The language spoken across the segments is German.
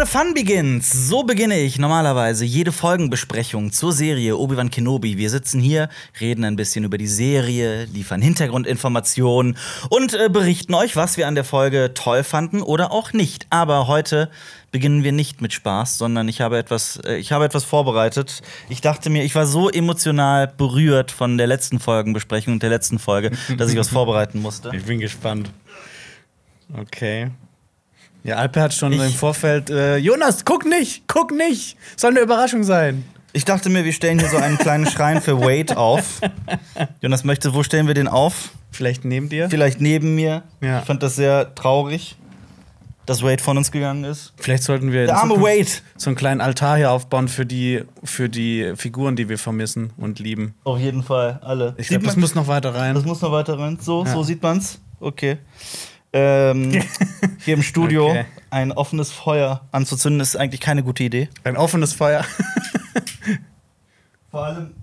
the fun begins. So beginne ich normalerweise jede Folgenbesprechung zur Serie Obi-Wan Kenobi. Wir sitzen hier, reden ein bisschen über die Serie, liefern Hintergrundinformationen und äh, berichten euch, was wir an der Folge toll fanden oder auch nicht. Aber heute beginnen wir nicht mit Spaß, sondern ich habe etwas, äh, ich habe etwas vorbereitet. Ich dachte mir, ich war so emotional berührt von der letzten Folgenbesprechung und der letzten Folge, dass ich was vorbereiten musste. Ich bin gespannt. Okay. Ja, Alpe hat schon Ich- im Vorfeld. Äh, Jonas, guck nicht! Guck nicht! Soll eine Überraschung sein. Ich dachte mir, wir stellen hier so einen kleinen Schrein für Wade auf. Jonas möchte, wo stellen wir den auf? Vielleicht neben dir? Vielleicht neben mir. Ja. Ich fand das sehr traurig, dass Wade von uns gegangen ist. Vielleicht sollten wir Der arme Wade. so einen kleinen Altar hier aufbauen für die, für die Figuren, die wir vermissen und lieben. Auf jeden Fall, alle. Ich glaube, das muss noch weiter rein. das muss noch weiter rein. So, Ja. so sieht man's. Okay. Ähm, hier im Studio Okay. ein offenes Feuer anzuzünden, ist eigentlich keine gute Idee. Ein offenes Feuer. Vor allem.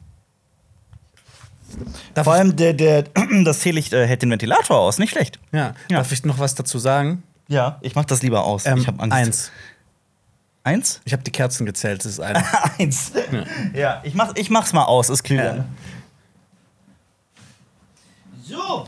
Darf Vor allem der, der, das Teelicht äh, hält den Ventilator aus, nicht schlecht. ja. Ja. Darf ich noch was dazu sagen? Ja, ich mach das lieber aus. Ähm, ich habe Angst. Eins. Eins? Ich habe die Kerzen gezählt. Das ist eine. Eins. Ja, ich, mach, ich mach's mal aus, ist klüger. Ja. So.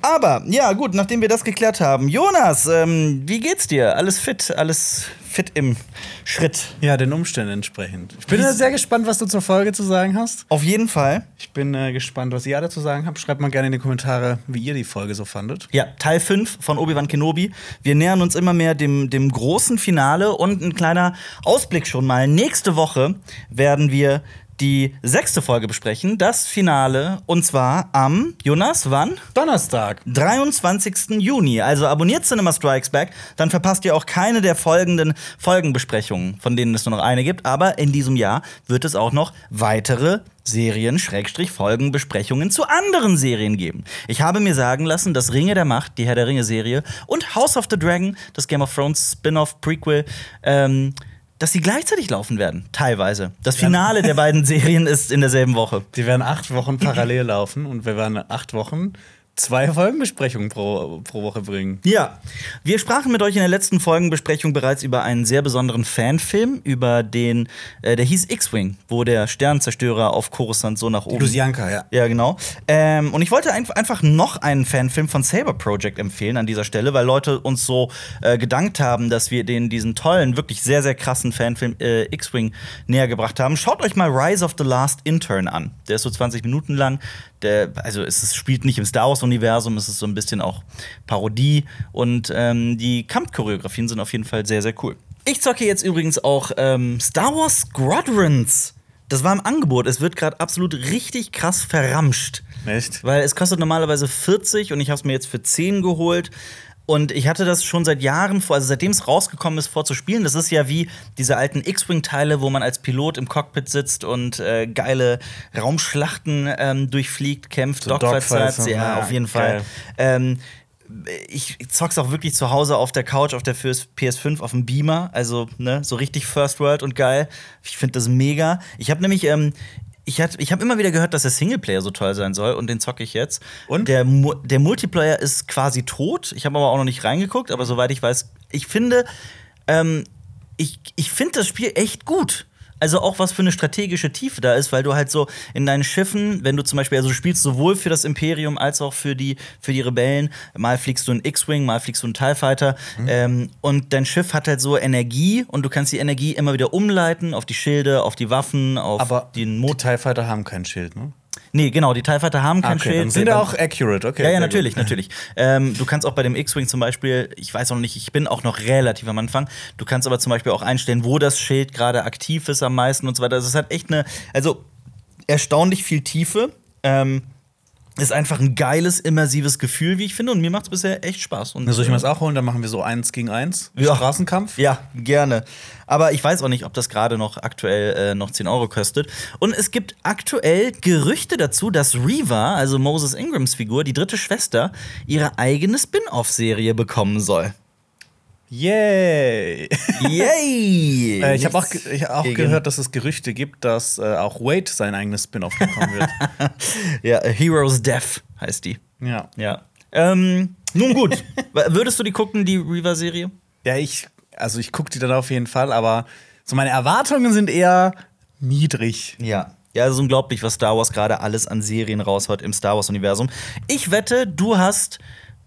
Aber, ja, gut, nachdem wir das geklärt haben. Jonas, ähm, wie geht's dir? Alles fit? Alles fit im Schritt? ja, den Umständen entsprechend. Ich bin äh, sehr gespannt, was du zur Folge zu sagen hast. Auf jeden Fall. Ich bin äh, gespannt, was ihr alle zu sagen habt. Schreibt mal gerne in die Kommentare, wie ihr die Folge so fandet. Ja, Teil 5 von Obi-Wan Kenobi. Wir nähern uns immer mehr dem, dem großen Finale und ein kleiner Ausblick schon mal. Nächste Woche werden wir die sechste Folge besprechen, das Finale, und zwar am, Jonas, wann? Donnerstag. 23. Juni. Also abonniert Cinema Strikes Back, dann verpasst ihr auch keine der folgenden Folgenbesprechungen, von denen es nur noch eine gibt. Aber in diesem Jahr wird es auch noch weitere Serien, Schrägstrich, Folgenbesprechungen zu anderen Serien geben. Ich habe mir sagen lassen, dass Ringe der Macht, die Herr der Ringe-Serie, und House of the Dragon, das Game of Thrones Spin-off Prequel, ähm, dass sie gleichzeitig laufen werden, teilweise. Das Finale der beiden Serien ist in derselben Woche. Die werden acht Wochen parallel laufen und wir werden acht Wochen zwei Folgenbesprechungen pro, pro Woche bringen. Ja, wir sprachen mit euch in der letzten Folgenbesprechung bereits über einen sehr besonderen Fanfilm, über den, äh, der hieß X-Wing, wo der Sternzerstörer auf Coruscant so nach oben. Lusianka, ja. Ja, genau. Ähm, und ich wollte einf- einfach noch einen Fanfilm von Saber Project empfehlen an dieser Stelle, weil Leute uns so äh, gedankt haben, dass wir den diesen tollen, wirklich sehr, sehr krassen Fanfilm äh, X-Wing näher gebracht haben. Schaut euch mal Rise of the Last Intern an. Der ist so 20 Minuten lang. Der, also es spielt nicht im Star Wars-Universum, es ist so ein bisschen auch Parodie. Und ähm, die Kampfchoreografien sind auf jeden Fall sehr, sehr cool. Ich zocke jetzt übrigens auch ähm, Star Wars Squadrons. Das war im Angebot. Es wird gerade absolut richtig krass verramscht. Echt? Weil es kostet normalerweise 40 und ich habe es mir jetzt für 10 geholt. Und ich hatte das schon seit Jahren vor, also seitdem es rausgekommen ist, vorzuspielen. Das ist ja wie diese alten X-Wing-Teile, wo man als Pilot im Cockpit sitzt und äh, geile Raumschlachten ähm, durchfliegt, kämpft, So Dogfights Dogfights hat. und- Ja, ja, auf jeden geil. Fall. Ähm, ich zock's auch wirklich zu Hause auf der Couch, auf der PS5, auf dem Beamer. Also, ne, so richtig First World und geil. Ich finde das mega. Ich habe nämlich, ähm, ich, hat- ich habe immer wieder gehört, dass der Singleplayer so toll sein soll und den zocke ich jetzt. Und? Der, Mu- der Multiplayer ist quasi tot. Ich habe aber auch noch nicht reingeguckt, aber soweit ich weiß, ich finde, ähm, ich, ich finde das Spiel echt gut. Also auch was für eine strategische Tiefe da ist, weil du halt so in deinen Schiffen, wenn du zum Beispiel, also du spielst sowohl für das Imperium als auch für die, für die Rebellen, mal fliegst du einen X-Wing, mal fliegst du einen TIE Fighter ähm, und dein Schiff hat halt so Energie und du kannst die Energie immer wieder umleiten auf die Schilde, auf die Waffen, auf Aber den die Motor. TIE Fighter haben kein Schild, ne? Nee, genau, die TIE Fighter haben kein okay, Schild. dann sind ja auch accurate, okay. ja, ja, natürlich, gut. natürlich. Ähm, du kannst auch bei dem X-Wing zum Beispiel, ich weiß auch noch nicht, ich bin auch noch relativ am Anfang. Du kannst aber zum Beispiel auch einstellen, wo das Schild gerade aktiv ist am meisten und so weiter. Also es hat echt eine, also erstaunlich viel Tiefe. Ähm, ist einfach ein geiles, immersives Gefühl, wie ich finde. Und mir macht es bisher echt Spaß. Und, Soll ich mir das äh, auch holen? Dann machen wir so eins gegen eins. Ja. Straßenkampf. Ja, gerne. Aber ich weiß auch nicht, ob das gerade noch aktuell äh, noch 10 Euro kostet. Und es gibt aktuell Gerüchte dazu, dass Reva, also Moses Ingrams Figur, die dritte Schwester, ihre eigene Spin-off-Serie bekommen soll. Yay! Yay! Äh, ich habe auch, ich hab auch gegen- gehört, dass es Gerüchte gibt, dass äh, auch Wade sein eigenes Spin-off bekommen wird. Ja, A Hero's Death heißt die. ja. Ja. Ähm, nun gut. Würdest du die gucken, die Reva-Serie? Ja, ich also ich gucke die dann auf jeden Fall, aber so meine Erwartungen sind eher niedrig. Ja. Ja, es ist unglaublich, was Star Wars gerade alles an Serien raushaut im Star Wars-Universum. Ich wette, du hast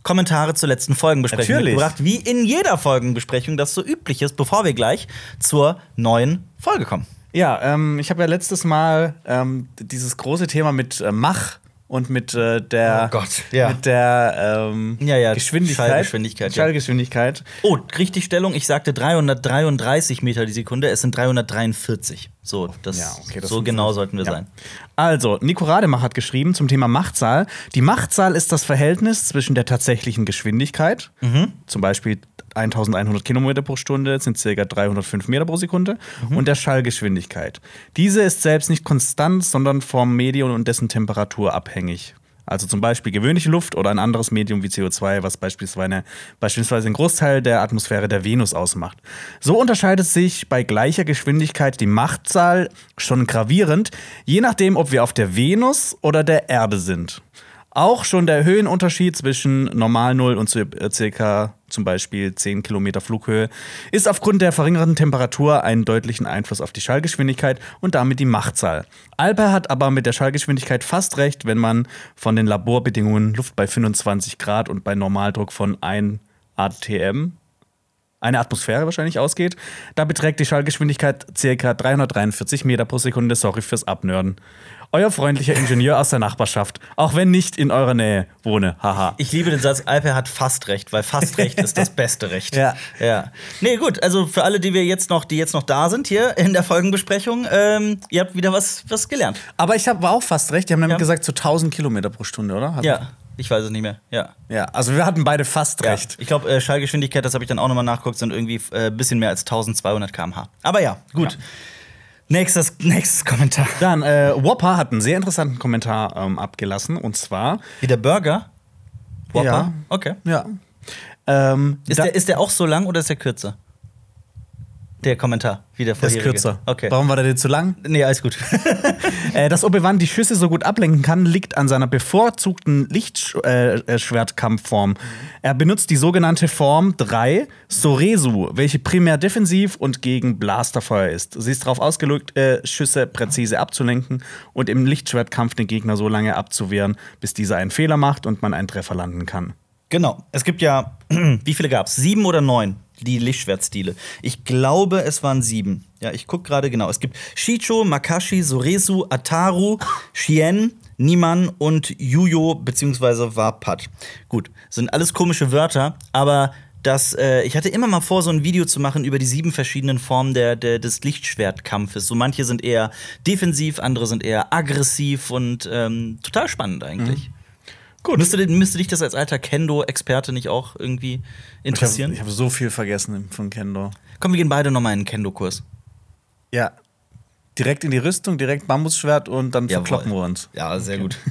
Kommentare zur letzten Folgenbesprechung Natürlich. mitgebracht, wie in jeder Folgenbesprechung das so üblich ist, bevor wir gleich zur neuen Folge kommen. Ja, ähm, ich habe ja letztes Mal ähm, dieses große Thema mit äh, Mach und mit äh, der, Oh Gott, ja. mit der ähm, Ja, ja, Geschwindigkeit. Schallgeschwindigkeit, ja. Schallgeschwindigkeit. Oh, richtig Stellung. Ich sagte 333 Meter die Sekunde. Es sind 343. So, das, Ja, okay, das so genau so- sollten wir ja. sein. Also, Nico Rademacher hat geschrieben zum Thema Machtzahl. Die Machtzahl ist das Verhältnis zwischen der tatsächlichen Geschwindigkeit, Mhm. zum Beispiel 1100 Kilometer pro Stunde sind ca. 305 Meter pro Sekunde, Mhm. und der Schallgeschwindigkeit. Diese ist selbst nicht konstant, sondern vom Medium und dessen Temperatur abhängig. Also zum Beispiel gewöhnliche Luft oder ein anderes Medium wie CO2, was beispielsweise, beispielsweise einen Großteil der Atmosphäre der Venus ausmacht. So unterscheidet sich bei gleicher Geschwindigkeit die Machtzahl schon gravierend, je nachdem, ob wir auf der Venus oder der Erde sind. Auch schon der Höhenunterschied zwischen Normal Null und äh, circa zum Beispiel 10 Kilometer Flughöhe ist aufgrund der verringerten Temperatur einen deutlichen Einfluss auf die Schallgeschwindigkeit und damit die Machtzahl. Alper hat aber mit der Schallgeschwindigkeit fast recht, wenn man von den Laborbedingungen Luft bei 25 Grad und bei Normaldruck von 1 ATM eine Atmosphäre wahrscheinlich ausgeht. Da beträgt die Schallgeschwindigkeit ca. 343 Meter pro Sekunde. Sorry fürs Abnörden. Euer freundlicher Ingenieur aus der Nachbarschaft, auch wenn nicht in eurer Nähe wohne. Haha. Ich liebe den Satz, Alper hat fast recht, weil fast recht ist das beste Recht. Ja. ja. Nee, gut, also für alle, die wir jetzt noch, die jetzt noch da sind hier in der Folgenbesprechung, ähm, ihr habt wieder was, was gelernt. Aber ich habe auch fast recht. Die haben nämlich Ja. gesagt, so 1000 Kilometer pro Stunde, oder? Hat- Ja, ich weiß es nicht mehr. Ja. Ja, also wir hatten beide fast Ja. recht. Ich glaube, äh, Schallgeschwindigkeit, das habe ich dann auch nochmal nachgeguckt, sind irgendwie ein äh, bisschen mehr als 1200 km/h. Aber ja, gut. Ja. Nächstes, nächstes Kommentar. Dann, äh, Whopper hat einen sehr interessanten Kommentar ähm, abgelassen. Und zwar. Wie der Burger? Whopper? Ja. Okay. Ja. Ähm, Ist der, ist der auch so lang oder ist der kürzer? Der Kommentar, wie der der ist vorherige. kürzer. Okay. Warum war der denn zu lang? Nee, alles gut. Äh, dass Obi-Wan die Schüsse so gut ablenken kann, liegt an seiner bevorzugten Lichtschwertkampfform. Er benutzt die sogenannte Form 3, Soresu, welche primär defensiv und gegen Blasterfeuer ist. Sie ist darauf ausgelegt, äh, Schüsse präzise abzulenken und im Lichtschwertkampf den Gegner so lange abzuwehren, bis dieser einen Fehler macht und man einen Treffer landen kann. Genau. Es gibt ja, wie viele gab es? Sieben oder neun? Die Lichtschwertstile. Ich glaube, es waren sieben. Ja, ich gucke gerade genau. Es gibt Shicho, Makashi, Soresu, Ataru, Shien, Niman und Yuyo bzw. Wapat. Gut, sind alles komische Wörter, aber das, äh, ich hatte immer mal vor, so ein Video zu machen über die sieben verschiedenen Formen der, der, des Lichtschwertkampfes. So manche sind eher defensiv, andere sind eher aggressiv und ähm, total spannend eigentlich. Gut. Müsste, müsste dich das als alter Kendo-Experte nicht auch irgendwie interessieren? Ich habe hab so viel vergessen von Kendo. Komm, wir gehen beide nochmal in einen Kendo-Kurs. Ja. Direkt in die Rüstung, direkt Bambusschwert und dann Jawohl. verkloppen wir uns. Ja, sehr gut.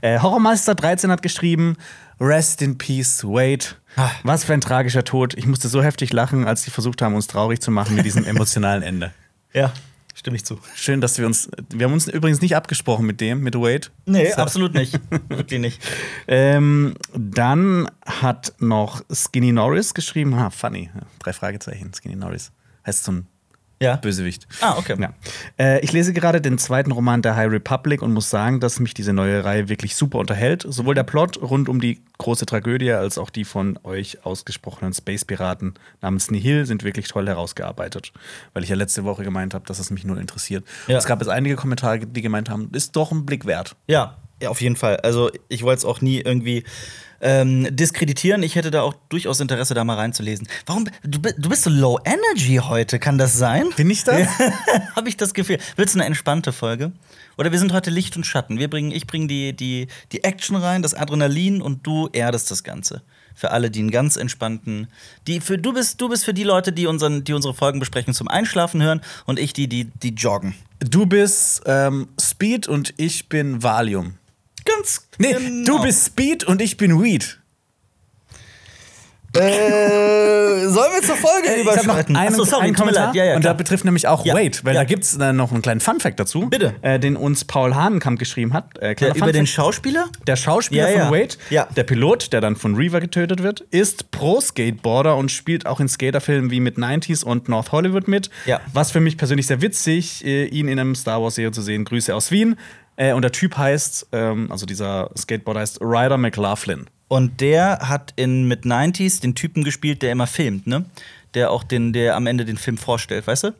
Äh, Horrormeister 13 hat geschrieben: Rest in Peace, Wade. Ah. Was für ein tragischer Tod. Ich musste so heftig lachen, als sie versucht haben, uns traurig zu machen mit diesem emotionalen Ende. ja, stimme ich zu. Schön, dass wir uns. Wir haben uns übrigens nicht abgesprochen mit dem, mit Wade. Nee, absolut nicht. Wirklich nicht. Ähm, dann hat noch Skinny Norris geschrieben. Ha, funny. Drei Fragezeichen. Skinny Norris. Heißt so ein Ja. Bösewicht. Ah, okay. Ja. Äh, ich lese gerade den zweiten Roman der High Republic und muss sagen, dass mich diese neue Reihe wirklich super unterhält. Sowohl der Plot rund um die große Tragödie als auch die von euch ausgesprochenen Space-Piraten namens Nihil sind wirklich toll herausgearbeitet. Weil ich ja letzte Woche gemeint habe, dass es mich null interessiert. Ja. Es gab jetzt einige Kommentare, die gemeint haben, ist doch ein Blick wert. Ja, ja, auf jeden Fall. Also, ich wollte es auch nie irgendwie ähm, diskreditieren. Ich hätte da auch durchaus Interesse, da mal reinzulesen. Warum? Du, du bist so low energy heute, kann das sein? Bin ich das? Habe ich das Gefühl. Willst du eine entspannte Folge? Oder wir sind heute Licht und Schatten. Wir bringen, ich bringe die, die, die Action rein, das Adrenalin und du erdest das Ganze. Für alle, die einen ganz entspannten. Die für, du, bist, du bist für die Leute, die, unseren, die unsere Folgenbesprechung zum Einschlafen hören und ich die, die, die joggen. Du bist ähm, Speed und ich bin Valium. Ganz Nee, genau. du bist Speed und ich bin Weed. äh, sollen wir zur Folge Äh, überschreiten? einen, Achso, sorry, einen Kommentar. Ja, ja, und der betrifft nämlich auch Ja. Wait, weil Ja. da gibt es äh, noch einen kleinen Funfact dazu. Bitte. Äh, den uns Paul Hahnenkamp geschrieben hat. Äh, Der, kleiner über den. Schauspieler? Der Schauspieler Ja, ja. von Wade, Ja. der Pilot, der dann von Reaver getötet wird, ist Pro-Skateboarder und spielt auch in Skaterfilmen wie mit 90s und North Hollywood mit. Ja. Was für mich persönlich sehr witzig, äh, ihn in einem Star Wars-Serie zu sehen. Grüße aus Wien. Äh, und der Typ heißt, ähm, also dieser Skateboarder heißt Ryder McLaughlin. Und der hat in mit 90s den Typen gespielt, der immer filmt, ne? Der auch den, der am Ende den Film vorstellt, weißt du?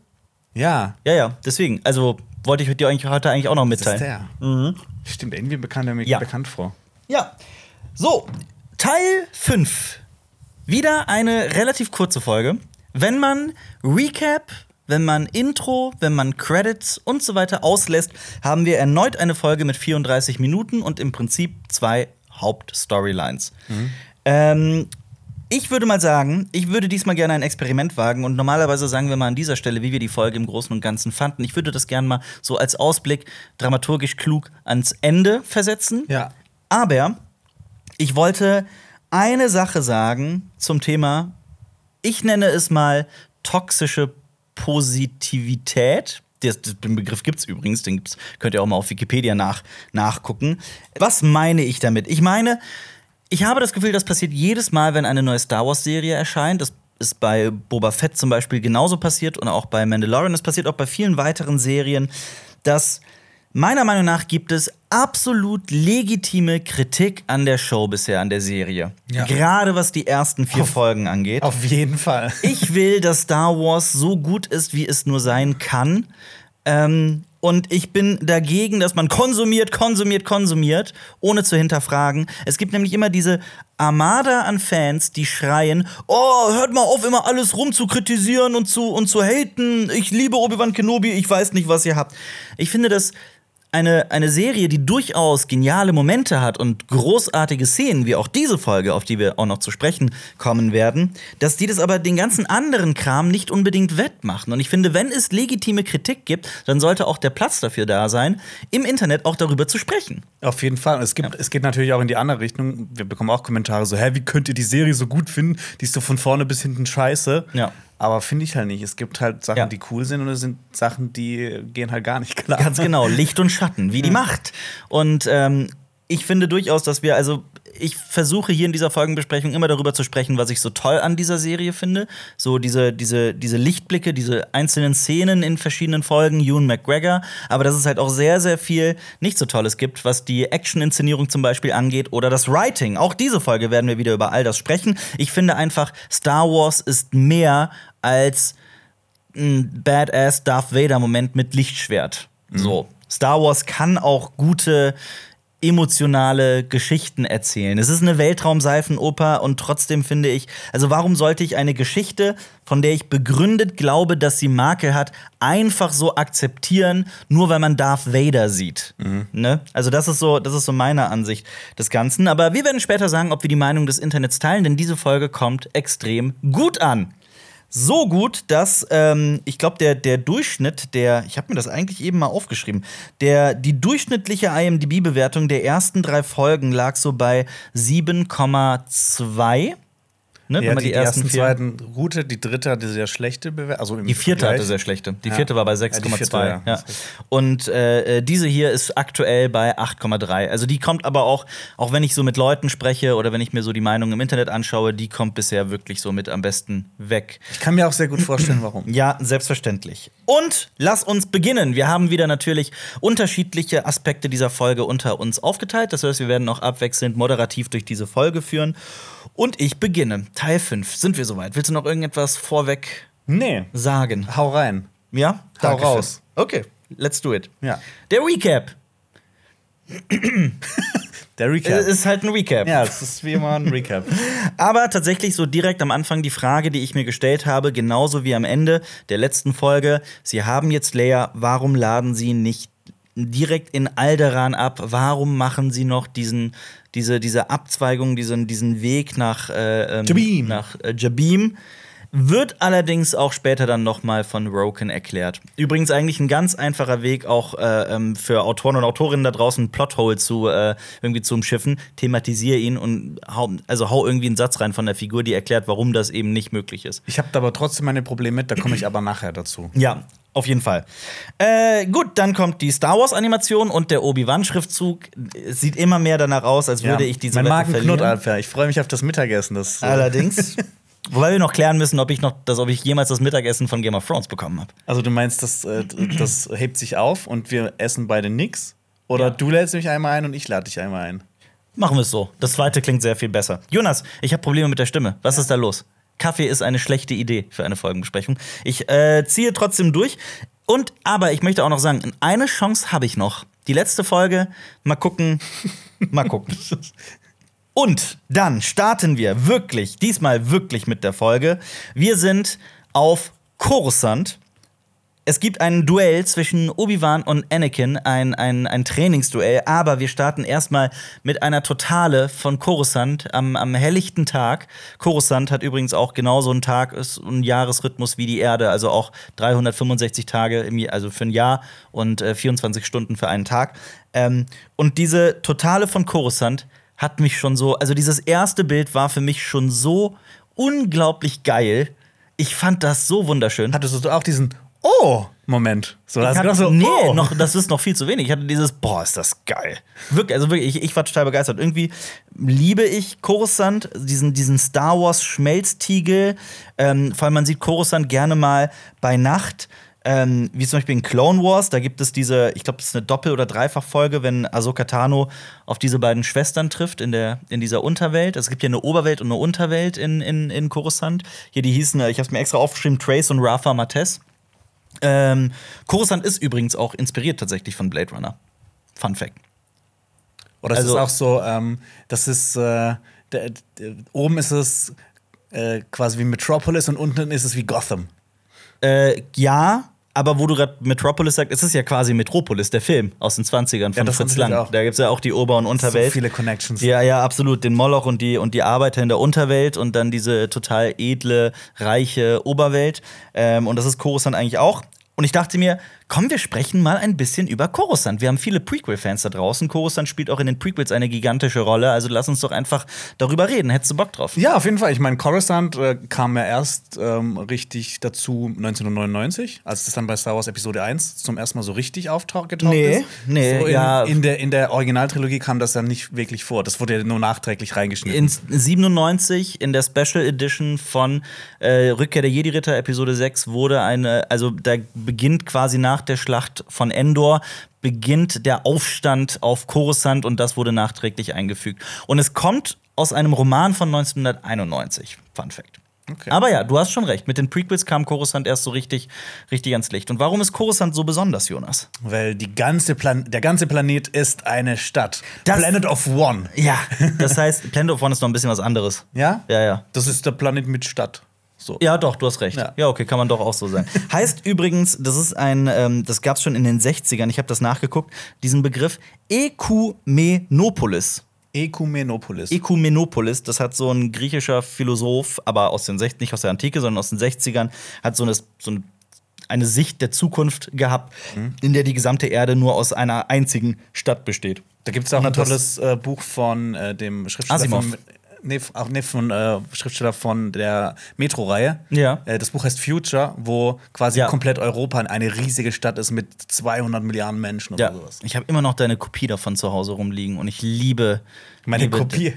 Ja, Ja, ja, deswegen. Also wollte ich dir eigentlich heute eigentlich auch noch das ist mitteilen. der. Stimmt, irgendwie bekannt er mir Ja. bekannt vor. Ja. So, Teil 5. Wieder eine relativ kurze Folge. Wenn man Recap, wenn man Intro, wenn man Credits und so weiter auslässt, haben wir erneut eine Folge mit 34 Minuten und im Prinzip zwei Hauptstorylines. Ähm, ich würde mal sagen, ich würde diesmal gerne ein Experiment wagen und normalerweise sagen wir mal an dieser Stelle, wie wir die Folge im Großen und Ganzen fanden. Ich würde das gerne mal so als Ausblick dramaturgisch klug ans Ende versetzen. Ja. Aber ich wollte eine Sache sagen zum Thema, ich nenne es mal toxische Positivität. Den Begriff gibt es übrigens, den gibt's, könnt ihr auch mal auf Wikipedia nach, nachgucken. Was meine ich damit? Ich meine, ich habe das Gefühl, das passiert jedes Mal, wenn eine neue Star Wars-Serie erscheint. Das ist bei Boba Fett zum Beispiel genauso passiert und auch bei Mandalorian. Das passiert auch bei vielen weiteren Serien, dass meiner Meinung nach gibt es absolut legitime Kritik an der Show bisher, an der Serie. Ja. Gerade was die ersten vier Auf- Folgen angeht. Auf jeden Fall. Ich will, dass Star Wars so gut ist, wie es nur sein kann. Ähm, und ich bin dagegen, dass man konsumiert, konsumiert, konsumiert, ohne zu hinterfragen. Es gibt nämlich immer diese Armada an Fans, die schreien: Oh, hört mal auf, immer alles rum zu kritisieren und zu, und zu haten. Ich liebe Obi-Wan Kenobi, ich weiß nicht, was ihr habt. Ich finde das eine, eine Serie, die durchaus geniale Momente hat und großartige Szenen, wie auch diese Folge, auf die wir auch noch zu sprechen kommen werden, dass die das aber den ganzen anderen Kram nicht unbedingt wettmachen. Und ich finde, wenn es legitime Kritik gibt, dann sollte auch der Platz dafür da sein, im Internet auch darüber zu sprechen. Auf jeden Fall. Es, gibt, es geht natürlich auch in die andere Richtung. Wir bekommen auch Kommentare so, hä, wie könnt ihr die Serie so gut finden? Die ist so von vorne bis hinten scheiße. Ja. Aber finde ich halt nicht. Es gibt halt Sachen, Ja. die cool sind und es sind Sachen, die gehen halt gar nicht klar. Ganz genau, Licht und Schatten, wie die Macht. Und ähm, ich finde durchaus, dass wir, also ich versuche hier in dieser Folgenbesprechung immer darüber zu sprechen, was ich so toll an dieser Serie finde. So diese, diese, diese Lichtblicke, diese einzelnen Szenen in verschiedenen Folgen, Ewan McGregor, aber dass es halt auch sehr, sehr viel nicht so Tolles gibt, was die Action-Inszenierung zum Beispiel angeht oder das Writing. Auch diese Folge werden wir wieder über all das sprechen. Ich finde einfach, Star Wars ist mehr als ein Badass Darth Vader Moment mit Lichtschwert. So. Star Wars kann auch gute emotionale Geschichten erzählen. Es ist eine Weltraumseifenoper und trotzdem finde ich, also warum sollte ich eine Geschichte, von der ich begründet glaube, dass sie Makel hat, einfach so akzeptieren, nur weil man Darth Vader sieht? Ne? Also das ist so, das ist so meine Ansicht des Ganzen. Aber wir werden später sagen, ob wir die Meinung des Internets teilen, denn diese Folge kommt extrem gut an so gut, dass ähm, ich glaube, der, der Durchschnitt der, ich habe mir das eigentlich eben mal aufgeschrieben, der, die durchschnittliche IMDb-Bewertung der ersten drei Folgen lag so bei 7,2. Ne, Ja, wenn man die, die, ersten vier. zweiten Route, die dritte hatte sehr schlechte Bewertung. Also Die vierte Vergleich. hatte sehr schlechte. Die Ja. vierte war bei Ja, die 6,2. vierte, Ja, ja. Und äh, äh, diese hier ist aktuell bei 8,3. Also die kommt aber auch, auch wenn ich so mit Leuten spreche oder wenn ich mir so die Meinung im Internet anschaue, die kommt bisher wirklich so mit am besten weg. Ich kann mir auch sehr gut vorstellen, warum. Ja, selbstverständlich. Und lass uns beginnen. Wir haben wieder natürlich unterschiedliche Aspekte dieser Folge unter uns aufgeteilt. Das heißt, wir werden auch abwechselnd moderativ durch diese Folge führen. Und ich beginne. Teil 5. Sind wir soweit? Willst du noch irgendetwas vorweg Nee, sagen? hau rein. Ja? Hau Dankeschön. raus. Okay, let's do it. Ja. Der Recap. Der Äh, Recap. Ist halt ein Recap. ja, es ist wie immer ein Recap. Aber tatsächlich so direkt am Anfang die Frage, die ich mir gestellt habe, genauso wie am Ende der letzten Folge. Sie haben jetzt Leia, warum laden Sie nicht direkt in Alderan ab? Warum machen Sie noch diesen, diese, diese Abzweigung, diesen, diesen Weg nach, äh, ähm, Jabim. nach äh, Jabim? Wird allerdings auch später dann noch mal von Roken erklärt. Übrigens eigentlich ein ganz einfacher Weg auch äh, ähm, für Autoren und Autorinnen da draußen Plothole zu äh, irgendwie zu umschiffen. Thematisiere ihn und hau, also hau irgendwie einen Satz rein von der Figur, die erklärt, warum das eben nicht möglich ist. Ich habe da aber trotzdem meine Probleme mit, da komme ich aber nachher dazu. Ja, auf jeden Fall. Äh, gut, dann kommt die Star Wars Animation und der Obi-Wan-Schriftzug. Sieht immer mehr danach aus, als würde ich diese Mein Magen knurrt verlieren. Ich freue mich auf das Mittagessen. Das, äh, Allerdings. Wobei wir noch klären müssen, ob ich noch, dass, ob ich jemals das Mittagessen von Game of Thrones bekommen habe. Also du meinst, das, äh, das hebt sich auf und wir essen beide nix? Oder du lädst mich einmal ein und ich lade dich einmal ein? Machen wir es so. Das zweite klingt sehr viel besser. Jonas, ich habe Probleme mit der Stimme. Was ist da los? Kaffee ist eine schlechte Idee für eine Folgenbesprechung. Ich äh, ziehe trotzdem durch. Und aber ich möchte auch noch sagen, eine Chance habe ich noch. Die letzte Folge, mal gucken, mal gucken. Und dann starten wir wirklich, diesmal wirklich mit der Folge. Wir sind auf Coruscant. Es gibt ein Duell zwischen Obi-Wan und Anakin, ein, ein, ein Trainingsduell, aber wir starten erstmal mit einer Totale von Coruscant am, am helllichten Tag. Coruscant hat übrigens auch genauso einen Tag, ist ein Jahresrhythmus wie die Erde, also auch 365 Tage, im, also für ein Jahr und äh, 24 Stunden für einen Tag. Ähm, und diese Totale von Coruscant hat mich schon so, also dieses erste Bild war für mich schon so unglaublich geil. Ich fand das so wunderschön. Hattest du auch diesen Oh-Moment? So, Ich hatte, so, nee, oh. noch, das ist noch viel zu wenig. Ich hatte dieses, boah, ist das geil. Wirklich, also wirklich, ich, ich war total begeistert. Irgendwie liebe ich Coruscant, diesen, diesen Star Wars Schmelztiegel. Ähm, vor allem, man sieht Coruscant gerne mal bei Nacht. Ähm, wie zum Beispiel in Clone Wars, da gibt es diese, ich glaube, das ist eine Doppel- oder Dreifachfolge, wenn Ahsoka Tano auf diese beiden Schwestern trifft in, der, in dieser Unterwelt. Also es gibt ja eine Oberwelt und eine Unterwelt in, in, in Coruscant. Hier, die hießen, äh, ich habe es mir extra aufgeschrieben, Trace und Rafa Matez. Ähm, Coruscant ist übrigens auch inspiriert tatsächlich von Blade Runner. Fun Fact. Oder es Also- ist auch so, ähm, das ist, äh, der, der, oben ist es äh, quasi wie Metropolis und unten ist es wie Gotham. Äh, ja, aber wo du gerade Metropolis sagst, es ist ja quasi Metropolis, der Film aus den 20ern von das Fritz Lang. Da gibt es ja auch die Ober- und Unterwelt. So viele Connections. Ja, ja, absolut. Den Moloch und die, und die Arbeiter in der Unterwelt und dann diese total edle, reiche Oberwelt. Ähm, und das ist Coruscant eigentlich auch. Und ich dachte mir, komm, wir sprechen mal ein bisschen über Coruscant. Wir haben viele Prequel-Fans da draußen. Coruscant spielt auch in den Prequels eine gigantische Rolle. Also lass uns doch einfach darüber reden. Hättest du Bock drauf? Ja, auf jeden Fall. Ich meine, Coruscant äh, kam ja erst ähm, richtig dazu 1999, als es dann bei Star Wars Episode 1 zum ersten Mal so richtig auftaucht Nee, ist. nee, so in, ja. in, der, in der Originaltrilogie kam das dann nicht wirklich vor. Das wurde ja nur nachträglich reingeschnitten. In 97 in der Special Edition von äh, Rückkehr der Jedi-Ritter Episode 6 wurde eine, also da beginnt quasi nach der Schlacht von Endor beginnt der Aufstand auf Coruscant und das wurde nachträglich eingefügt. Und es kommt aus einem Roman von 1991. Fun Fact. Okay. Aber ja, du hast schon recht. Mit den Prequels kam Coruscant erst so richtig, richtig ans Licht. Und warum ist Coruscant so besonders, Jonas? Weil die ganze Plan der ganze Planet ist eine Stadt. Das- Planet of One. Ja, das heißt, Planet of One ist noch ein bisschen was anderes. Ja? Ja, ja. Das ist der Planet mit Stadt. So. Ja, doch, du hast recht. Ja, Ja. okay, kann man doch auch so sein. heißt übrigens, das ist ein, ähm, das gab es schon in den 60ern, ich habe das nachgeguckt, diesen Begriff Ekumenopolis. Ekumenopolis. Ekumenopolis, das hat so ein griechischer Philosoph, aber aus den 60, nicht aus der Antike, sondern aus den 60ern, hat so eine, so eine, Sicht der Zukunft gehabt, in der die gesamte Erde nur aus einer einzigen Stadt besteht. Da gibt es auch ein Und tolles äh, Buch von äh, dem Schriftsteller Asimov. von, nee, auch nee, von äh, Schriftsteller von der Metro-Reihe. Ja. Äh, das Buch heißt Future, wo quasi Ja. komplett Europa eine riesige Stadt ist mit 200 Milliarden Menschen Ja, oder sowas. ich habe immer noch deine Kopie davon zu Hause rumliegen und ich liebe Meine liebe, Kopie.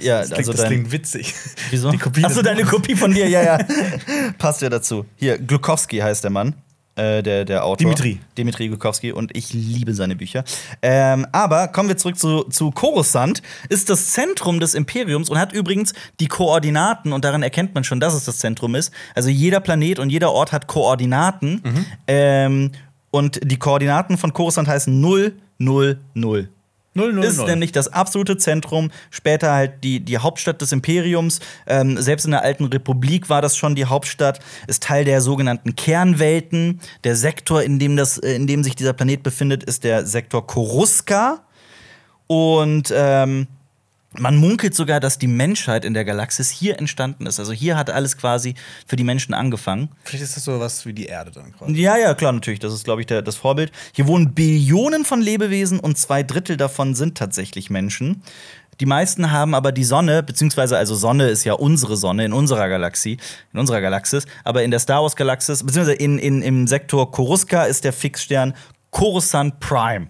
Ja, Das klingt, also das dein, klingt witzig. Wieso? Die Kopie Achso, deine. Kopie von dir, ja, ja. Passt ja dazu. Hier, Glukowski heißt der Mann. Äh, der, der Autor. Dimitri. Dimitri Glukowski und ich liebe seine Bücher. Ähm, aber kommen wir zurück zu, zu Coruscant. Ist das Zentrum des Imperiums und hat übrigens die Koordinaten und daran erkennt man schon, dass es das Zentrum ist. Also jeder Planet und jeder Ort hat Koordinaten. Mhm. Ähm, und die Koordinaten von Coruscant heißen 0, 0, 0 Null, null, ist null. nämlich das absolute Zentrum, später halt die, die Hauptstadt des Imperiums. Ähm, selbst in der alten Republik war das schon die Hauptstadt, ist Teil der sogenannten Kernwelten. Der Sektor, in dem, das, äh, in dem sich dieser Planet befindet, ist der Sektor Koruska. Und ähm, Man munkelt sogar, dass die Menschheit in der Galaxis hier entstanden ist. Also hier hat alles quasi für die Menschen angefangen. Vielleicht ist das so was wie die Erde dann quasi. Ja, ja, klar, natürlich. Das ist, glaube ich, der, das Vorbild. Hier wohnen Billionen von Lebewesen und zwei Drittel davon sind tatsächlich Menschen. Die meisten haben aber die Sonne, beziehungsweise also Sonne ist ja unsere Sonne in unserer Galaxie, in unserer Galaxis, aber in der Star Wars Galaxis, beziehungsweise in, in, im Sektor Koruska ist der Fixstern Coruscant Prime.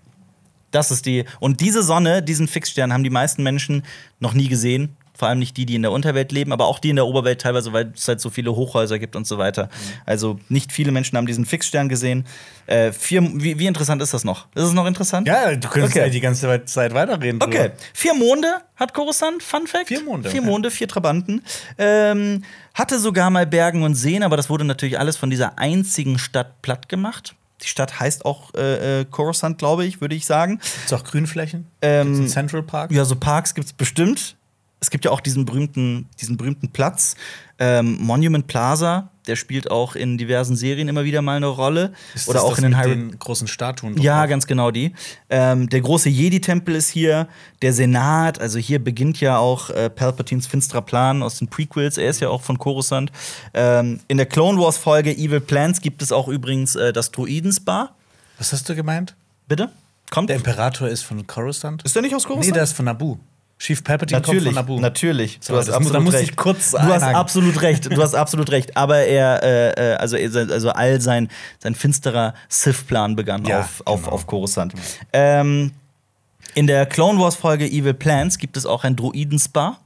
Das ist die. Und diese Sonne, diesen Fixstern, haben die meisten Menschen noch nie gesehen. Vor allem nicht die, die in der Unterwelt leben, aber auch die in der Oberwelt teilweise, weil es halt so viele Hochhäuser gibt und so weiter. Also nicht viele Menschen haben diesen Fixstern gesehen. Äh, vier, wie, wie interessant ist das noch? Ist es noch interessant? Ja, du könntest Okay. ja die ganze Zeit weiterreden. drüber. Okay, vier Monde hat Coruscant, Fun Fact. Vier Monde, Vier. Monde, vier Trabanten. Ähm, hatte sogar mal Bergen und Seen, aber das wurde natürlich alles von dieser einzigen Stadt platt gemacht. Die Stadt heißt auch äh, äh, Coruscant, glaube ich, würde ich sagen. Gibt's auch Grünflächen? Ähm, Central Park? Ja, so Parks gibt es bestimmt. Es gibt ja auch diesen berühmten, diesen berühmten Platz, ähm, Monument Plaza. Der spielt auch in diversen Serien immer wieder mal eine Rolle. Ist Oder auch das in den mit den großen Statuen. ja, drauf? ganz genau die. Ähm, der große Jedi-Tempel ist hier, der Senat, also hier beginnt ja auch äh, Palpatines finsterer Plan aus den Prequels. Er ist ja auch von Coruscant. Ähm, in der Clone Wars-Folge Evil Plans gibt es auch übrigens äh, das Druiden-Spa. Was hast du gemeint? Bitte? Kommt? Der Imperator ist von Coruscant? ist der nicht aus Nee, der ist von Naboo. Chief Palpatine Natürlich, kommt von Naboo. natürlich. So, das mu- da muss ich kurz Du hast absolut recht. Du hast absolut recht. Aber er, äh, äh, also, also all sein, sein finsterer Sith-Plan begann Ja, auf, auf, genau. auf Coruscant. Ähm, in der Clone Wars Folge Evil Plans gibt es auch ein Druiden-Spa.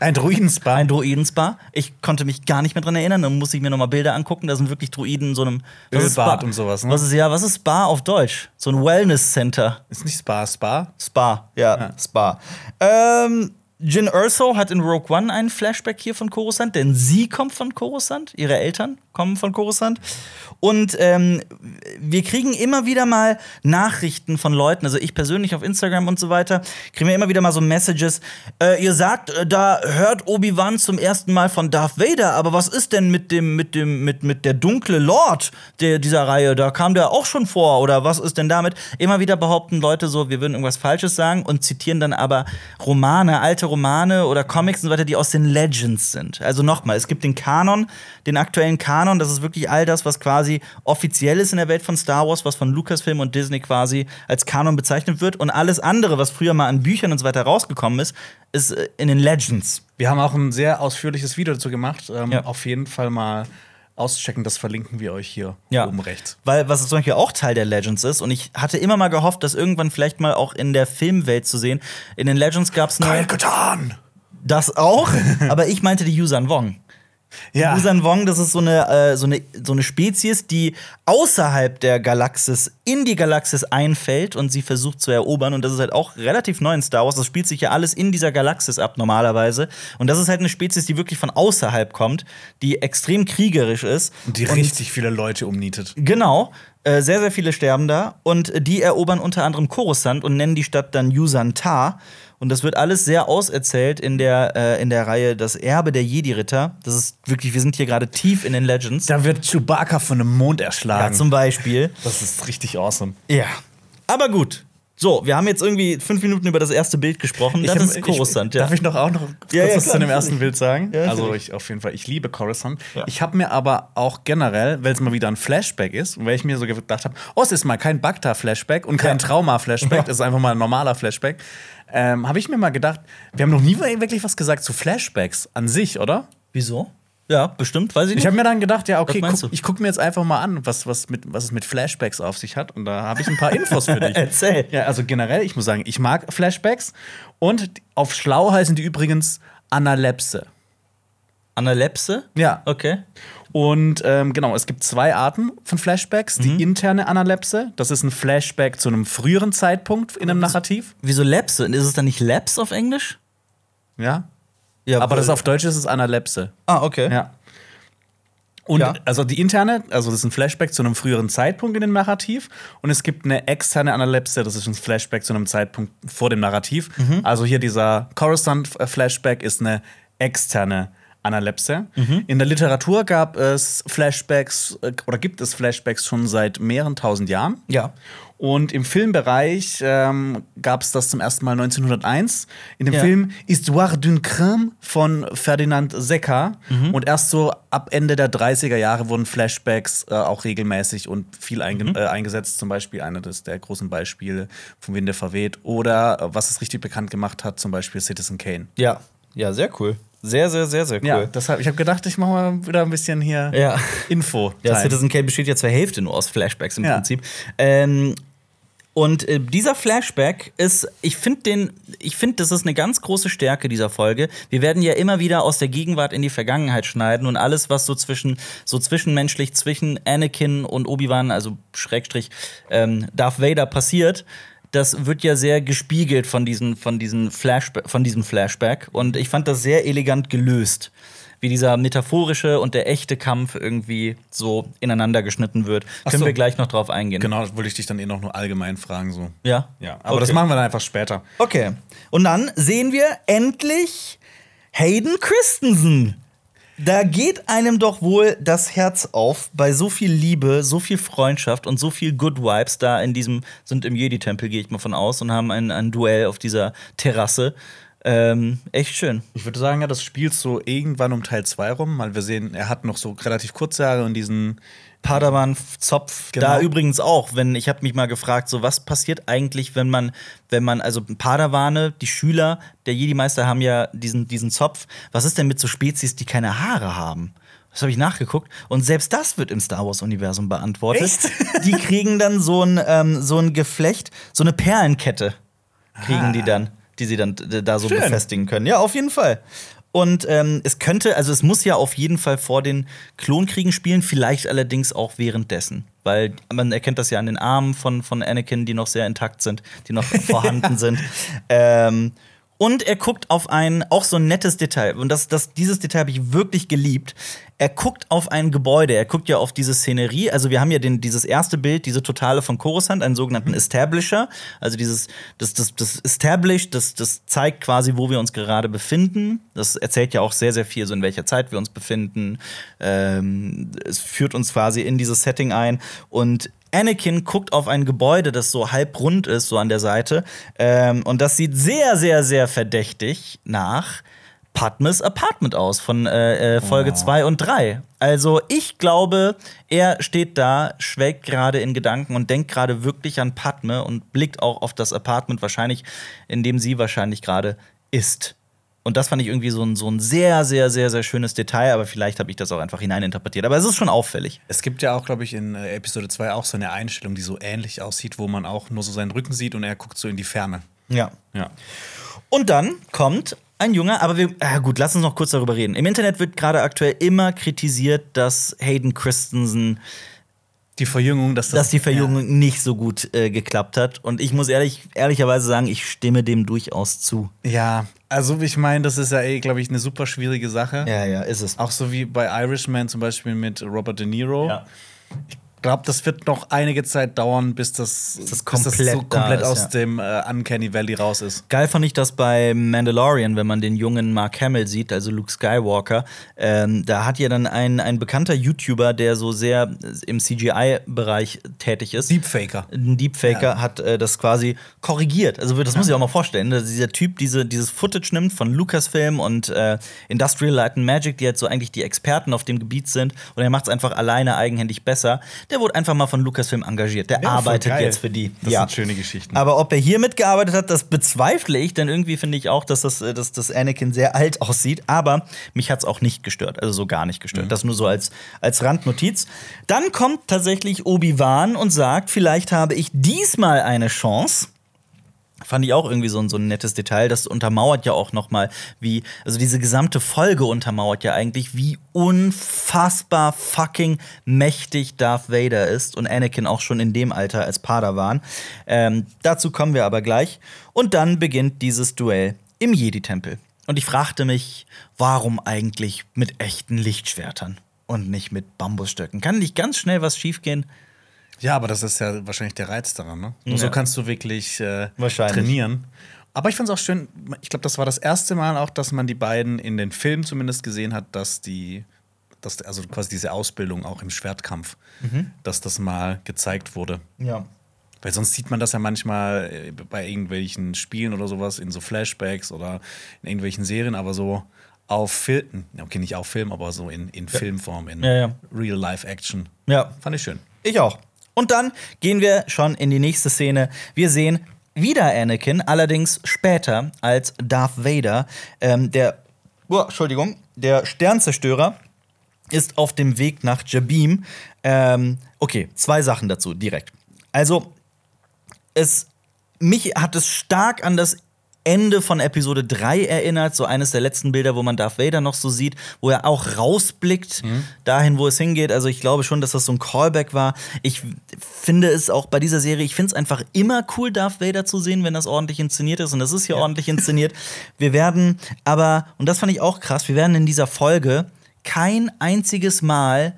Ein Druidenspa. Ein Druiden-Spa. Ich konnte mich gar nicht mehr dran erinnern. Dann muss ich mir noch mal Bilder angucken. Da sind wirklich Druiden in so einem Ölbad und sowas, ne? Was ist ja? Was ist Spa auf Deutsch? So ein Wellness-Center. ist nicht Spa, Spa. Spa, ja, Spa. Ähm, Jin Erso hat in Rogue One einen Flashback hier von Coruscant, denn sie kommt von Coruscant, ihre Eltern kommen von Coruscant. Und ähm, wir kriegen immer wieder mal Nachrichten von Leuten, also ich persönlich auf Instagram und so weiter, kriegen wir immer wieder mal so Messages. Äh, ihr sagt, äh, da hört Obi-Wan zum ersten Mal von Darth Vader, aber was ist denn mit dem, mit dem, mit, mit der dunkle Lord der, dieser Reihe? Da kam der auch schon vor, oder was ist denn damit? Immer wieder behaupten Leute so, wir würden irgendwas Falsches sagen und zitieren dann aber Romane, alte Romane oder Comics und so weiter, die aus den Legends sind. Also nochmal, es gibt den Kanon, den aktuellen Kanon, das ist wirklich all das, was quasi offiziell ist in der Welt von Star Wars, was von Lucasfilm und Disney quasi als Kanon bezeichnet wird und alles andere, was früher mal an Büchern und so weiter rausgekommen ist, ist äh, in den Legends. Wir haben auch ein sehr ausführliches Video dazu gemacht. Ähm, Ja. Auf jeden Fall mal auschecken, das verlinken wir euch hier Ja. oben rechts. Weil was zum Beispiel auch Teil der Legends ist, und ich hatte immer mal gehofft, das irgendwann vielleicht mal auch in der Filmwelt zu sehen. In den Legends gab es nur getan! das auch, aber ich meinte die Yuuzhan Wong. Ja. Yuuzhan Wong, das ist so eine, äh, so, eine, so eine Spezies, die außerhalb der Galaxis in die Galaxis einfällt und sie versucht zu erobern. Und das ist halt auch relativ neu in Star Wars. Das spielt sich ja alles in dieser Galaxis ab, normalerweise. Und das ist halt eine Spezies, die wirklich von außerhalb kommt, die extrem kriegerisch ist. Und die richtig viele Leute umnietet. Genau. Äh, sehr, sehr viele sterben da. Und die erobern unter anderem Coruscant und nennen die Stadt dann Yuuzhan Ta. Und das wird alles sehr auserzählt in der, äh, in der Reihe Das Erbe der Jedi-Ritter. Das ist wirklich, wir sind hier gerade tief in den Legends. Da wird Chewbacca von einem Mond Ja, erschlagen. zum Beispiel. das ist richtig awesome. Ja. Aber gut. So, wir haben jetzt irgendwie fünf Minuten über das erste Bild gesprochen. Das hab- ist Coruscant, ich, ja. Darf ich noch auch noch kurz Ja, ja, was zu dem ersten Bild sagen? Ja, also ich auf jeden Fall, ich liebe Coruscant. Ja. Ich habe mir aber auch generell, weil es mal wieder ein Flashback ist und weil ich mir so gedacht habe, oh, es ist mal kein Bacta-Flashback und kein Ja. Trauma-Flashback, Ja. es ist einfach mal ein normaler Flashback, ähm, habe ich mir mal gedacht, wir haben noch nie wirklich was gesagt zu Flashbacks an sich, oder? Wieso? Ja, bestimmt, weiß ich nicht. Ich habe mir dann gedacht, ja, okay, guck, ich gucke mir jetzt einfach mal an, was, was, mit, was es mit Flashbacks auf sich hat. Und da habe ich ein paar Infos für dich. Erzähl. Ja, also generell, ich muss sagen, ich mag Flashbacks. Und auf schlau heißen die übrigens Analepse. Analepse? Ja. Okay. Und ähm, genau, es gibt zwei Arten von Flashbacks. Mhm. Die interne Analepse, das ist ein Flashback zu einem früheren Zeitpunkt in einem Narrativ. Wieso Lapse? Ist es dann nicht Labs auf Englisch? Ja. Ja, Aber das auf Deutsch ist es Analepse. Ah, okay. Ja. Und Ja. also die interne, also das ist ein Flashback zu einem früheren Zeitpunkt in dem Narrativ. Und es gibt eine externe Analepse, das ist ein Flashback zu einem Zeitpunkt vor dem Narrativ. Mhm. Also hier dieser Coruscant-Flashback ist eine externe Analepse. Mhm. In der Literatur gab es Flashbacks äh, oder gibt es Flashbacks schon seit mehreren tausend Jahren. Ja. Und im Filmbereich ähm, gab es das zum ersten Mal 1901 in dem Ja. Film Histoire d'une Crème von Ferdinand Secker. Mhm. Und erst so ab Ende der 30er Jahre wurden Flashbacks äh, auch regelmäßig und viel einge Mhm. äh, eingesetzt. Zum Beispiel einer des, der großen Beispiele vom Winde verweht. Oder äh, was es richtig bekannt gemacht hat, zum Beispiel Citizen Kane. Ja, ja, sehr cool. Sehr, sehr, sehr, sehr cool. Ja, deshalb, ich habe gedacht, ich mache mal wieder ein bisschen hier Ja. Info. Ja. Citizen Kane besteht ja zur Hälfte nur aus Flashbacks im Ja. Prinzip. Ähm, und äh, dieser Flashback ist, ich finde den, ich finde, das ist eine ganz große Stärke dieser Folge. Wir werden ja immer wieder aus der Gegenwart in die Vergangenheit schneiden und alles, was so zwischen, so zwischenmenschlich zwischen Anakin und Obi-Wan, also Schrägstrich ähm, Darth Vader passiert, das wird ja sehr gespiegelt von, diesen, von, diesen Flashback, von diesem Flashback. Und ich fand das sehr elegant gelöst wie dieser metaphorische und der echte Kampf irgendwie so ineinander geschnitten wird. Ach Können so. wir gleich noch drauf eingehen. Genau, das wollte ich dich dann eh noch nur allgemein fragen. So. Ja? Ja, aber Okay. das machen wir dann einfach später. Okay. Und dann sehen wir endlich Hayden Christensen. Da geht einem doch wohl das Herz auf bei so viel Liebe, so viel Freundschaft und so viel Good Vibes da in diesem, sind im Jedi-Tempel, gehe ich mal von aus, und haben ein, ein Duell auf dieser Terrasse. Ähm, echt schön. Ich würde sagen, ja, das spielt so irgendwann um Teil 2 rum, weil wir sehen, er hat noch so relativ kurze Haare und diesen. Padawan-Zopf. Genau. Da übrigens auch, wenn ich habe mich mal gefragt, so was passiert eigentlich, wenn man, wenn man, also Padawane, die Schüler der Jedi-Meister haben ja diesen, diesen Zopf. Was ist denn mit so Spezies, die keine Haare haben? Das habe ich nachgeguckt. Und selbst das wird im Star Wars-Universum beantwortet. Echt? Die kriegen dann so ein, ähm, so ein Geflecht, so eine Perlenkette kriegen Ah. die dann, die sie dann da so Schön. befestigen können. Ja, auf jeden Fall. Und ähm, es könnte, also es muss ja auf jeden Fall vor den Klonkriegen spielen, vielleicht allerdings auch währenddessen. Weil man erkennt das ja an den Armen von, von Anakin, die noch sehr intakt sind, die noch vorhanden sind. Ähm, und er guckt auf ein, auch so ein nettes Detail. Und das, das, dieses Detail habe ich wirklich geliebt. Er guckt auf ein Gebäude, er guckt ja auf diese Szenerie. Also, wir haben ja den, dieses erste Bild, diese totale von Coruscant, einen sogenannten Establisher. Also, dieses, das, das, das Established, das, das zeigt quasi, wo wir uns gerade befinden. Das erzählt ja auch sehr, sehr viel, so in welcher Zeit wir uns befinden. Ähm, es führt uns quasi in dieses Setting ein. Und Anakin guckt auf ein Gebäude, das so halb rund ist, so an der Seite. Ähm, und das sieht sehr, sehr, sehr verdächtig nach Padmes Apartment aus von äh, äh, Folge Oh. 2 und 3. Also ich glaube, er steht da, schwelgt gerade in Gedanken und denkt gerade wirklich an Padme und blickt auch auf das Apartment wahrscheinlich, in dem sie wahrscheinlich gerade ist. Und das fand ich irgendwie so ein, so ein sehr, sehr, sehr, sehr schönes Detail, aber vielleicht habe ich das auch einfach hineininterpretiert. Aber es ist schon auffällig. Es gibt ja auch, glaube ich, in äh, Episode 2 auch so eine Einstellung, die so ähnlich aussieht, wo man auch nur so seinen Rücken sieht und er guckt so in die Ferne. Ja. Ja. Und dann kommt ein Junge, aber wir, ah gut, lass uns noch kurz darüber reden. Im Internet wird gerade aktuell immer kritisiert, dass Hayden Christensen, Die Verjüngung, dass das. dass die Verjüngung nicht so gut äh, geklappt hat. Und ich muss ehrlich, ehrlicherweise sagen, ich stimme dem durchaus zu. Ja, ja also ich meine, das ist ja, eh, glaube ich, eine super schwierige Sache. Ja, ja, ist es. Auch so wie bei Irishman zum Beispiel mit Robert De Niro. Ja. Ich glaube, das wird noch einige Zeit dauern, bis das, das bis komplett so da komplett ist, aus ja. dem äh, Uncanny Valley raus ist. Geil fand ich das bei Mandalorian, wenn man den jungen Mark Hamill sieht, also Luke Skywalker. Ähm, da hat ja dann ein, ein bekannter YouTuber, der so sehr im CGI-Bereich tätig ist. Deepfaker. ein Deepfaker hat äh, das quasi korrigiert. Also das muss ich auch mal vorstellen. Dass dieser Typ diese, dieses Footage nimmt von Lucasfilm und äh, Industrial Light and Magic, die jetzt so eigentlich die Experten auf dem Gebiet sind, und er macht es einfach alleine eigenhändig besser. Der wurde einfach mal von Lucasfilm engagiert. Der Ja, arbeitet jetzt für die. Das sind schöne Geschichten. Aber ob er hier mitgearbeitet hat, das bezweifle ich, denn irgendwie finde ich auch, dass das, äh, dass das Anakin sehr alt aussieht. Aber mich hat es auch nicht gestört, also so gar nicht gestört. Das nur so als, als Randnotiz. Dann kommt tatsächlich Obi-Wan und sagt, vielleicht habe ich diesmal eine Chance. Fand ich auch irgendwie so ein, so ein nettes Detail. Das untermauert ja auch noch mal, wie, also diese gesamte Folge untermauert ja eigentlich, wie unfassbar fucking mächtig Darth Vader ist und Anakin auch schon in dem Alter als Padawan. Ähm, dazu kommen wir aber gleich. Und dann beginnt dieses Duell im Jedi-Tempel. Und ich fragte mich, warum eigentlich mit echten Lichtschwertern und nicht mit Bambusstöcken? Kann nicht ganz schnell was schiefgehen? Ja, aber das ist ja wahrscheinlich der Reiz daran. Ne? Nur Ja. so kannst du wirklich äh, trainieren. Aber ich fand es auch schön, ich glaube, das war das erste Mal auch, dass man die beiden in den Filmen zumindest gesehen hat, dass die, dass, also quasi diese Ausbildung auch im Schwertkampf, dass das mal gezeigt wurde. Ja. Weil sonst sieht man das ja manchmal äh, bei irgendwelchen Spielen oder sowas in so Flashbacks oder in irgendwelchen Serien, aber so auf Film, okay, nicht auf Film, aber so in, in Filmform, in Ja, ja. Real-Life-Action. Ja, Fand ich schön. Ich auch. Und dann gehen wir schon in die nächste Szene. Wir sehen wieder Anakin, allerdings später als Darth Vader. Ähm, der, oh, Entschuldigung, der Sternzerstörer ist auf dem Weg nach Jabim. Ähm, okay, zwei Sachen dazu direkt. Also, es, mich hat es stark an das Ende von Episode 3 erinnert, so eines der letzten Bilder, wo man Darth Vader noch so sieht, wo er auch rausblickt, dahin, wo es hingeht. Also ich glaube schon, dass das so ein Callback war. Ich finde es auch bei dieser Serie, ich finde es einfach immer cool, Darth Vader zu sehen, wenn das ordentlich inszeniert ist. Und das ist hier ordentlich inszeniert. Wir werden aber, und das fand ich auch krass, wir werden in dieser Folge kein einziges Mal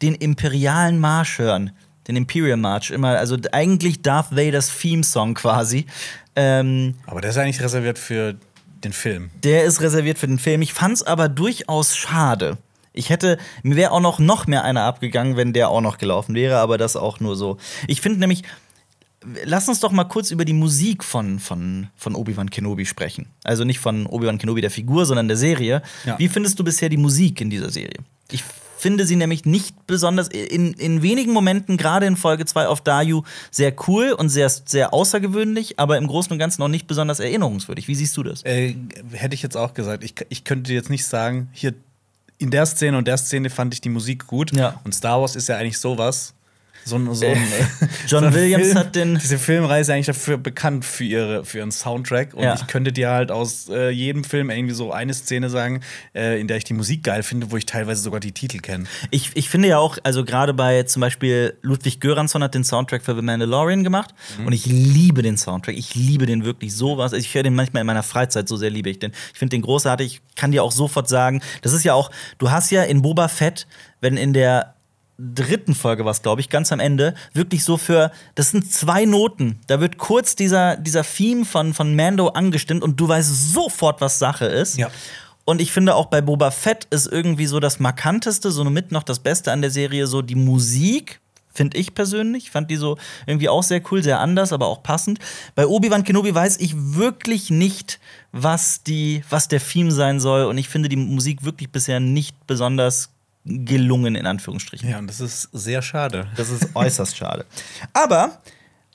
den imperialen Marsch hören. Den Imperial March. Immer, also eigentlich Darth Vaders Theme-Song quasi. Ähm, Aber der ist eigentlich reserviert für den Film. der ist reserviert für den Film. Ich fand's aber durchaus schade. Ich hätte, mir wäre auch noch, noch mehr einer abgegangen, wenn der auch noch gelaufen wäre, aber das auch nur so. Ich finde nämlich, lass uns doch mal kurz über die Musik von, von, von Obi-Wan Kenobi sprechen. Also nicht von Obi-Wan Kenobi der Figur, sondern der Serie. Ja. Wie findest du bisher die Musik in dieser Serie? Ich finde sie nämlich nicht besonders, in, in wenigen Momenten, gerade in Folge 2 auf Dayu, sehr cool und sehr, sehr außergewöhnlich, aber im Großen und Ganzen auch nicht besonders erinnerungswürdig. Wie siehst du das? Äh, hätte ich jetzt auch gesagt. Ich, ich könnte jetzt nicht sagen, hier in der Szene und der Szene fand ich die Musik gut. Ja. Und Star Wars ist ja eigentlich sowas. So ein, so ein, John so ein Williams hat den- Diese Filmreihe ist eigentlich dafür bekannt für, ihre, für ihren Soundtrack. Und Ja. ich könnte dir halt aus äh, jedem Film irgendwie so eine Szene sagen, äh, in der ich die Musik geil finde, wo ich teilweise sogar die Titel kenne. Ich, ich finde ja auch, also gerade bei zum Beispiel Ludwig Göransson hat den Soundtrack für The Mandalorian gemacht und ich liebe den Soundtrack. Ich liebe den wirklich sowas. Ich höre den manchmal in meiner Freizeit, so sehr liebe ich den. Ich finde den großartig. Ich kann dir auch sofort sagen, das ist ja auch, du hast ja in Boba Fett, wenn in der dritten Folge was, glaube ich, ganz am Ende, wirklich so für, das sind zwei Noten. Da wird kurz dieser, dieser Theme von, von Mando angestimmt und du weißt sofort, was Sache ist. Ja. Und ich finde auch bei Boba Fett ist irgendwie so das markanteste, so mit noch das Beste an der Serie, so die Musik. Finde ich persönlich. Fand die so irgendwie auch sehr cool, sehr anders, aber auch passend. Bei Obi-Wan Kenobi weiß ich wirklich nicht, was, die, was der Theme sein soll. Und ich finde die Musik wirklich bisher nicht besonders gelungen, in Anführungsstrichen. Ja, und das ist sehr schade. Das ist äußerst schade. Aber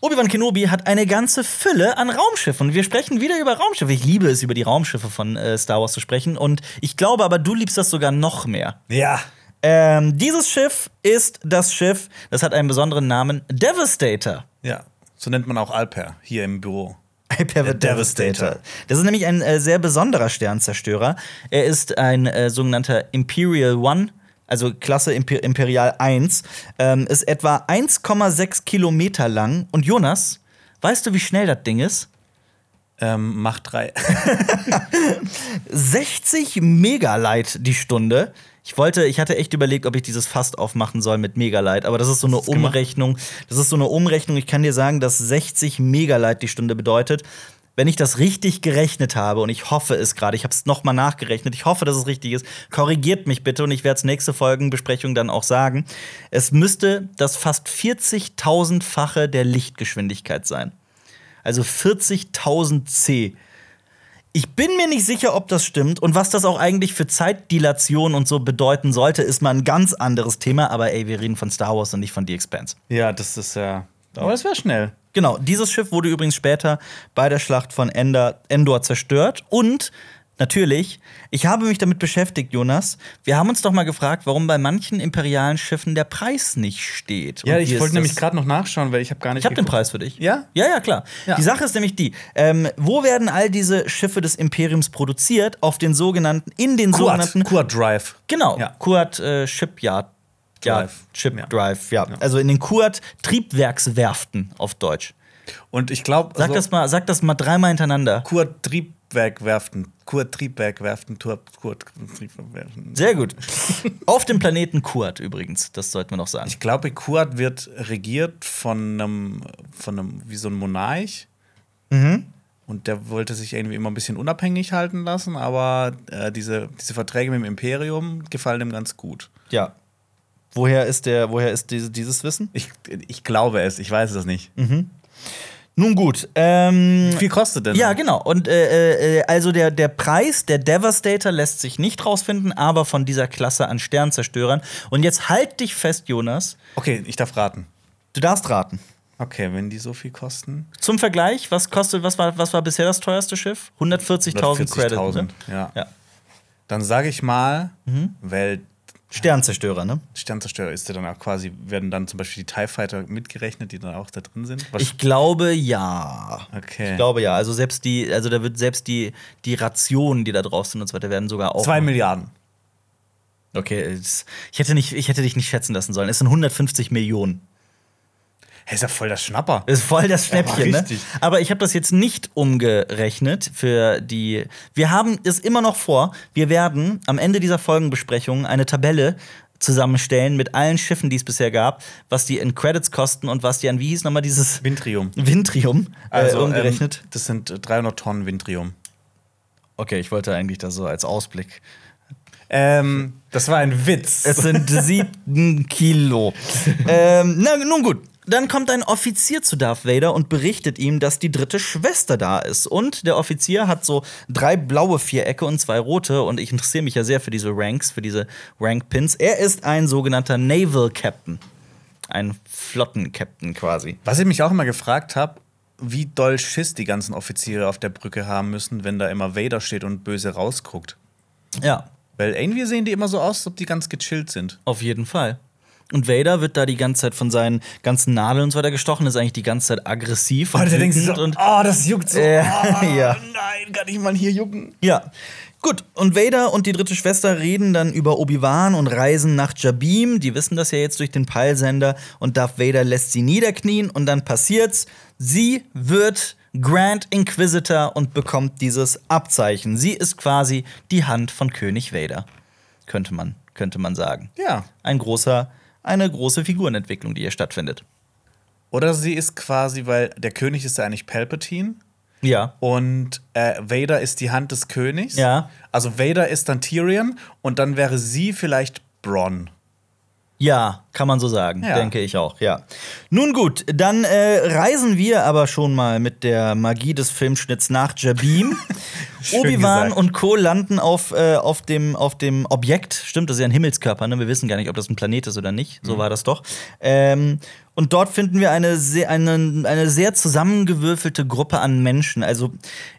Obi-Wan Kenobi hat eine ganze Fülle an Raumschiffen. Wir sprechen wieder über Raumschiffe. Ich liebe es, über die Raumschiffe von äh, Star Wars zu sprechen. Und ich glaube aber, du liebst das sogar noch mehr. Ja. Ähm, dieses Schiff ist das Schiff, das hat einen besonderen Namen, Devastator. Ja. So nennt man auch Alper hier im Büro. Hyper Der Devastator. Devastator. Das ist nämlich ein äh, sehr besonderer Sternzerstörer. Er ist ein äh, sogenannter Imperial One, also Klasse Imper Imperial 1, ähm, ist etwa 1,6 Kilometer lang. Und Jonas, weißt du, wie schnell das Ding ist? Ähm, Macht drei. 60 Megalight die Stunde. Ich wollte, ich hatte echt überlegt, ob ich dieses Fast aufmachen soll mit Megalight, aber das ist so eine? Umrechnung. Das ist so eine Umrechnung. Ich kann dir sagen, dass 60 Megalight die Stunde bedeutet. Wenn ich das richtig gerechnet habe, und ich hoffe es gerade, ich habe es nochmal nachgerechnet, ich hoffe, dass es richtig ist, korrigiert mich bitte und ich werde es nächste Folgenbesprechung dann auch sagen. Es müsste das fast 40.000-fache der Lichtgeschwindigkeit sein. Also 40.000 C. Ich bin mir nicht sicher, ob das stimmt und was das auch eigentlich für Zeitdilation und so bedeuten sollte, ist mal ein ganz anderes Thema. Aber ey, wir reden von Star Wars und nicht von The Expanse. ja, das ist ja. Aber das wäre schnell. Genau, dieses Schiff wurde übrigens später bei der Schlacht von Ender, Endor zerstört. Und natürlich, ich habe mich damit beschäftigt, Jonas. Wir haben uns doch mal gefragt, warum bei manchen imperialen Schiffen der Preis nicht steht. Ja, ich wollte nämlich gerade noch nachschauen, weil ich habe gar nicht. Ich habe den. Preis für dich. Ja? Ja, ja, klar. Ja. Die Sache ist nämlich die: ähm, Wo werden all diese Schiffe des Imperiums produziert? Auf den sogenannten, in den Quad, sogenannten Quad Drive. Genau, Ja. Kuat äh, Shipyard. Ja, Drive. Ship Ja. Drive, ja. Also in den Kuat Triebwerkswerften auf Deutsch. Und ich glaube, Sag das mal, sag das mal dreimal hintereinander. Kurt Triebwerkwerften. Kurt Triebwerkwerften. Kurt Kurt Triebwerkwerften. Sehr gut. auf dem Planeten Kuat übrigens, das sollten wir noch sagen. Ich glaube, Kurt wird regiert von einem, von einem, wie so ein Monarch. Mhm. Und der wollte sich irgendwie immer ein bisschen unabhängig halten lassen, aber äh, diese, diese Verträge mit dem Imperium gefallen ihm ganz gut. Ja. Woher ist der, woher ist diese, dieses Wissen? Ich, ich glaube es, ich weiß es nicht. Nun gut, ähm, Wie viel kostet denn? Ja, genau. Und äh, äh, also der, der Preis der Devastator lässt sich nicht rausfinden, aber von dieser Klasse an Sternzerstörern. Und jetzt halt dich fest, Jonas. Okay, ich darf raten. Du darfst raten. Okay, wenn die so viel kosten. Zum Vergleich, was kostet, was war, was war bisher das teuerste Schiff? 140.000 Credits. 140.000, Ne? ja. ja. Dann sage ich mal, Welt. Sternzerstörer, ne? Sternzerstörer ist der dann auch quasi, werden dann zum Beispiel die TIE Fighter mitgerechnet, die dann auch da drin sind? Was- Ich glaube ja. Okay. Ich glaube ja. Also selbst die, also da wird selbst die, die Rationen, die da drauf sind und so weiter, werden sogar auch. Zwei Milliarden. Okay, ich hätte, nicht, ich hätte dich nicht schätzen lassen sollen. Es sind 150 Millionen. Hey, ist ja voll das Schnapper. Ist voll das Schnäppchen, ne? richtig. Aber ich habe das jetzt nicht umgerechnet für die. Wir haben es immer noch vor. Wir werden am Ende dieser Folgenbesprechung eine Tabelle zusammenstellen mit allen Schiffen, die es bisher gab, was die in Credits kosten und was die an, wie hieß nochmal dieses Vintrium. Vintrium Also, äh, umgerechnet. Ähm, das sind äh, 300 Tonnen Vintrium. okay, ich wollte eigentlich das so als Ausblick. Ähm, das war ein Witz. Es sind sieben Kilo. ähm, na, nun gut. Dann kommt ein Offizier zu Darth Vader und berichtet ihm, dass die dritte Schwester da ist. Und der Offizier hat so drei blaue Vierecke und zwei rote. Und ich interessiere mich ja sehr für diese Ranks, für diese Rank-Pins. Er ist ein sogenannter Naval Captain. Ein Flotten-Captain quasi. Was ich mich auch immer gefragt habe, wie doll Schiss die ganzen Offiziere auf der Brücke haben müssen, wenn da immer Vader steht und böse rausguckt. Ja, Weil irgendwie sehen die immer so aus, als ob die ganz gechillt sind. auf jeden Fall. Und Vader wird da die ganze Zeit von seinen ganzen Nadeln und so weiter gestochen, ist eigentlich die ganze Zeit aggressiv und, wütend und oh, das juckt so. Äh, oh, ja. Nein, kann ich mal hier jucken. Ja. Gut, und Vader und die dritte Schwester reden dann über Obi-Wan und reisen nach Jabim. Die wissen das ja jetzt durch den Peilsender. Und Darth Vader lässt sie niederknien und dann passiert's. Sie wird Grand Inquisitor und bekommt dieses Abzeichen. Sie ist quasi die Hand von König Vader. Könnte man, könnte man sagen. Ja. Ein großer, eine große Figurenentwicklung, die hier stattfindet. Oder sie ist quasi, weil der König ist ja eigentlich Palpatine Ja. und äh, Vader ist die Hand des Königs. Ja. Also Vader ist dann Tyrion und dann wäre sie vielleicht Bronn. Ja, kann man so sagen, Ja. denke ich auch, ja. Nun gut, dann äh, reisen wir aber schon mal mit der Magie des Filmschnitts nach Jabim. Obi-Wan und Co. landen auf, äh, auf, dem, auf dem Objekt. Stimmt, das ist ja ein Himmelskörper, ne? Wir wissen gar nicht, ob das ein Planet ist oder nicht. Mhm. So war das doch. Ähm, und dort finden wir eine sehr, eine, eine sehr zusammengewürfelte Gruppe an Menschen. Also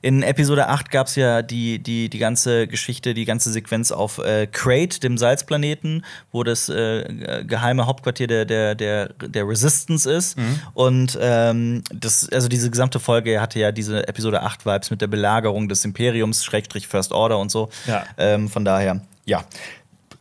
in Episode 8 gab es ja die, die, die ganze Geschichte, die ganze Sequenz auf äh, Crate, dem Salzplaneten, wo das äh, geheime Hauptquartier der, der, der, der Resistance ist. Und ähm, das, also diese gesamte Folge hatte ja diese Episode 8 Vibes mit der Belagerung des Imperiums, Schrägstrich First Order und so. Ja. Ähm, von daher, ja.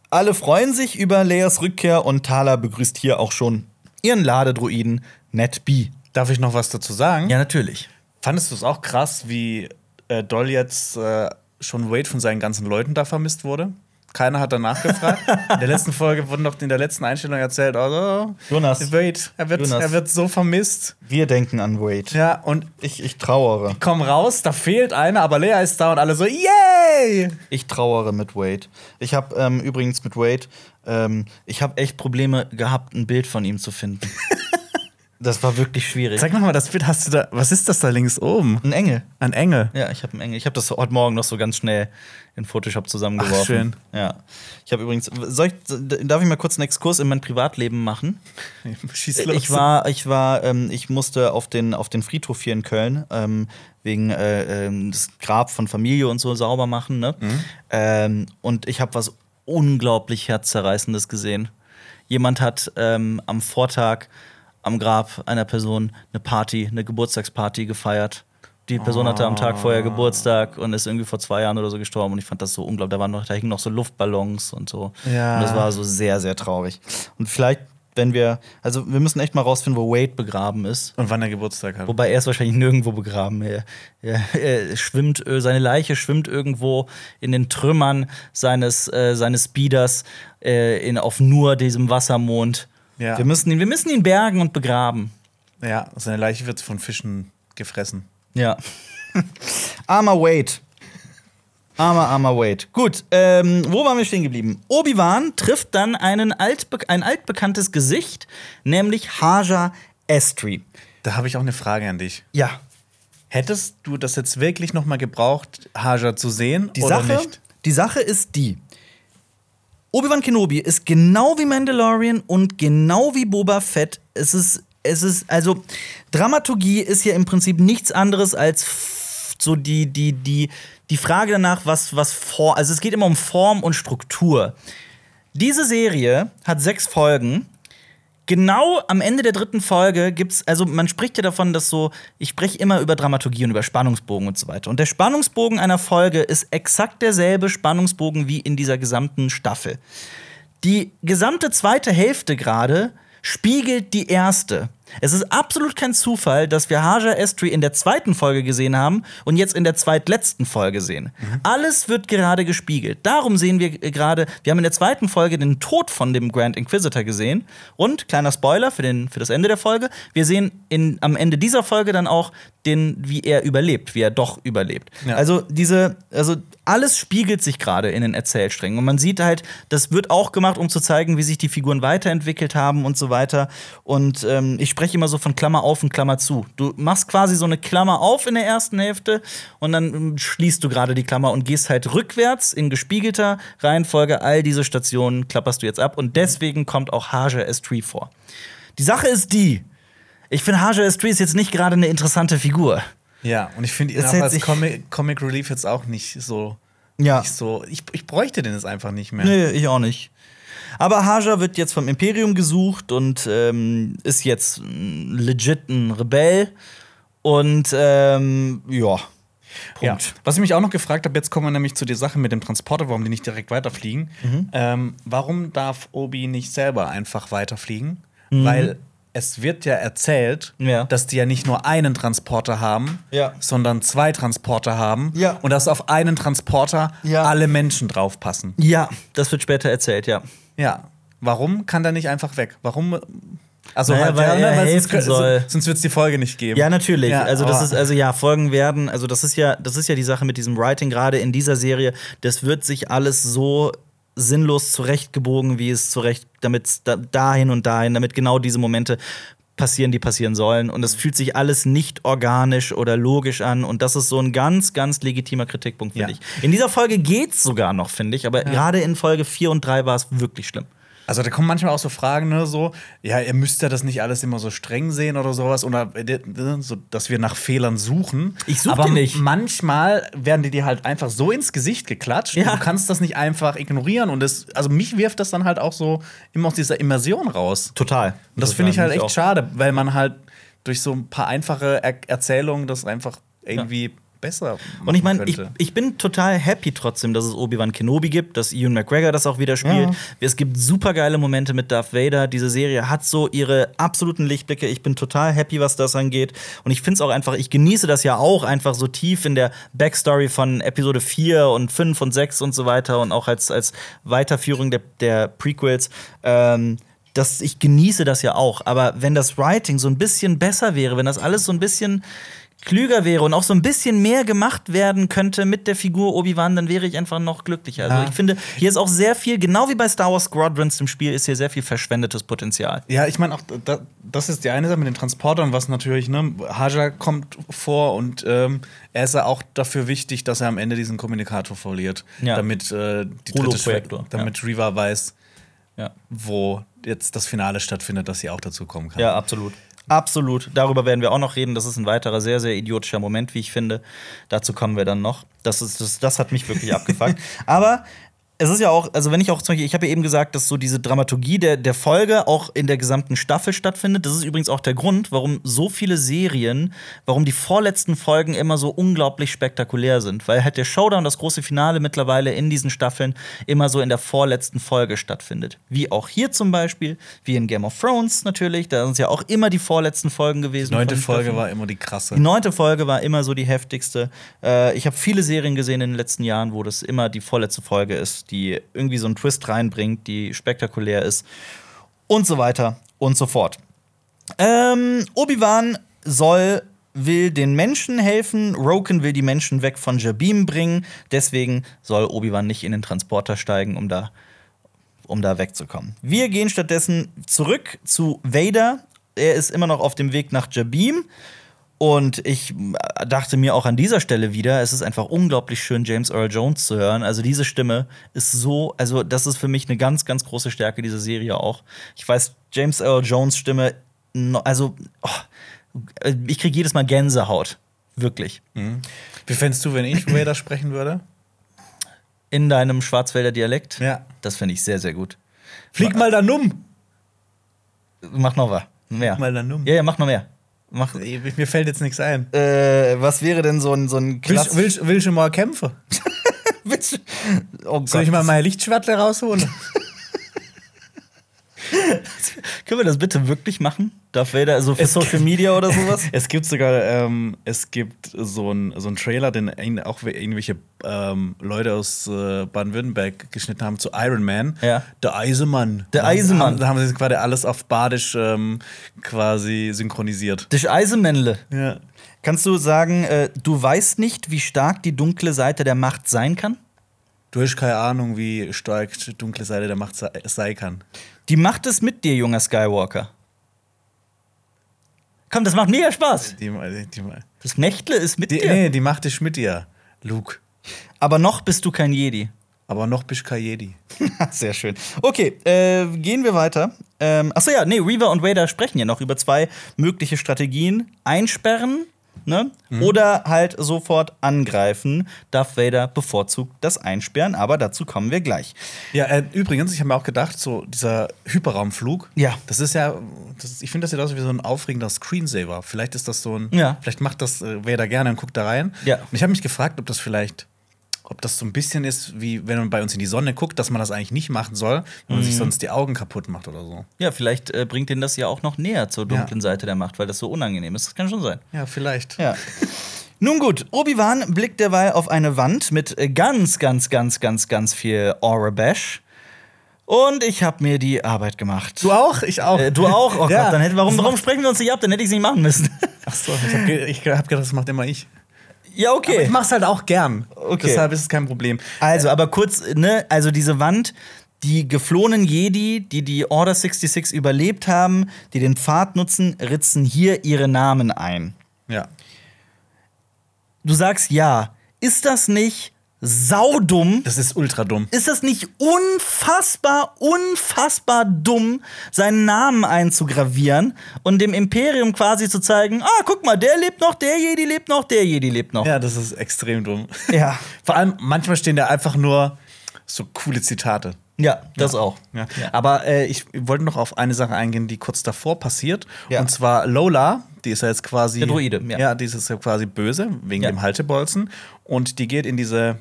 Alle freuen sich über Leas Rückkehr und Thala begrüßt hier auch schon ihren Ladedruiden Ned B. Darf ich noch was dazu sagen? Ja, natürlich. Fandest du es auch krass, wie äh, doll jetzt äh, schon Wade von seinen ganzen Leuten da vermisst wurde? Keiner hat danach gefragt. in der letzten Folge wurde noch in der letzten Einstellung erzählt, also Jonas. Wade, er wird, Jonas. er wird so vermisst. Wir denken an Wade. Ja, und Ich, ich trauere. komm raus, da fehlt einer, aber Lea ist da und alle so, yay! Ich trauere mit Wade. Ich habe ähm, übrigens mit Wade, ähm, ich habe echt Probleme gehabt, ein Bild von ihm zu finden. das war wirklich schwierig. Zeig noch mal das Bild, hast du da, was ist das da links oben? Ein Engel. Ein Engel. Ja, ich habe einen Engel. Ich habe das heute Morgen noch so ganz schnell in Photoshop zusammengeworfen. Ach, schön. Ja. Ich habe übrigens, ich, darf ich mal kurz einen Exkurs in mein Privatleben machen? Schieß los. Ich war, ich war, ähm, ich musste auf den, auf den Friedhof hier in Köln ähm, wegen äh, ähm, das Grab von Familie und so sauber machen. Ne? Ähm, und ich habe was unglaublich herzzerreißendes gesehen. Jemand hat ähm, am Vortag am Grab einer Person eine Party, eine Geburtstagsparty gefeiert. Die Person hatte am Tag vorher Geburtstag und ist irgendwie vor zwei Jahren oder so gestorben. Und ich fand das so unglaublich. Da, waren noch, da hingen noch so Luftballons und so. Ja. Und das war so sehr, sehr traurig. Und vielleicht, wenn wir, also wir müssen echt mal rausfinden, wo Wade begraben ist. und wann er Geburtstag hat. Wobei er ist wahrscheinlich nirgendwo begraben. Er, er, er schwimmt, äh, seine Leiche schwimmt irgendwo in den Trümmern seines, äh, seines Speeders äh, in, auf nur diesem Wassermond. Ja. Wir, müssen ihn, wir müssen ihn bergen und begraben. Ja, seine Leiche wird von Fischen gefressen. Ja. Armer Wade. Armer, armer Wade. Gut, ähm, wo waren wir stehen geblieben? Obi-Wan trifft dann einen altbe ein altbekanntes Gesicht, nämlich Haja Estri. Da habe ich auch eine Frage an dich. Ja, Hättest du das jetzt wirklich noch mal gebraucht, Haja zu sehen die oder Sache, nicht? die Sache ist die. Obi-Wan Kenobi ist genau wie Mandalorian und genau wie Boba Fett. Es ist, es ist, also, Dramaturgie ist ja im Prinzip nichts anderes als so die, die, die, die Frage danach, was, was vor, also es geht immer um Form und Struktur. Diese Serie hat sechs Folgen. Genau am Ende der dritten Folge gibt's, also man spricht ja davon, dass so, ich spreche immer über Dramaturgie und über Spannungsbogen und so weiter. Und der Spannungsbogen einer Folge ist exakt derselbe Spannungsbogen wie in dieser gesamten Staffel. Die gesamte zweite Hälfte gerade spiegelt die erste. Es ist absolut kein Zufall, dass wir Haja Estri in der zweiten Folge gesehen haben und jetzt in der zweitletzten Folge sehen. Alles wird gerade gespiegelt. Darum sehen wir äh, gerade, wir haben in der zweiten Folge den Tod von dem Grand Inquisitor gesehen. Und, kleiner Spoiler für, den, für das Ende der Folge, wir sehen in, am Ende dieser Folge dann auch, den, wie er überlebt, wie er doch überlebt. Ja. Also diese, also alles spiegelt sich gerade in den Erzählsträngen. Und man sieht halt, das wird auch gemacht, um zu zeigen, wie sich die Figuren weiterentwickelt haben und so weiter. Und ähm, ich spreche immer so von Klammer auf und Klammer zu. Du machst quasi so eine Klammer auf in der ersten Hälfte und dann schließt du gerade die Klammer und gehst halt rückwärts in gespiegelter Reihenfolge. All diese Stationen klapperst du jetzt ab. Und deswegen kommt auch Haja Estri vor. Die Sache ist die, ich finde, Haja Estri ist jetzt nicht gerade eine interessante Figur. Ja, und ich finde ihn auch als Comic, Comic Relief jetzt auch nicht so. Ja. So ich, ich bräuchte den jetzt einfach nicht mehr. Nee, ich auch nicht. Aber Haja wird jetzt vom Imperium gesucht und ähm, ist jetzt legit ein Rebell. Und ähm, ja. Ja. Punkt. Was ich mich auch noch gefragt habe, jetzt kommen wir nämlich zu der Sache mit dem Transporter, warum die nicht direkt weiterfliegen. Mhm. Ähm, warum darf Obi nicht selber einfach weiterfliegen? Mhm. Weil es wird ja erzählt, Ja. dass die ja nicht nur einen Transporter haben, Ja. sondern zwei Transporter haben. Ja. Und dass auf einen Transporter Ja. alle Menschen draufpassen. Ja, das wird später erzählt, ja. Ja. Warum kann der nicht einfach weg? Warum? Also Naja, halt, weil ja, er ne, helfen sonst, soll. sonst wird es die Folge nicht geben. Ja, natürlich. Ja, also das aber- ist also ja Folgen werden. Also das ist ja das ist ja die Sache mit diesem Writing gerade in dieser Serie. Das wird sich alles so sinnlos zurechtgebogen, wie es zurecht, damit da, dahin und dahin, damit genau diese Momente passieren, die passieren sollen. Und es fühlt sich alles nicht organisch oder logisch an. Und das ist so ein ganz, ganz legitimer Kritikpunkt, finde Ja. ich. In dieser Folge geht's sogar noch, finde ich. Aber gerade in Folge 4 und 3 war es wirklich schlimm. Also da kommen manchmal auch so Fragen, ne, so, ja, ihr müsst ja das nicht alles immer so streng sehen oder sowas, oder äh, so, dass wir nach Fehlern suchen. Ich such Aber die nicht. manchmal werden die dir halt einfach so ins Gesicht geklatscht. Ja. Du kannst das nicht einfach ignorieren. Und das, also mich wirft das dann halt auch so immer aus dieser Immersion raus. Total. Und das finde ich halt echt auch. schade, weil man halt durch so ein paar einfache er Erzählungen das einfach irgendwie besser Und ich meine, ich, ich bin total happy trotzdem, dass es Obi-Wan Kenobi gibt, dass Ewan McGregor das auch wieder spielt. Ja. Es gibt super geile Momente mit Darth Vader. Diese Serie hat so ihre absoluten Lichtblicke. Ich bin total happy, was das angeht. Und ich finde es auch einfach, ich genieße das ja auch einfach so tief in der Backstory von Episode 4 und 5 und 6 und so weiter und auch als, als Weiterführung der, der Prequels. Ähm, das, ich genieße das ja auch. Aber wenn das Writing so ein bisschen besser wäre, wenn das alles so ein bisschen klüger wäre und auch so ein bisschen mehr gemacht werden könnte mit der Figur Obi-Wan, dann wäre ich einfach noch glücklicher. Also Ja. ich finde, hier ist auch sehr viel, genau wie bei Star Wars Squadrons im Spiel, ist hier sehr viel verschwendetes Potenzial. Ja, ich meine auch, da, das ist die eine Sache mit den Transportern, was natürlich, ne, Haja kommt vor und ähm, er ist ja auch dafür wichtig, dass er am Ende diesen Kommunikator verliert, Ja. damit äh, die dritte damit Riva weiß, Ja. wo jetzt das Finale stattfindet, dass sie auch dazu kommen kann. Ja, absolut. Absolut. Darüber werden wir auch noch reden. Das ist ein weiterer sehr, sehr idiotischer Moment, wie ich finde. Dazu kommen wir dann noch. Das, ist, das, das hat mich wirklich abgefuckt. Aber es ist ja auch, also wenn ich auch zum Beispiel, ich habe ja eben gesagt, dass so diese Dramaturgie der, der Folge auch in der gesamten Staffel stattfindet. Das ist übrigens auch der Grund, warum so viele Serien, warum die vorletzten Folgen immer so unglaublich spektakulär sind. Weil halt der Showdown, das große Finale mittlerweile in diesen Staffeln immer so in der vorletzten Folge stattfindet. Wie auch hier zum Beispiel, wie in Game of Thrones natürlich. Da sind ja auch immer die vorletzten Folgen gewesen. Die neunte Folge war immer die krasse. Die neunte Folge war immer so die heftigste. Äh, ich habe viele Serien gesehen in den letzten Jahren, wo das immer die vorletzte Folge ist, die irgendwie so einen Twist reinbringt, die spektakulär ist und so weiter und so fort. Ähm, Obi-Wan soll will den Menschen helfen, Roken will die Menschen weg von Jabim bringen. Deswegen soll Obi-Wan nicht in den Transporter steigen, um da, um da wegzukommen. Wir gehen stattdessen zurück zu Vader. Er ist immer noch auf dem Weg nach Jabim. Und ich dachte mir auch an dieser Stelle wieder, es ist einfach unglaublich schön, James Earl Jones zu hören. Also diese Stimme ist so, also das ist für mich eine ganz, ganz große Stärke dieser Serie auch. Ich weiß, James Earl Jones Stimme, also oh, ich kriege jedes Mal Gänsehaut. Wirklich. Wie fändest du, wenn ich Vader sprechen würde? In deinem Schwarzwälder Dialekt. Ja. Das finde ich sehr, sehr gut. Flieg mal da numm! Mach noch was. Mehr. Mal da numm. Ja, ja, mach noch mehr. Mach, Mir fällt jetzt nichts ein. äh, was wäre denn so ein, so ein Willst, willst, du mal kämpfen? willst, oh. Soll ich mal meine Lichtschwertle rausholen? Können wir das bitte wirklich machen? Darf Vader, also für Es- Social Media oder sowas? Es gibt sogar, ähm, es gibt so einen so einen Trailer, den auch irgendwelche ähm, Leute aus äh, Baden-Württemberg geschnitten haben zu Iron Man. Ja. Der Eisemann. Der Eisemann. Da haben sie quasi alles auf Badisch ähm, quasi synchronisiert. Dich Eisenmännle. Ja. Kannst du sagen, äh, du weißt nicht, wie stark die dunkle Seite der Macht sein kann? Du hast keine Ahnung, wie stark die dunkle Seite der Macht sei, sei kann. Die Macht ist mit dir, junger Skywalker. Komm, das macht mega Spaß. Die, die, die, Das Mächtle ist mit die, dir. nee, die Macht ist mit dir, Luke. Aber noch bist du kein Jedi. Aber noch bist du kein Jedi. Sehr schön. Okay, äh, gehen wir weiter. Ähm, achso, ja, nee, Reaver und Vader sprechen ja noch über zwei mögliche Strategien. Einsperren, ne? Oder halt sofort angreifen. Darth Vader bevorzugt das Einsperren, aber dazu kommen wir gleich. Ja, äh, übrigens, ich habe mir auch gedacht, so dieser Hyperraumflug, Ja. das ist ja, das ist, ich finde das sieht aus wie so ein aufregender Screensaver. Vielleicht ist das so ein, Ja. vielleicht macht das äh, da gerne und guckt da rein. Ja. Und ich habe mich gefragt, ob das vielleicht, ob das so ein bisschen ist, wie wenn man bei uns in die Sonne guckt, dass man das eigentlich nicht machen soll, wenn man Mhm. sich sonst die Augen kaputt macht oder so. Ja, vielleicht äh, bringt ihn das ja auch noch näher zur dunklen Seite der Macht, weil das so unangenehm ist. Das kann schon sein. Ja, vielleicht. Ja. Nun gut, Obi-Wan blickt derweil auf eine Wand mit ganz, ganz, ganz, ganz, ganz viel Aura Bash. Und ich habe mir die Arbeit gemacht. Du auch? Ich auch. Äh, du auch? Oh Ja. Gott, dann hätte, warum, warum sprechen wir uns nicht ab? Dann hätte ich es nicht machen müssen. Ach so, ich habe hab gedacht, das macht immer ich. Ja, Aber okay. ich mach's halt auch gern. Okay. Deshalb ist es kein Problem. Also, aber kurz, ne, also diese Wand, die geflohenen Jedi, die die Order 66 überlebt haben, die den Pfad nutzen, ritzen hier ihre Namen ein. Ja. Du sagst ja. Ist das nicht saudumm? Das ist ultra dumm. Ist das nicht unfassbar, unfassbar dumm, seinen Namen einzugravieren und dem Imperium quasi zu zeigen, ah, guck mal, der lebt noch, der Jedi lebt noch, der Jedi lebt noch. Ja, das ist extrem dumm. Ja. Vor allem, manchmal stehen da einfach nur so coole Zitate. Ja, das auch. Ja. Aber äh, ich wollte noch auf eine Sache eingehen, die kurz davor passiert. Ja. Und zwar Lola, die ist ja jetzt quasi. Der Druide, ja. Ja, die ist jetzt ja quasi böse, wegen Ja. dem Haltebolzen. Und die geht in diese,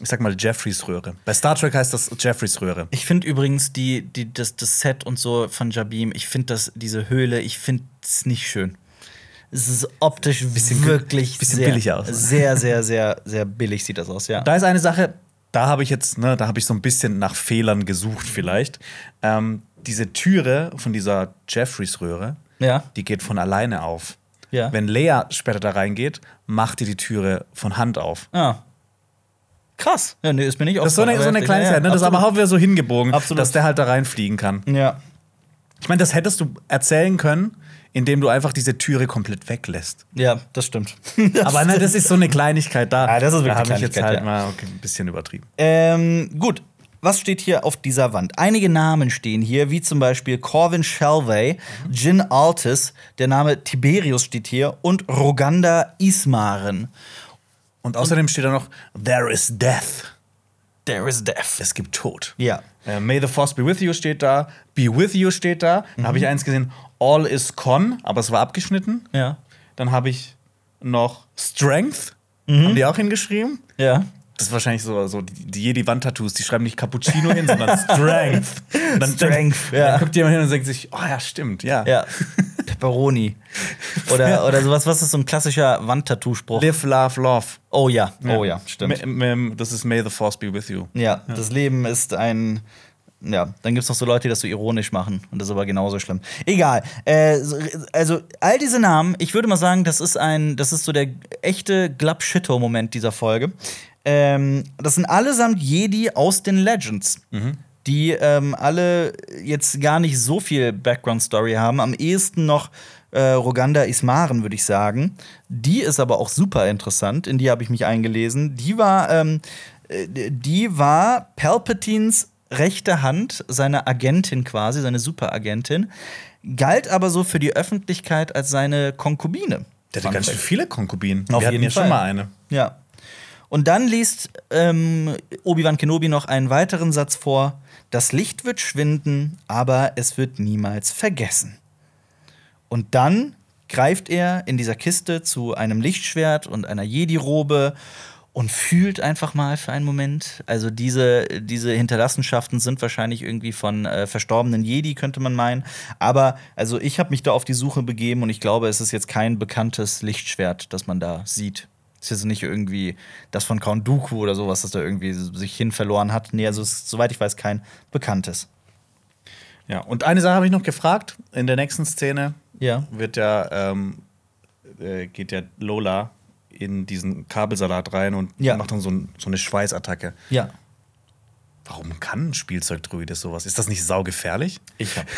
ich sag mal, Jeffreys-Röhre. Bei Star Trek heißt das Jeffreys-Röhre. Ich finde übrigens die, die, das, das Set und so von Jabim, ich finde das, diese Höhle, ich finde es nicht schön. Es ist optisch Bisschen- wirklich bisschen sehr, billig aus. Sehr, sehr, sehr, sehr billig sieht das aus, ja. Da ist eine Sache, da habe ich jetzt, ne, da habe ich so ein bisschen nach Fehlern gesucht, vielleicht. Ähm, diese Türe von dieser Jeffreys-Röhre, Ja. die geht von alleine auf. Ja. Wenn Lea später da reingeht, macht die die Türe von Hand auf. Ah. Krass. Ja, nee, ist mir nicht Das ist so eine, so eine Kleinigkeit, ne? Das ist aber wieder so hingebogen, Absolut. dass der halt da reinfliegen kann. Ja. Ich meine, das hättest du erzählen können, indem du einfach diese Türe komplett weglässt. Ja, das stimmt. aber ne, das ist so eine Kleinigkeit da. Ja, das ist wirklich da habe ich jetzt halt mal okay, ein bisschen übertrieben. Ähm, gut. Was steht hier auf dieser Wand? Einige Namen stehen hier, wie zum Beispiel Corvin Shelvey, Jin Altis, der Name Tiberius steht hier und Roganda Ismaren. Und außerdem steht da noch There is death. There is death. Es gibt Tod. Ja. Äh, May the Force be with you steht da. Be with you steht da. Dann habe ich eins gesehen, All is con, aber es war abgeschnitten. Ja. Dann habe ich noch Strength. Haben die auch hingeschrieben? Ja. Das ist wahrscheinlich so, so die, die Jedi-Wand-Tattoos, die schreiben nicht Cappuccino hin, sondern Strength. Und dann, Strength, dann, ja. dann guckt jemand hin und denkt sich, oh ja, stimmt, ja. Ja. Pepperoni. Oder, oder sowas, was ist so ein klassischer Wandtattoo-Spruch? Live, love, love. Oh ja, oh ja, stimmt. Das ist May the Force be with you. Ja, das Leben ist ein ja, dann gibt es noch so Leute, die das so ironisch machen. Und das ist aber genauso schlimm. Egal. Äh, also, all diese Namen, ich würde mal sagen, das ist ein, das ist so der echte Glub-Shitto-Moment dieser Folge. Ähm, das sind allesamt Jedi aus den Legends. Die ähm, alle jetzt gar nicht so viel Background-Story haben. Am ehesten noch äh, Roganda Ismaren, würde ich sagen. Die ist aber auch super interessant. In die habe ich mich eingelesen. Die war, ähm, äh, die war Palpatines rechte Hand, seine Agentin quasi, seine Superagentin, galt aber so für die Öffentlichkeit als seine Konkubine. Der hatte ganz schön viele Konkubinen. Auf Wir hatten jeden ja schon Fall. mal eine. Ja. Und dann liest ähm, Obi-Wan Kenobi noch einen weiteren Satz vor. Das Licht wird schwinden, aber es wird niemals vergessen. Und dann greift er in dieser Kiste zu einem Lichtschwert und einer Jedi-Robe und fühlt einfach mal für einen Moment. Also diese, diese Hinterlassenschaften sind wahrscheinlich irgendwie von äh, verstorbenen Jedi, könnte man meinen. Aber also ich habe mich da auf die Suche begeben und ich glaube, es ist jetzt kein bekanntes Lichtschwert, das man da sieht. Ist jetzt nicht irgendwie das von Count Dooku oder sowas, das da irgendwie sich hin verloren hat. Nee, also es ist, soweit ich weiß, kein bekanntes. Ja, und eine Sache habe ich noch gefragt. In der nächsten Szene Ja. wird ja, ähm, äh, geht ja Lola in diesen Kabelsalat rein und Ja. macht dann so, ein, so eine Schweißattacke. Ja. Warum kann ein Spielzeugdruide sowas? Ist das nicht saugefährlich? Ich habe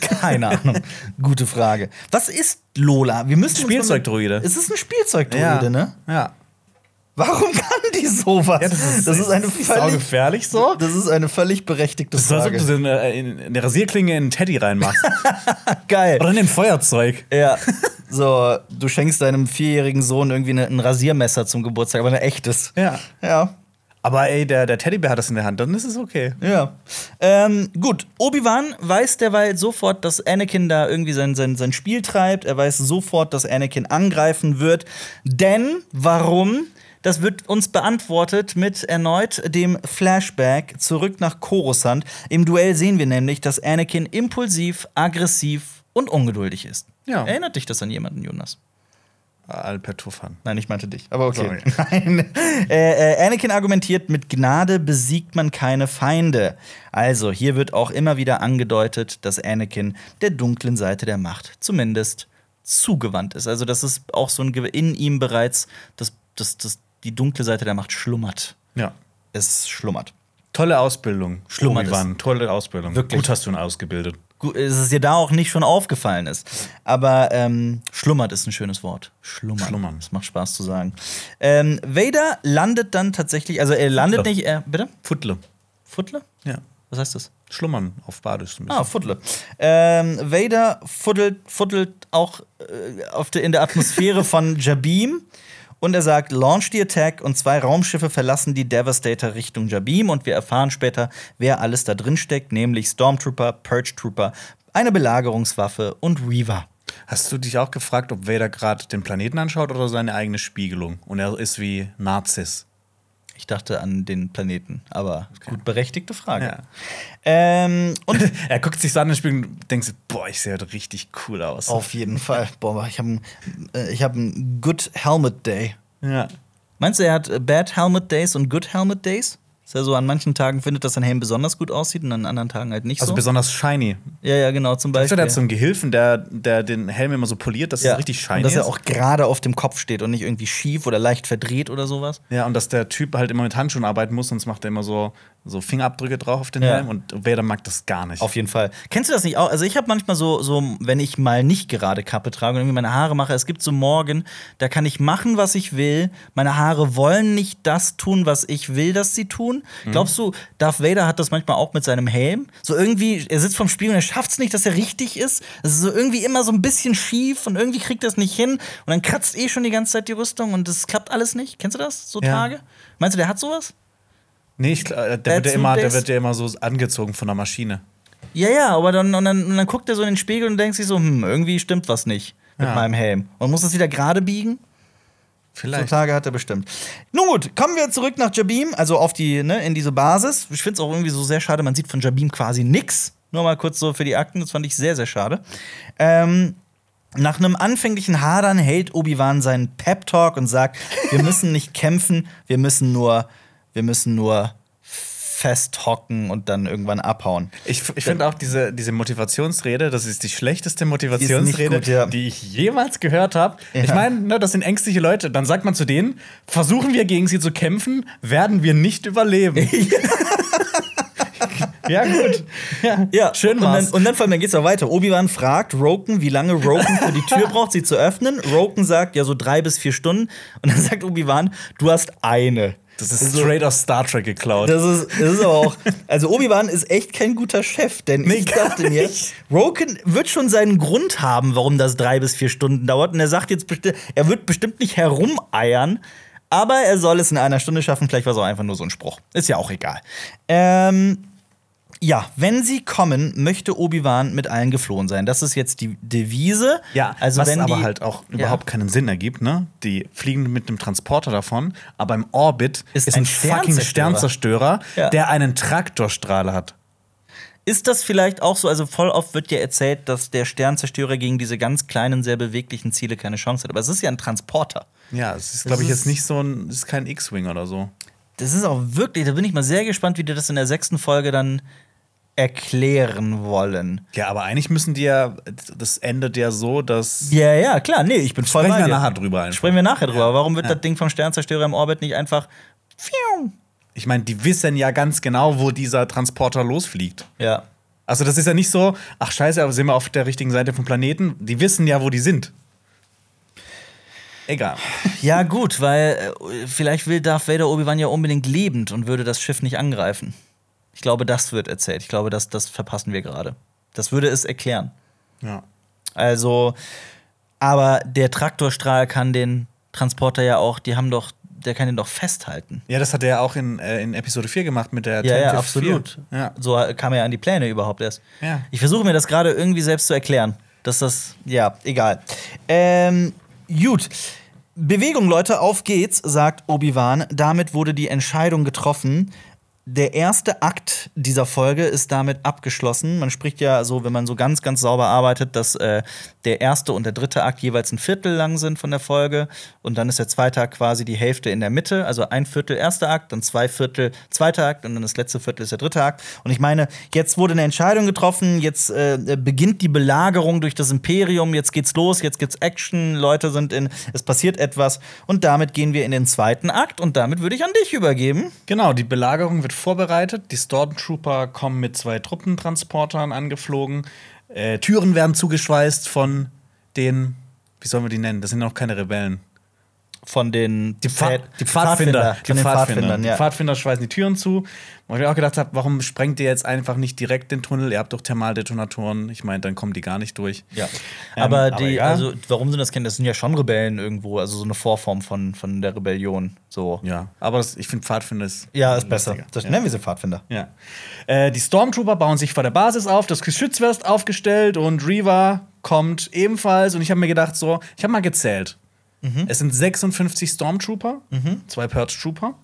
keine Ahnung. Gute Frage. Was ist Lola? Wir müssen Spielzeugdruide. Es ist ein Spielzeugdruide, ne? Ja. Warum kann die sowas? Ja, das ist, eine ist nicht völlig, saugefährlich so. das ist eine völlig berechtigte Das ist, als ob Frage. du so eine, in eine Rasierklinge in einen Teddy reinmachst. Geil. Oder in ein Feuerzeug. Ja. So, du schenkst deinem vierjährigen Sohn irgendwie eine, ein Rasiermesser zum Geburtstag, aber ein echtes. Ja. Ja. Aber ey, der, der Teddybär hat das in der Hand, dann ist es okay. Ja. Ähm, gut, Obi-Wan weiß derweil sofort, dass Anakin da irgendwie sein, sein, sein Spiel treibt. Er weiß sofort, dass Anakin angreifen wird. Denn, warum? Das wird uns beantwortet mit erneut dem Flashback zurück nach Coruscant. Im Duell sehen wir nämlich, dass Anakin impulsiv, aggressiv und ungeduldig ist. Ja. Erinnert dich das an jemanden, Jonas? Albert Tuffan. Nein, ich meinte dich. Aber okay. Nein. Äh, äh, Anakin argumentiert, mit Gnade besiegt man keine Feinde. Also, hier wird auch immer wieder angedeutet, dass Anakin der dunklen Seite der Macht zumindest zugewandt ist. Also, dass es auch so ein Ge- in ihm bereits das, das, das, die dunkle Seite der Macht schlummert. Ja. Es schlummert. Tolle Ausbildung. Schlummert Obi-Wan, Tolle Ausbildung. Wirklich. Gut hast du ihn ausgebildet. Dass es dir da auch nicht schon aufgefallen ist. Aber ähm, schlummert ist ein schönes Wort. Schlummern. Schlummern. Das macht Spaß zu sagen. Ähm, Vader landet dann tatsächlich, also er landet Futtler. nicht, er, bitte? Fuddle. Fuddle? Ja. Was heißt das? Schlummern auf Badisch. Ah. Fuddle. Ähm, Vader fuddelt, fuddelt auch äh, auf der, in der Atmosphäre von Jabim. Und er sagt, launch the attack und zwei Raumschiffe verlassen die Devastator Richtung Jabim und wir erfahren später, wer alles da drin steckt, nämlich Stormtrooper, Purge Trooper, eine Belagerungswaffe und Reaver. Hast du dich auch gefragt, ob Vader gerade den Planeten anschaut oder seine eigene Spiegelung? Und er ist wie Nazis. Ich dachte an den Planeten, aber gut berechtigte Frage. Ja. Ähm, und Er guckt sich so an den Spiegel und denkt sich, boah, ich sehe heute richtig cool aus. auf jeden Fall, boah, ich habe äh, ich hab einen Good Helmet Day. Ja. Meinst du, er hat äh, Bad Helmet Days und Good Helmet Days? Dass er so an manchen Tagen findet, dass sein Helm besonders gut aussieht und an anderen Tagen halt nicht Also so? besonders shiny. Ja, ja, genau, zum Weißt du, Beispiel. der hat so einen Gehilfen, der, der den Helm immer so poliert, dass ja. es richtig shiny und dass er ist. auch gerade auf dem Kopf steht und nicht irgendwie schief oder leicht verdreht oder sowas. Ja, und dass der Typ halt immer mit Handschuhen arbeiten muss, sonst macht er immer so, so Fingerabdrücke drauf auf den Ja. Helm und Vader mag das gar nicht. Auf jeden Fall. Kennst du das nicht auch? Also ich habe manchmal so, so, wenn ich mal nicht gerade Kappe trage und irgendwie meine Haare mache, es gibt so Morgen, da kann ich machen, was ich will. Meine Haare wollen nicht das tun, was ich will, dass sie tun. Mhm. Glaubst du, Darth Vader hat das manchmal auch mit seinem Helm? So irgendwie, er sitzt vorm Spiegel und er schafft es nicht, dass er richtig ist. Es ist so irgendwie immer so ein bisschen schief und irgendwie kriegt er es nicht hin. Und dann kratzt eh schon die ganze Zeit die Rüstung und es klappt alles nicht. Kennst du das? So Ja. Tage? Meinst du, der hat sowas? Nee, ich, äh, der, wird ja immer, der wird ja immer so angezogen von der Maschine. Ja, ja, aber dann, und dann, und dann guckt er so in den Spiegel und denkt sich so, hm, irgendwie stimmt was nicht mit Ja. meinem Helm. Und muss es wieder gerade biegen? So Vielleicht. Tage hat er bestimmt. Nun gut, kommen wir zurück nach Jabim, also auf die, ne, in diese Basis. Ich finde es auch irgendwie so sehr schade, man sieht von Jabim quasi nix. Nur mal kurz so für die Akten, das fand ich sehr, sehr schade. Ähm, nach einem anfänglichen Hadern hält Obi-Wan seinen Pep-Talk und sagt, wir müssen nicht kämpfen, wir müssen nur, wir müssen nur festhocken und dann irgendwann abhauen. Ich, ich finde auch diese, diese Motivationsrede, das ist die schlechteste Motivationsrede, gut, ja. die ich jemals gehört habe. Ja. Ich meine, ne, das sind ängstliche Leute. Dann sagt man zu denen, versuchen wir gegen sie zu kämpfen, werden wir nicht überleben. ja, gut. Ja, Ja, schön und dann, war's. und dann vor allem, dann geht's auch weiter. Obi-Wan fragt Roken, wie lange Roken für die Tür braucht, sie zu öffnen. Roken sagt, ja, so drei bis vier Stunden. Und dann sagt Obi-Wan, du hast eine. Das ist straight aus Star Trek geklaut. Das ist, das ist aber auch. Also, Obi-Wan ist echt kein guter Chef, denn Nee, ich dachte mir. Roken wird schon seinen Grund haben, warum das drei bis vier Stunden dauert. Und er sagt jetzt bestimmt, er wird bestimmt nicht herumeiern, aber er soll es in einer Stunde schaffen. Vielleicht war es auch einfach nur so ein Spruch. Ist ja auch egal. Ähm. Ja, wenn sie kommen, möchte Obi-Wan mit allen geflohen sein. Das ist jetzt die Devise. Ja, also was wenn aber die, halt auch Ja. überhaupt keinen Sinn ergibt, ne? Die fliegen mit einem Transporter davon, aber im Orbit Ist ist, ein ein, fucking Sternzerstörer. Ja. der einen Traktorstrahl hat. Ist das vielleicht auch so? Also voll oft wird ja erzählt, dass der Sternzerstörer gegen diese ganz kleinen, sehr beweglichen Ziele keine Chance hat. Aber es ist ja ein Transporter. Ja, es ist, glaube ich, jetzt nicht so ein, es ist kein X-Wing oder so. Das ist auch wirklich, da bin ich mal sehr gespannt, wie die das in der sechsten Folge dann erklären wollen. Ja, aber eigentlich müssen die ja, das endet ja so, dass. Ja, ja, klar, nee, ich bin voll Sprechen wir nachher drüber einfach. Sprechen wir nachher drüber. Warum wird Ja. das Ding vom Sternzerstörer im Orbit nicht einfach. Ich meine, die wissen ja ganz genau, wo dieser Transporter losfliegt. Ja. Also, das ist ja nicht so, ach scheiße, aber sind wir auf der richtigen Seite vom Planeten? Die wissen ja, wo die sind. Egal. Ja, gut, weil äh, vielleicht will Darth Vader Obi-Wan ja unbedingt lebend und würde das Schiff nicht angreifen. Ich glaube, das wird erzählt. Ich glaube, das, das verpassen wir gerade. Das würde es erklären. Ja. Also, aber der Traktorstrahl kann den Transporter ja auch, die haben doch, der kann den doch festhalten. Ja, das hat er ja auch in, äh, in Episode 4 gemacht mit der Ja, ja, absolut. 4. Ja. So kam er ja an die Pläne überhaupt erst. Ja. Ich versuche mir das gerade irgendwie selbst zu erklären. Dass das, ja, egal. Ähm, gut. Bewegung, Leute, auf geht's, sagt Obi-Wan. Damit wurde die Entscheidung getroffen. Der erste Akt dieser Folge ist damit abgeschlossen. Man spricht ja so, wenn man so ganz, ganz sauber arbeitet, dass äh, der erste und der dritte Akt jeweils ein Viertel lang sind von der Folge. Und dann ist der zweite Akt quasi die Hälfte in der Mitte. Also ein Viertel erster Akt, dann zwei Viertel zweiter Akt und dann das letzte Viertel ist der dritte Akt. Und ich meine, jetzt wurde eine Entscheidung getroffen, jetzt äh, beginnt die Belagerung durch das Imperium, jetzt geht's los, jetzt gibt's Action, Leute sind in, es passiert etwas. Und damit gehen wir in den zweiten Akt und damit würde ich an dich übergeben. Genau, die Belagerung wird vorbereitet. Die Stormtrooper kommen mit zwei Truppentransportern angeflogen. Äh, Türen werden zugeschweißt von den, wie sollen wir die nennen? Das sind noch keine Rebellen. Von den Die, Pfad, die Pfadfinder. Den Pfadfindern, Die ja. Pfadfinder schweißen die Türen zu. Und ich mir auch gedacht habe, warum sprengt ihr jetzt einfach nicht direkt den Tunnel? Ihr habt doch Thermaldetonatoren. Ich meine, dann kommen die gar nicht durch. Ja. Ähm, aber aber die, egal. also, warum sind das Kinder? Das sind ja schon Rebellen irgendwo, also so eine Vorform von, von der Rebellion. So. Ja, aber das, ich finde Pfadfinder ist. Ja, ist besser. lustiger. Das ja. nennen wir sie Pfadfinder. Ja. Äh, die Stormtrooper bauen sich vor der Basis auf, das Geschütz wird aufgestellt und Reva kommt ebenfalls. Und ich habe mir gedacht, so, ich habe mal gezählt. Es sind 56 Stormtrooper, zwei Purge Trooper.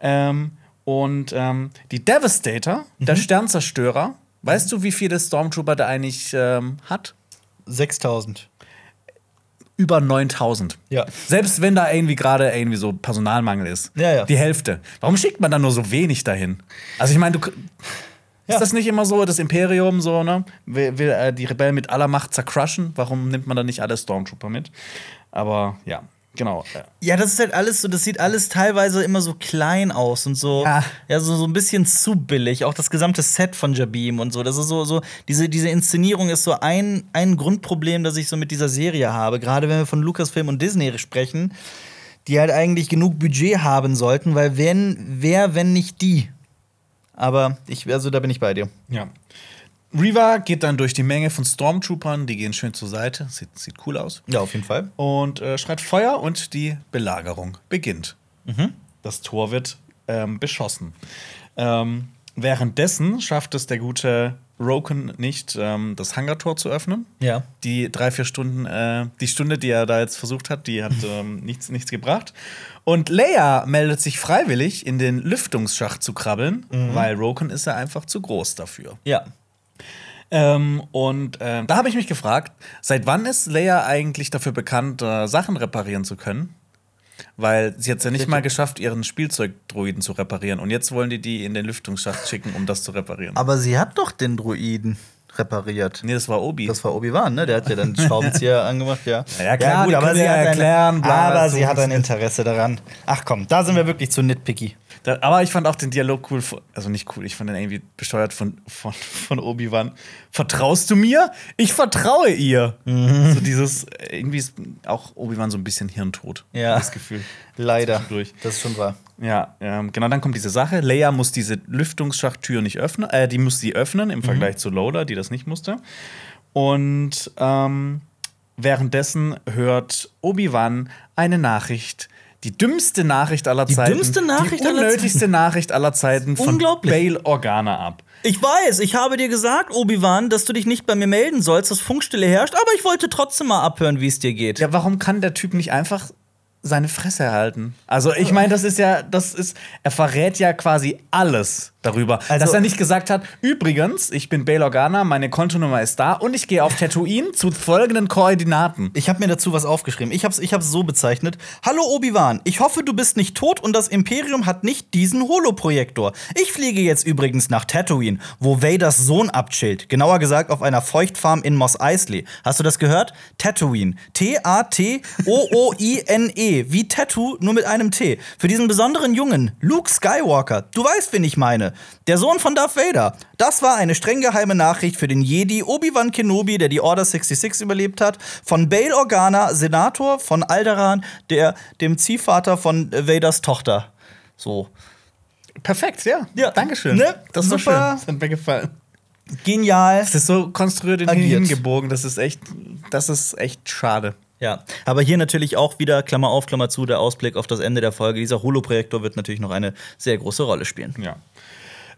Ähm, und ähm, die Devastator, der Sternzerstörer, weißt du, wie viele Stormtrooper der eigentlich ähm, hat? 6000. Über 9000. Ja. Selbst wenn da irgendwie gerade irgendwie so Personalmangel ist. Ja, ja. Die Hälfte. Warum schickt man dann nur so wenig dahin? Also ich meine, du. Ja. Ist das nicht immer so, das Imperium so, ne? Will, will äh, die Rebellen mit aller Macht zercrushen? Warum nimmt man dann nicht alle Stormtrooper mit? Aber ja, genau. Äh, Ja, das ist halt alles so, das sieht alles teilweise immer so klein aus und so, Ja. ja, so, so ein bisschen zu billig. Auch das gesamte Set von Jabim und so. Das ist so, so diese, diese Inszenierung ist so ein, ein Grundproblem, das ich so mit dieser Serie habe. Gerade wenn wir von Lucasfilm und Disney sprechen, die halt eigentlich genug Budget haben sollten, weil wenn, wer, wenn nicht die? Aber ich, also da bin ich bei dir. Ja. Reva geht dann durch die Menge von Stormtroopern, die gehen schön zur Seite, sieht, sieht cool aus. Ja, auf jeden Fall. Und äh, schreit Feuer und die Belagerung beginnt. Das Tor wird ähm, beschossen. Ähm, währenddessen schafft es der gute Roken nicht, ähm, das Hangartor zu öffnen. Ja. Die drei, vier Stunden, äh, die Stunde, die er da jetzt versucht hat, die hat ähm, nichts, nichts gebracht. Und Leia meldet sich freiwillig, in den Lüftungsschacht zu krabbeln, weil Roken ist ja einfach zu groß dafür. Ja. Ähm, und ähm, da habe ich mich gefragt, seit wann ist Leia eigentlich dafür bekannt, äh, Sachen reparieren zu können? Weil sie hat es ja nicht mal geschafft, ihren Spielzeugdruiden zu reparieren. Und jetzt wollen die die in den Lüftungsschacht schicken, um das zu reparieren. Aber sie hat doch den Druiden repariert. nee, das war Obi. Das war Obi-Wan, ne? Der hat ja dann Schraubenzieher angemacht, ja. Ja, klar, die aber können sie ja hat erklären, ein, bla, aber sie hat ein. Interesse daran. Ach komm, da sind wir wirklich zu nitpicky. Da, aber ich fand auch den Dialog cool, also nicht cool, ich fand den irgendwie besteuert von, von, von Obi-Wan. Vertraust du mir? Ich vertraue ihr. Mhm. So dieses, irgendwie ist auch Obi-Wan so ein bisschen hirntot. Ja. Das Gefühl. Leider. Zwischendurch. Das ist schon wahr. Ja, ähm, genau, dann kommt diese Sache. Leia muss diese Lüftungsschachttür nicht öffnen, äh, die muss sie öffnen im Vergleich zu Lola, die das nicht musste. Und ähm, währenddessen hört Obi-Wan eine Nachricht, die dümmste Nachricht aller Die Zeiten. dümmste Nachricht die aller unnötigste Nachricht aller Zeiten von Unglaublich. Bail Organa ab. Ich weiß, ich habe dir gesagt, Obi-Wan, dass du dich nicht bei mir melden sollst, dass Funkstille herrscht, aber ich wollte trotzdem mal abhören, wie es dir geht. Ja, warum kann der Typ nicht einfach seine Fresse erhalten? Also, ich meine, das ist ja, das ist, er verrät ja quasi alles darüber. Also- dass er nicht gesagt hat, übrigens, ich bin Bail Organa, meine Kontonummer ist da und ich gehe auf Tatooine zu folgenden Koordinaten. Ich habe mir dazu was aufgeschrieben. Ich habe es ich hab's so bezeichnet. Hallo Obi-Wan, ich hoffe, du bist nicht tot und das Imperium hat nicht diesen Holoprojektor. Ich fliege jetzt übrigens nach Tatooine, wo Vaders Sohn abchillt. Genauer gesagt auf einer Feuchtfarm in Mos Eisley. Hast du das gehört? Tatooine. T-A-T-O-O-I-N-E. Wie Tattoo, nur mit einem T. Für diesen besonderen Jungen, Luke Skywalker. Du weißt, wen ich meine. Der Sohn von Darth Vader. Das war eine streng geheime Nachricht für den Jedi Obi-Wan Kenobi, der die Order 66 überlebt hat. Von Bail Organa, Senator von Alderaan, der dem Ziehvater von Vaders Tochter. So. Perfekt, ja. Ja. Dankeschön. Ne? Das ist doch schön. Super. Das hat mir gefallen. Genial. Das ist so konstruiert und Agiert. hingebogen. Das ist echt, das ist echt schade. Ja, aber hier natürlich auch wieder, Klammer auf, Klammer zu, der Ausblick auf das Ende der Folge. Dieser Holoprojektor wird natürlich noch eine sehr große Rolle spielen. Ja.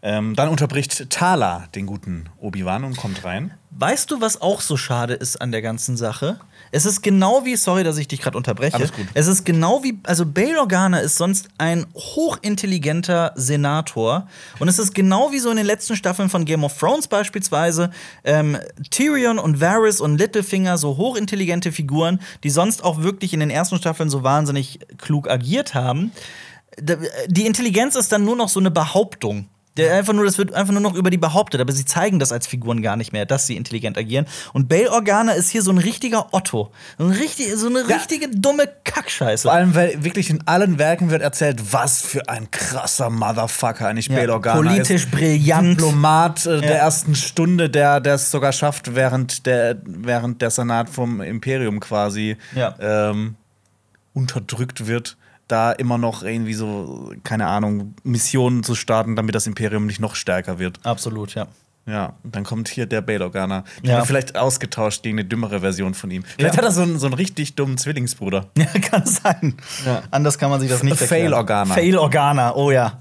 Ähm, dann unterbricht Thala den guten Obi-Wan und kommt rein. Weißt du, was auch so schade ist an der ganzen Sache? Es ist genau wie, sorry, dass ich dich gerade unterbreche. Alles gut. Es ist genau wie, also Bail Organa ist sonst ein hochintelligenter Senator. Und es ist genau wie so in den letzten Staffeln von Game of Thrones beispielsweise. Ähm, Tyrion und Varys und Littlefinger, so hochintelligente Figuren, die sonst auch wirklich in den ersten Staffeln so wahnsinnig klug agiert haben. Die Intelligenz ist dann nur noch so eine Behauptung. Der einfach nur, das wird einfach nur noch über die behauptet, aber sie zeigen das als Figuren gar nicht mehr, dass sie intelligent agieren. Und Bail Organa ist hier so ein richtiger Otto. So, ein richtig, so eine Ja. richtige dumme Kackscheiße. Vor allem, weil wirklich in allen Werken wird erzählt, was für ein krasser Motherfucker eigentlich Ja, Bail Organa politisch ist. brillant. Diplomat äh, Ja. der ersten Stunde, der es sogar schafft, während der, während der Senat vom Imperium quasi Ja. ähm, unterdrückt wird, da immer noch irgendwie so, keine Ahnung, Missionen zu starten, damit das Imperium nicht noch stärker wird. Absolut, ja. Ja, und dann kommt hier der Bail Organa. Den Ja. vielleicht ausgetauscht gegen eine dümmere Version von ihm. Vielleicht Ja. hat er so einen, so einen richtig dummen Zwillingsbruder. Ja, kann sein. Ja. Anders kann man sich das nicht Fail erklären. Organa. Fail Organa, oh ja.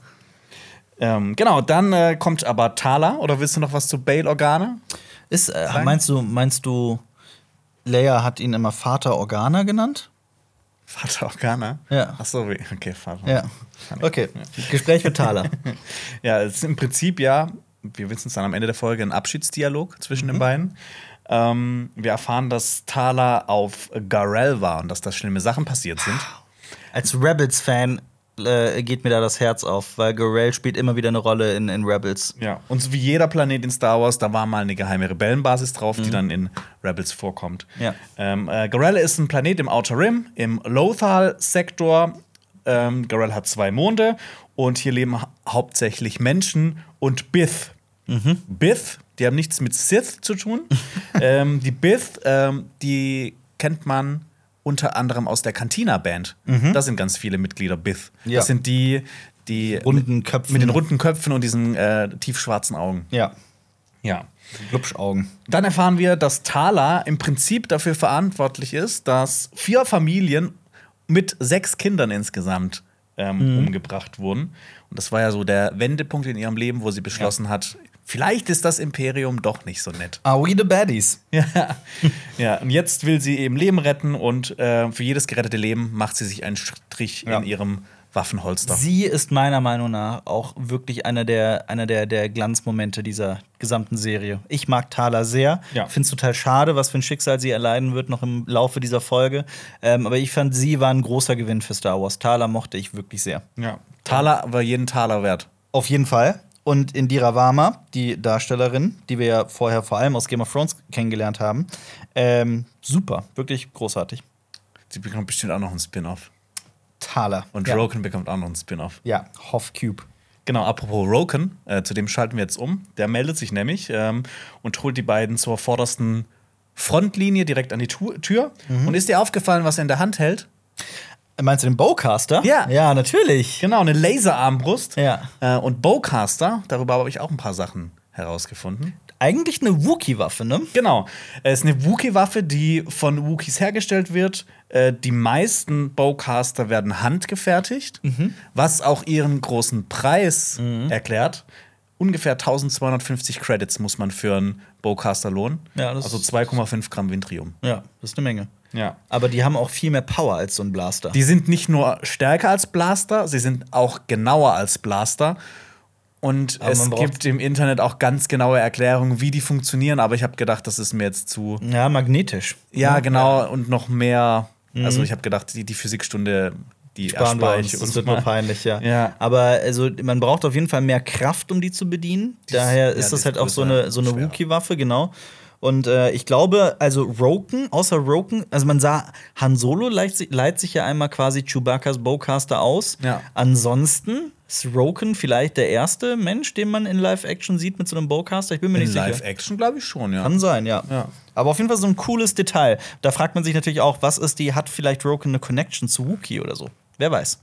Ähm, genau, dann äh, kommt aber Thala. Oder willst du noch was zu Bail Organa? Ist, äh, meinst du, meinst du, Leia hat ihn immer Vater Organa genannt? Vater Organa? Ja. Ach so, okay, Vater. Ja. Okay, Gespräch mit Thaler. Ja, es ist im Prinzip ja, wir wissen es dann am Ende der Folge, ein Abschiedsdialog zwischen den beiden. Ähm, wir erfahren, dass Thala auf Garel war und dass da schlimme Sachen passiert sind. Als Rebels-Fan äh, geht mir da das Herz auf, weil Gorell spielt immer wieder eine Rolle in, in Rebels. Ja. Und so wie jeder Planet in Star Wars, da war mal eine geheime Rebellenbasis drauf, die dann in Rebels vorkommt. Ja. Ähm, äh, Garel ist ein Planet im Outer Rim, im Lothal-Sektor. Ähm, Garel hat zwei Monde und hier leben hau hauptsächlich Menschen und Bith. Bith, die haben nichts mit Sith zu tun. ähm, die Bith, ähm, die kennt man unter anderem aus der Cantina-Band. Da sind ganz viele Mitglieder Bith. Ja. Das sind die, die Runden Köpfen. mit den runden Köpfen und diesen äh, tiefschwarzen Augen. Ja. Ja. Glubschaugen. Dann erfahren wir, dass Thala im Prinzip dafür verantwortlich ist, dass vier Familien mit sechs Kindern insgesamt ähm, umgebracht wurden. Und das war ja so der Wendepunkt in ihrem Leben, wo sie beschlossen hat, vielleicht ist das Imperium doch nicht so nett. Are we the baddies? Ja. ja, und jetzt will sie eben Leben retten und äh, für jedes gerettete Leben macht sie sich einen Strich Ja. in ihrem Waffenholster. Sie ist meiner Meinung nach auch wirklich einer der, einer der, der Glanzmomente dieser gesamten Serie. Ich mag Thala sehr. Ja. Finde es total schade, was für ein Schicksal sie erleiden wird, noch im Laufe dieser Folge. Ähm, aber ich fand, sie war ein großer Gewinn für Star Wars. Thala mochte ich wirklich sehr. ja. Taler war jeden Taler wert. Auf jeden Fall. Und Indira Varma, die Darstellerin, die wir ja vorher vor allem aus Game of Thrones kennengelernt haben, ähm, super, wirklich großartig. Sie bekommt bestimmt auch noch einen Spin-off. Thaler. Und ja. Roken bekommt auch noch einen Spin-off. Ja, Hoff Cube. Genau, apropos Roken, äh, zu dem schalten wir jetzt um. Der meldet sich nämlich ähm, und holt die beiden zur vordersten Frontlinie direkt an die Tu Tür. Mhm. Und ist dir aufgefallen, was er in der Hand hält? Meinst du den Bowcaster? Ja. Ja, natürlich. Genau, eine Laserarmbrust. Ja. Äh, und Bowcaster, darüber habe ich auch ein paar Sachen herausgefunden. Eigentlich eine Wookie-Waffe, ne? Genau. Es ist eine Wookie-Waffe, die von Wookies hergestellt wird. Äh, die meisten Bowcaster werden handgefertigt, Mhm. was auch ihren großen Preis erklärt. Ungefähr 1250 Credits muss man für einen Bowcaster lohnen. Ja, also ist- 2,5 Gramm Vintrium. Ja, das ist eine Menge. Ja. Aber die haben auch viel mehr Power als so ein Blaster. Die sind nicht nur stärker als Blaster, sie sind auch genauer als Blaster. Und Aber es gibt im Internet auch ganz genaue Erklärungen, wie die funktionieren, aber ich habe gedacht, das ist mir jetzt zu. ja, magnetisch. Ja, genau, und noch mehr. Also ich habe gedacht, die, die Physikstunde, die Mhm. Sparen wir uns. Das wird mal. nur peinlich, ja. Ja. Aber also, man braucht auf jeden Fall mehr Kraft, um die zu bedienen. Daher ja, ist die das ist halt auch so eine, so eine. Wookie-Waffe, genau. Und äh, ich glaube, also Roken, außer Roken, also man sah, Han Solo leiht, sich- leiht sich ja einmal quasi Chewbacca's Bowcaster aus. Ja. Ansonsten ist Roken vielleicht der erste Mensch, den man in Live-Action sieht mit so einem Bowcaster. Ich bin mir In nicht sicher. Live-Action glaube ich schon, ja. Kann sein, ja. Ja. Aber auf jeden Fall so ein cooles Detail. Da fragt man sich natürlich auch, was ist die, hat vielleicht Roken eine Connection zu Wookie oder so? Wer weiß.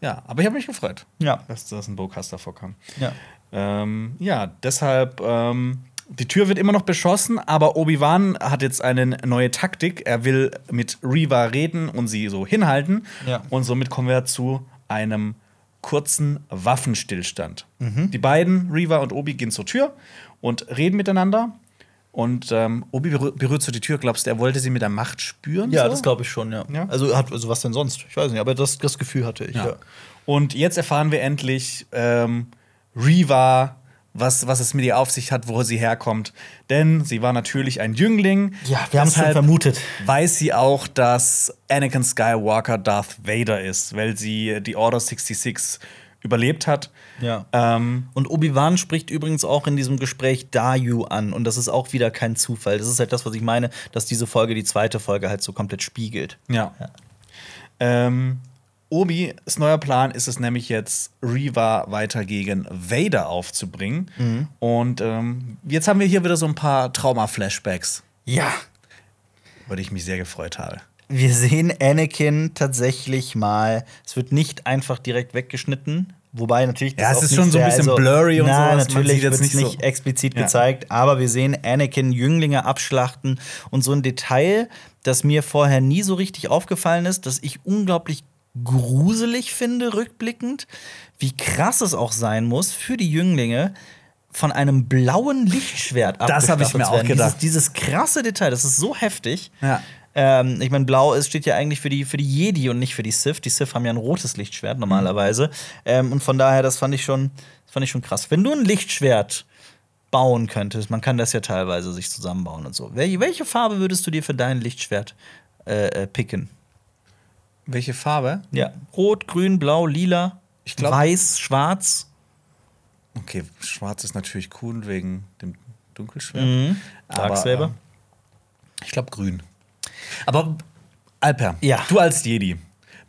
Ja, aber ich habe mich gefreut, Ja. dass das ein Bowcaster vorkam. Ja. Ähm, ja, deshalb, ähm, die Tür wird immer noch beschossen, aber Obi-Wan hat jetzt eine neue Taktik. Er will mit Reva reden und sie so hinhalten. Ja. Und somit kommen wir zu einem kurzen Waffenstillstand. Mhm. Die beiden, Reva und Obi, gehen zur Tür und reden miteinander. Und ähm, Obi berühr- berührt so die Tür. Glaubst du, er wollte sie mit der Macht spüren? Ja, so? das glaube ich schon, ja. Ja. Also, hat, also was denn sonst? Ich weiß nicht, aber das, das Gefühl hatte ich. Ja. Ja. Und jetzt erfahren wir endlich ähm, Reva, was, was es mit ihr auf sich hat, wo sie herkommt. Denn sie war natürlich ein Jüngling. Ja, wir haben es schon vermutet. Weiß sie auch, dass Anakin Skywalker Darth Vader ist, weil sie die Order 66 überlebt hat. Ja. Ähm, Und Obi-Wan spricht übrigens auch in diesem Gespräch Dayu an. Und das ist auch wieder kein Zufall. Das ist halt das, was ich meine, dass diese Folge die zweite Folge halt so komplett spiegelt. ja. Ähm, Obis neuer Plan ist es nämlich jetzt, Reva weiter gegen Vader aufzubringen. Mhm. Und ähm, jetzt haben wir hier wieder so ein paar Trauma-Flashbacks. Ja. die ich mich sehr gefreut habe. Wir sehen Anakin tatsächlich mal. Es wird nicht einfach direkt weggeschnitten. Wobei natürlich. Ja, das es auch ist nicht schon so ein bisschen blurry und na, sowas. Natürlich wird nicht nicht, so- explizit Ja. gezeigt, aber wir sehen Anakin Jünglinge abschlachten und so ein Detail, das mir vorher nie so richtig aufgefallen ist, das ich unglaublich gruselig finde, rückblickend, wie krass es auch sein muss für die Jünglinge von einem blauen Lichtschwert Das hab ich mir auch gedacht. Dieses, dieses krasse Detail, das ist so heftig. Ja. Ähm, ich meine, blau ist, steht ja eigentlich für die, für die Jedi und nicht für die Sith. Die Sith haben ja ein rotes Lichtschwert normalerweise. Ähm, und von daher, das fand ich schon, das fand ich schon krass. Wenn du ein Lichtschwert bauen könntest, man kann das ja teilweise sich zusammenbauen und so. Wel welche Farbe würdest du dir für dein Lichtschwert äh, äh, picken? Welche Farbe? Ja. Rot, grün, blau, lila, glaub- weiß, schwarz. Okay, schwarz ist natürlich cool wegen dem Dunkelschwert. Mhm. Aber, Darksaber. ähm, ich glaube grün. Aber Alper, Ja. du als Jedi,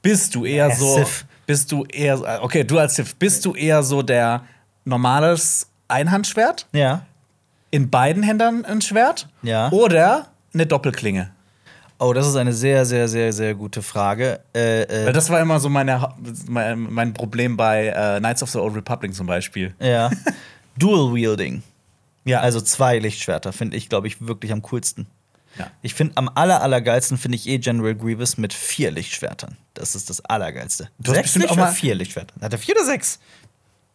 bist du eher Äh, so Sith. bist du eher äh, okay, du als Sith, bist du eher so der normales Einhandschwert? Ja. In beiden Händen ein Schwert? Ja. Oder eine Doppelklinge? Oh, das ist eine sehr, sehr, sehr, sehr gute Frage. Äh, äh, das war immer so meine, mein, mein Problem bei äh, Knights of the Old Republic zum Beispiel. Ja. Dual Wielding. Ja. Also zwei Lichtschwerter finde ich, glaube ich, wirklich am coolsten. Ja. Ich finde am aller, allergeilsten finde ich eh General Grievous mit vier Lichtschwertern. Das ist das Allergeilste. Du hast sechs bestimmt auch mal- vier Lichtschwerter. Hat er vier oder sechs?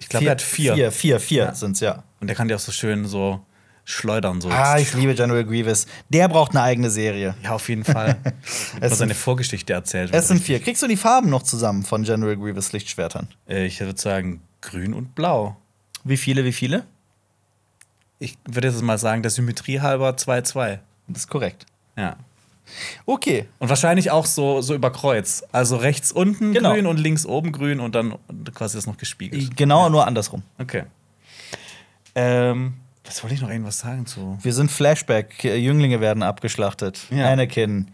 ich glaube, er hat vier. Vier, vier, vier Ja. sind's, ja. Und der kann die auch so schön so schleudern so. Ah, ich liebe General Grievous. Der braucht eine eigene Serie. ja, auf jeden Fall. Was seine Vorgeschichte erzählt. Es sind vier. Kriegst du die Farben noch zusammen von General Grievous Lichtschwertern? Äh, ich würde sagen, grün und blau. Wie viele, wie viele? Ich würde jetzt mal sagen, der Symmetrie halber 2-2. Das ist korrekt. Ja. Okay. Und wahrscheinlich auch so, so über Kreuz. Also rechts unten Genau. grün und links oben grün und dann quasi das noch gespiegelt. Genau, nur andersrum. Okay. Ähm, was wollte ich noch irgendwas sagen zu? Wir sind Flashback. Jünglinge werden abgeschlachtet. Ja. Anakin.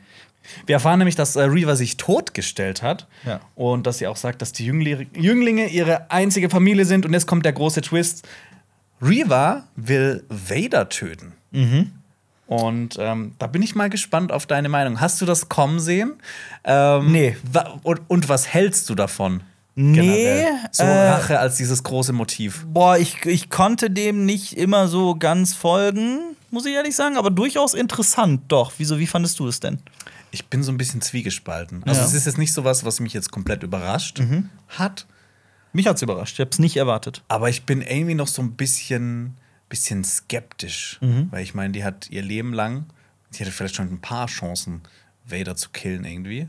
Wir erfahren nämlich, dass äh, Reaver sich totgestellt hat Ja. und dass sie auch sagt, dass die Jüngli Jünglinge ihre einzige Familie sind. Und jetzt kommt der große Twist: Reaver will Vader töten. Mhm. Und ähm, da bin ich mal gespannt auf deine Meinung. Hast du das kommen sehen? Ähm, Nee. Und, und was hältst du davon? Nee? So äh, Rache als dieses große Motiv. Boah, ich, ich konnte dem nicht immer so ganz folgen, muss ich ehrlich sagen, aber durchaus interessant, doch. Wieso, wie fandest du es denn? Ich bin so ein bisschen zwiegespalten. Also, Ja. Mhm. es ist jetzt nicht so was, was mich jetzt komplett überrascht hat. Mich hat's überrascht, ich hab's nicht erwartet. Aber ich bin irgendwie noch so ein bisschen, bisschen skeptisch. Mhm. Weil ich meine, die hat ihr Leben lang, die hatte vielleicht schon ein paar Chancen, Vader zu killen irgendwie.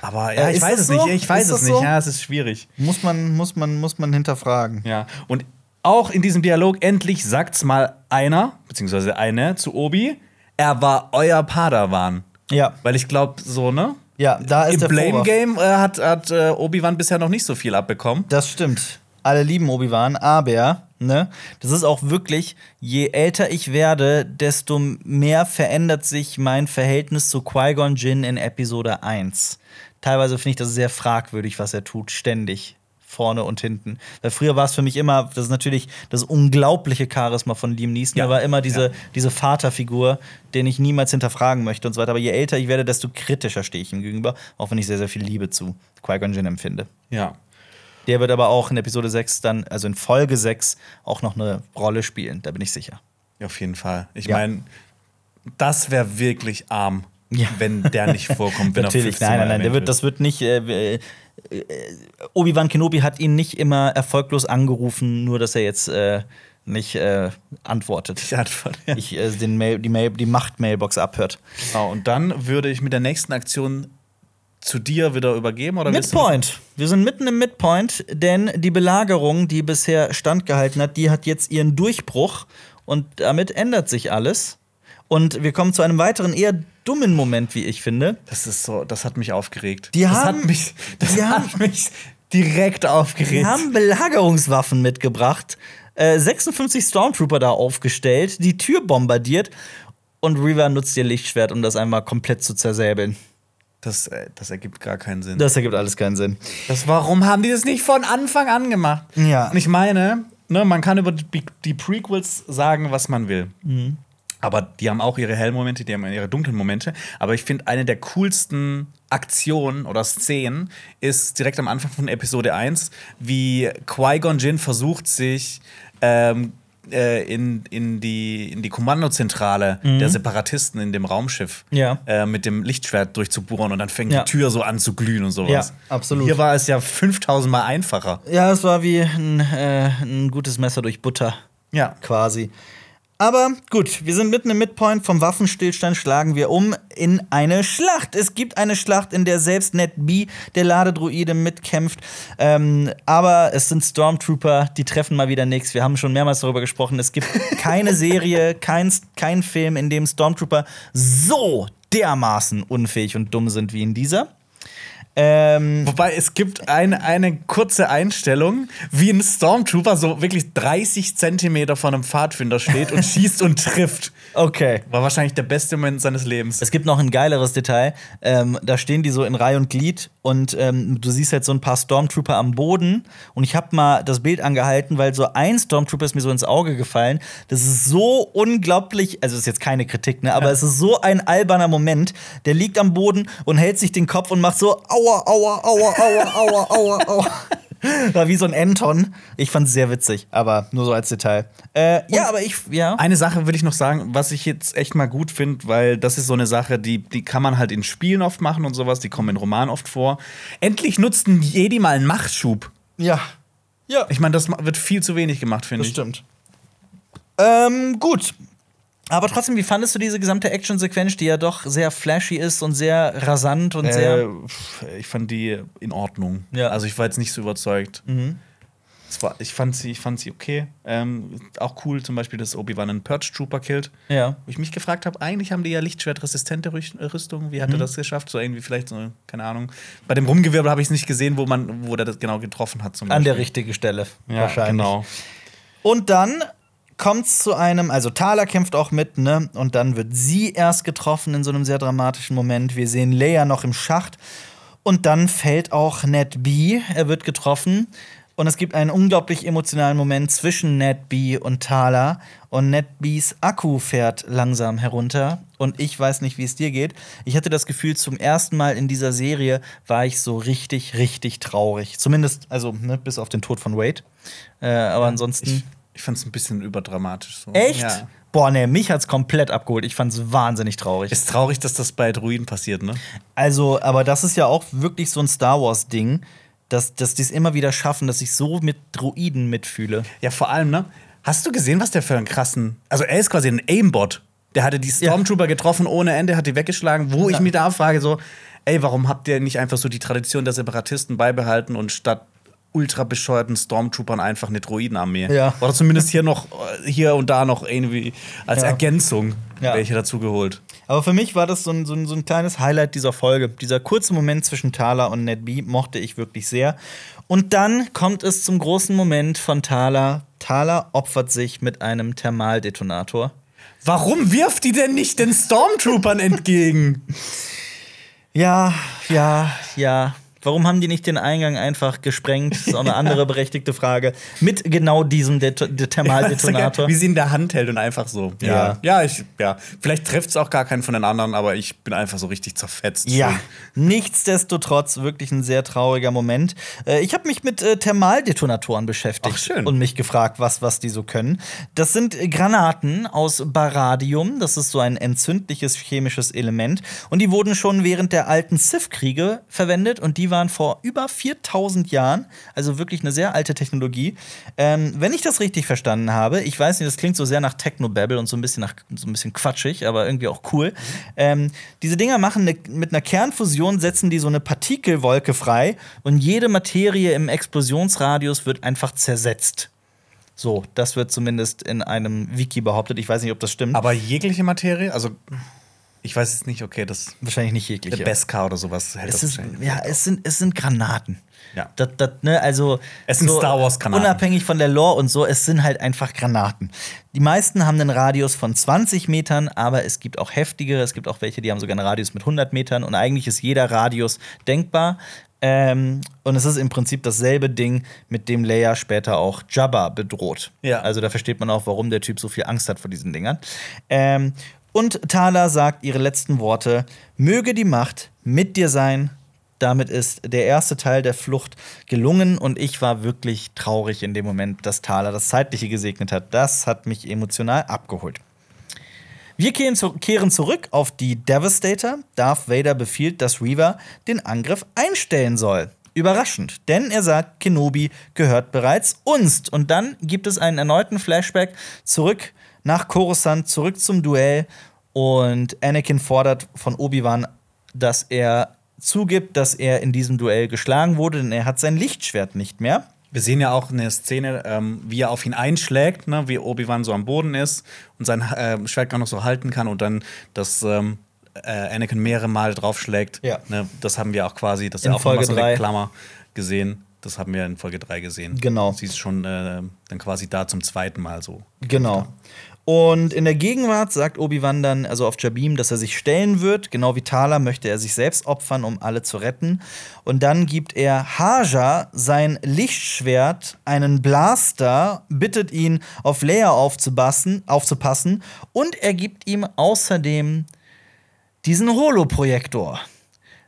Aber ja, Äh, ich weiß es so? nicht. Ich weiß Ist es nicht. so? Ja, es ist schwierig. Muss man, muss man, muss man hinterfragen. Ja. Und auch in diesem Dialog endlich sagt's mal einer, beziehungsweise eine zu Obi, er war euer Padawan. Ja, Weil ich glaube, so, ne? ja, da ist Im der Blame Vorwurf. Game äh, hat, hat äh, Obi-Wan bisher noch nicht so viel abbekommen. Das stimmt. Alle lieben Obi-Wan, aber, ne, das ist auch wirklich, je älter ich werde, desto mehr verändert sich mein Verhältnis zu Qui-Gon Jinn in Episode 1. Teilweise finde ich das sehr fragwürdig, was er tut, ständig. Vorne und hinten. Weil früher war es für mich immer, das ist natürlich das unglaubliche Charisma von Liam Neeson. Ja, Er war immer diese, ja. diese Vaterfigur, den ich niemals hinterfragen möchte und so weiter. Aber je älter ich werde, desto kritischer stehe ich ihm gegenüber, auch wenn ich sehr, sehr viel Liebe zu Qui-Gon Jinn empfinde. Ja. Der wird aber auch in Episode 6 dann, also in Folge 6, auch noch eine Rolle spielen, da bin ich sicher. Auf jeden Fall. Ich Ja. meine, das wäre wirklich arm, Ja. wenn der nicht vorkommt. Wenn Natürlich, 15 nein, nein, nein, der wird, das wird nicht. Äh, äh, Obi-Wan Kenobi hat ihn nicht immer erfolglos angerufen, nur dass er jetzt äh, nicht äh, antwortet. Ja, voll, ja. Ich, äh, den Mail, die, Mail, die Macht-Mailbox abhört. Genau, und dann würde ich mit der nächsten Aktion zu dir wieder übergeben oder Midpoint. Wir sind mitten im Midpoint, denn die Belagerung, die bisher standgehalten hat, die hat jetzt ihren Durchbruch und damit ändert sich alles. Und wir kommen zu einem weiteren eher dummen Moment, wie ich finde. Das ist so, das hat mich aufgeregt. Die das haben- hat mich, das die hat haben- mich direkt aufgeregt. Die haben Belagerungswaffen mitgebracht, äh, 56 Stormtrooper da aufgestellt, die Tür bombardiert und Reaver nutzt ihr Lichtschwert, um das einmal komplett zu zersäbeln. Das, äh, das ergibt gar keinen Sinn. Das ergibt alles keinen Sinn. Das, warum haben die das nicht von Anfang an gemacht? Ja. Und ich meine, ne, man kann über die, die Prequels sagen, was man will. Aber die haben auch ihre hellen Momente, die haben ihre dunklen Momente. Aber ich finde, eine der coolsten Aktionen oder Szenen ist direkt am Anfang von Episode 1, wie Qui-Gon Jinn versucht, sich ähm, äh, in, in, die, in die Kommandozentrale der Separatisten in dem Raumschiff Ja. äh, mit dem Lichtschwert durchzubohren und dann fängt Ja. die Tür so an zu glühen und sowas. Ja, absolut. Hier war es ja 5000 Mal einfacher. Ja, es war wie ein, äh, ein gutes Messer durch Butter. Ja. quasi. Aber gut, wir sind mitten im Midpoint. Vom Waffenstillstand schlagen wir um in eine Schlacht. Es gibt eine Schlacht, in der selbst Ned B, der Ladedruide, mitkämpft. Ähm, aber es sind Stormtrooper, die treffen mal wieder nichts. Wir haben schon mehrmals darüber gesprochen. Es gibt keine Serie, kein, kein Film, in dem Stormtrooper so dermaßen unfähig und dumm sind wie in dieser. Ähm, Wobei es gibt eine, eine kurze Einstellung, wie ein Stormtrooper so wirklich 30 Zentimeter von einem Pfadfinder steht und schießt und trifft. okay. War wahrscheinlich der beste Moment seines Lebens. Es gibt noch ein geileres Detail. Ähm, da stehen die so in Reihe und Glied und ähm, du siehst jetzt so ein paar Stormtrooper am Boden. Und ich habe mal das Bild angehalten, weil so ein Stormtrooper ist mir so ins Auge gefallen. Das ist so unglaublich, also ist jetzt keine Kritik, ne? aber es ist so ein alberner Moment. Der liegt am Boden und hält sich den Kopf und macht so aua, aua, aua, aua, aua, aua, aua. War wie so ein Anton. Ich fand's sehr witzig, aber nur so als Detail. Äh, ja, aber ich, ja. Eine Sache will ich noch sagen, was ich jetzt echt mal gut finde, weil das ist so eine Sache, die, die kann man halt in Spielen oft machen und sowas, die kommen in Romanen oft vor. Endlich nutzt ein Jedi mal einen Machtschub. Ja. Ja. Ich meine, das wird viel zu wenig gemacht, finde Das ich. stimmt. Ähm, gut. Aber trotzdem, wie fandest du diese gesamte Actionsequenz, die ja doch sehr flashy ist und sehr rasant und Äh, sehr. ich fand die in Ordnung. Ja. Also ich war jetzt nicht so überzeugt. Mhm. War, ich, fand sie, ich fand sie okay. Ähm, auch cool, zum Beispiel, dass Obi-Wan einen Purge Trooper killt. Ja. Wo ich mich gefragt habe, eigentlich haben die ja lichtschwertresistente Rüst- Rüstung. Wie hat Mhm. er das geschafft? So irgendwie vielleicht so, keine Ahnung. Bei dem Rumgewirbel habe ich es nicht gesehen, wo man, wo der das genau getroffen hat. An der richtigen Stelle. Ja, wahrscheinlich. genau. Und dann kommt's zu einem, also Thaler kämpft auch mit, ne? Und dann wird sie erst getroffen in so einem sehr dramatischen Moment. Wir sehen Leia noch im Schacht. Und dann fällt auch Ned B. Er wird getroffen. Und es gibt einen unglaublich emotionalen Moment zwischen Ned B. und Thaler. Und Ned Bs Akku fährt langsam herunter. Und ich weiß nicht, wie es dir geht. Ich hatte das Gefühl, zum ersten Mal in dieser Serie war ich so richtig, richtig traurig. Zumindest, also ne, bis auf den Tod von Wade. Äh, aber ansonsten. Ich, ich fand es ein bisschen überdramatisch. So. Echt? Ja. Boah, ne, mich hat's komplett abgeholt. Ich fand's wahnsinnig traurig. Ist traurig, dass das bei Druiden passiert, ne? Also, aber das ist ja auch wirklich so ein Star Wars-Ding, dass, dass die es immer wieder schaffen, dass ich so mit Druiden mitfühle. Ja, vor allem, ne? Hast du gesehen, was der für einen krassen. Also, er ist quasi ein Aimbot. Der hatte die Stormtrooper getroffen ohne Ende, hat die weggeschlagen, wo ich Ja. mich da frage, so, ey, warum habt ihr nicht einfach so die Tradition der Separatisten beibehalten und statt ultra bescheuerten Stormtroopern einfach eine Droidenarmee? Ja. Oder zumindest hier noch, äh, hier und da noch irgendwie als Ja. Ergänzung Ja. welche dazu geholt. Aber für mich war das so ein, so, ein, so ein kleines Highlight dieser Folge. Dieser kurze Moment zwischen Thala und Ned B mochte ich wirklich sehr. Und dann kommt es zum großen Moment von Thala. Thala opfert sich mit einem Thermaldetonator. Warum wirft die denn nicht den Stormtroopern entgegen? Ja, ja, ja. Warum haben die nicht den Eingang einfach gesprengt? Das ist auch eine andere berechtigte Frage. Mit genau diesem Det Det Thermaldetonator. Wie sie in der Hand hält und einfach so. Ja. Ja, ich, ja. Vielleicht trifft es auch gar keinen von den anderen, aber ich bin einfach so richtig zerfetzt. Ja, nichtsdestotrotz wirklich ein sehr trauriger Moment. Äh, ich habe mich mit äh, Thermaldetonatoren beschäftigt Ach, schön. und mich gefragt, was, was die so können. Das sind Granaten aus Baradium. Das ist so ein entzündliches chemisches Element. Und die wurden schon während der alten Sith-Kriege verwendet und die waren vor über 4000 Jahren. Also wirklich eine sehr alte Technologie. Ähm, wenn ich das richtig verstanden habe, ich weiß nicht, das klingt so sehr nach Technobabble und so ein bisschen nach so ein bisschen quatschig, aber irgendwie auch cool. Ähm, diese Dinger machen ne, mit einer Kernfusion setzen die so eine Partikelwolke frei und jede Materie im Explosionsradius wird einfach zersetzt. So, das wird zumindest in einem Wiki behauptet. Ich weiß nicht, ob das stimmt. Aber jegliche Materie, also ich weiß jetzt nicht, okay, das wahrscheinlich nicht jegliche. der Beskar oder sowas hält Es das ist, ja, es sind, es sind Granaten. Ja. Das, das, ne, also Es sind Star Wars Granaten. Unabhängig von der Lore und so, es sind halt einfach Granaten. Die meisten haben einen Radius von 20 Metern, aber es gibt auch heftigere. Es gibt auch welche, die haben sogar einen Radius mit 100 Metern. Und eigentlich ist jeder Radius denkbar. Ähm, und es ist im Prinzip dasselbe Ding, mit dem Leia später auch Jabba bedroht. Ja. Also da versteht man auch, warum der Typ so viel Angst hat vor diesen Dingern. Ähm, und Thala sagt ihre letzten Worte: Möge die Macht mit dir sein. Damit ist der erste Teil der Flucht gelungen und ich war wirklich traurig in dem Moment, dass Thala das Zeitliche gesegnet hat. Das hat mich emotional abgeholt. Wir kehren, zu kehren zurück auf die Devastator. Darth Vader befiehlt, dass Reaver den Angriff einstellen soll. Überraschend, denn er sagt, Kenobi gehört bereits uns. Und dann gibt es einen erneuten Flashback zurück nach Coruscant, zurück zum Duell. Und Anakin fordert von Obi-Wan, dass er zugibt, dass er in diesem Duell geschlagen wurde, denn er hat sein Lichtschwert nicht mehr. Wir sehen ja auch eine Szene, ähm, wie er auf ihn einschlägt, ne, wie Obi-Wan so am Boden ist und sein äh, Schwert gar noch so halten kann und dann das ähm, äh, Anakin mehrere Mal draufschlägt. Ja. Ne, das haben wir auch quasi, das ist In ja auch Folge so eine. Klammer gesehen. Das haben wir in Folge 3 gesehen. Genau. Sie ist schon äh, dann quasi da zum zweiten Mal so. Genau. Und in der Gegenwart sagt Obi-Wan dann, also auf Jabim, dass er sich stellen wird. Genau wie Thala möchte er sich selbst opfern, um alle zu retten. Und dann gibt er Haja sein Lichtschwert, einen Blaster, bittet ihn, auf Leia aufzupassen, aufzupassen. Und er gibt ihm außerdem diesen Holoprojektor.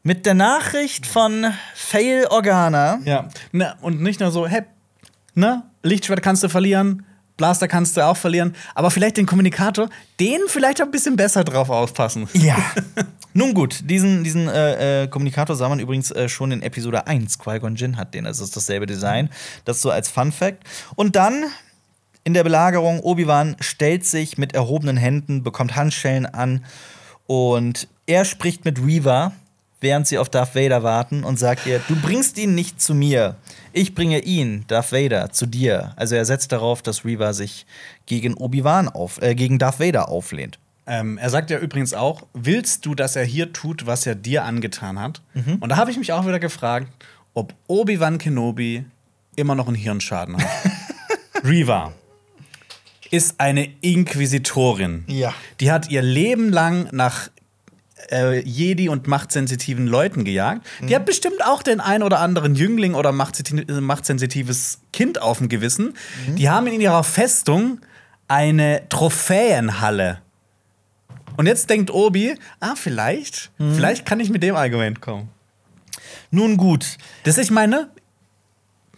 Mit der Nachricht von Fail Organa. Ja. Ne, und nicht nur so, hey, ne, Lichtschwert kannst du verlieren, Blaster kannst du auch verlieren, aber vielleicht den Kommunikator, den vielleicht ein bisschen besser drauf aufpassen. Ja. Nun gut, diesen, diesen äh, äh, Kommunikator sah man übrigens äh, schon in Episode 1. Qui-Gon Jinn hat den, also ist dasselbe Design. Das so als Fun Fact. Und dann in der Belagerung, Obi-Wan stellt sich mit erhobenen Händen, bekommt Handschellen an und er spricht mit Reaver, während sie auf Darth Vader warten und sagt ihr, du bringst ihn nicht zu mir. Ich bringe ihn, Darth Vader, zu dir. Also er setzt darauf, dass Reaver sich gegen Obi-Wan auf, äh, gegen Darth Vader auflehnt. Ähm, er sagt ja übrigens auch, willst du, dass er hier tut, was er dir angetan hat? Mhm. Und da habe ich mich auch wieder gefragt, ob Obi-Wan Kenobi immer noch einen Hirnschaden hat. Reva ist eine Inquisitorin. Ja. Die hat ihr Leben lang nach äh, Jedi und machtsensitiven Leuten gejagt. Die hat bestimmt auch den ein oder anderen Jüngling oder äh, machtsensitives Kind auf dem Gewissen. Die haben in ihrer Festung eine Trophäenhalle. Und jetzt denkt Obi, ah, vielleicht, vielleicht kann ich mit dem Argument kommen. Nun gut, Das ist, ich meine,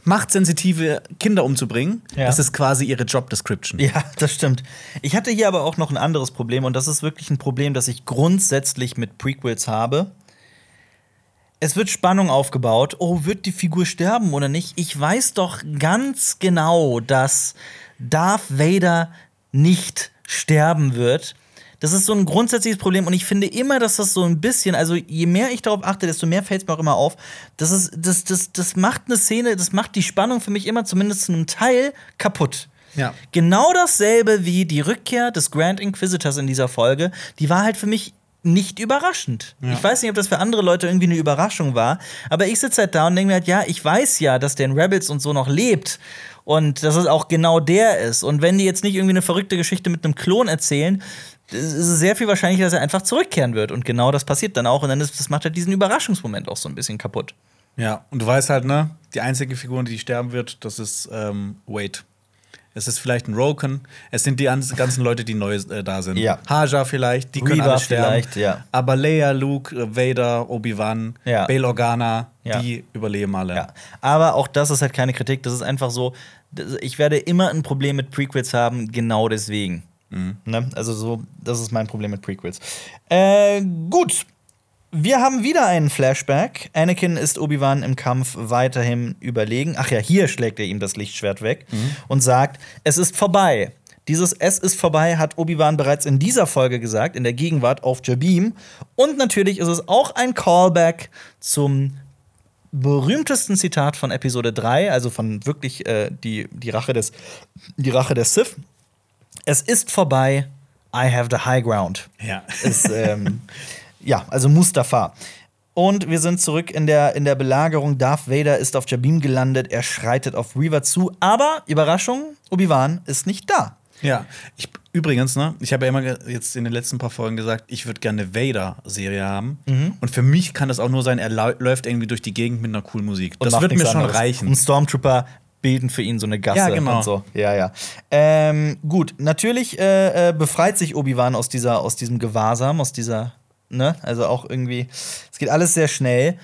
machtsensitive Kinder umzubringen, Ja. das ist quasi ihre Job Description. Ja, das stimmt. Ich hatte hier aber auch noch ein anderes Problem und das ist wirklich ein Problem, das ich grundsätzlich mit Prequels habe. Es wird Spannung aufgebaut. Oh, wird die Figur sterben oder nicht? Ich weiß doch ganz genau, dass Darth Vader nicht sterben wird. Das ist so ein grundsätzliches Problem und ich finde immer, dass das so ein bisschen, also je mehr ich darauf achte, desto mehr fällt es mir auch immer auf. Das, ist, das, das, das macht eine Szene, das macht die Spannung für mich immer zumindest zu einem Teil kaputt. Ja. Genau dasselbe wie die Rückkehr des Grand Inquisitors in dieser Folge. Die war halt für mich nicht überraschend. Ich weiß nicht, ob das für andere Leute irgendwie eine Überraschung war, aber ich sitze halt da und denke mir halt, ja, ich weiß ja, dass der in Rebels und so noch lebt und dass es auch genau der ist. Und wenn die jetzt nicht irgendwie eine verrückte Geschichte mit einem Klon erzählen, ist es sehr viel wahrscheinlicher, dass er einfach zurückkehren wird. Und genau das passiert dann auch. Und dann ist, das macht halt diesen Überraschungsmoment auch so ein bisschen kaputt. Ja, und du weißt halt, ne, die einzige Figur, die sterben wird, das ist ähm, Wade. Es ist vielleicht ein Roken. Es sind die ganzen Leute, die neu äh, da sind. Ja. Haja vielleicht, die können Reva alle sterben. vielleicht, ja. Aber Leia, Luke, äh, Vader, Obi-Wan, Ja. Bail Organa, Ja. die überleben alle. Ja. Aber auch das ist halt keine Kritik. Das ist einfach so, ich werde immer ein Problem mit Prequels haben, genau deswegen. Ne? Also so, das ist mein Problem mit Prequels. Äh, gut. Wir haben wieder einen Flashback. Anakin ist Obi-Wan im Kampf weiterhin überlegen. Ach ja, hier schlägt er ihm das Lichtschwert weg und sagt, es ist vorbei. Dieses Es ist vorbei hat Obi-Wan bereits in dieser Folge gesagt, in der Gegenwart auf Jabim. Und natürlich ist es auch ein Callback zum berühmtesten Zitat von Episode 3, also von wirklich äh, die, die, Rache des, die Rache des Sith. Es ist vorbei, I have the high ground. Ja. Ist, ähm, ja, also Mustafa. Und wir sind zurück in der, in der Belagerung. Darth Vader ist auf Jabim gelandet. Er schreitet auf Reaver zu. Aber, Überraschung, Obi-Wan ist nicht da. Ja, ich, übrigens, ne, ich habe ja immer jetzt in den letzten paar Folgen gesagt, ich würde gerne eine Vader-Serie haben. Mhm. Und für mich kann das auch nur sein, er läuft irgendwie durch die Gegend mit einer coolen Musik. Und das wird mir schon anderes. reichen. Und Stormtrooper bilden für ihn so eine Gasse Ja, genau. und so. Ja, ja. Ähm, gut, natürlich äh, äh, befreit sich Obi-Wan aus, dieser, aus diesem Gewahrsam, aus dieser, ne? Also auch irgendwie, es geht alles sehr schnell.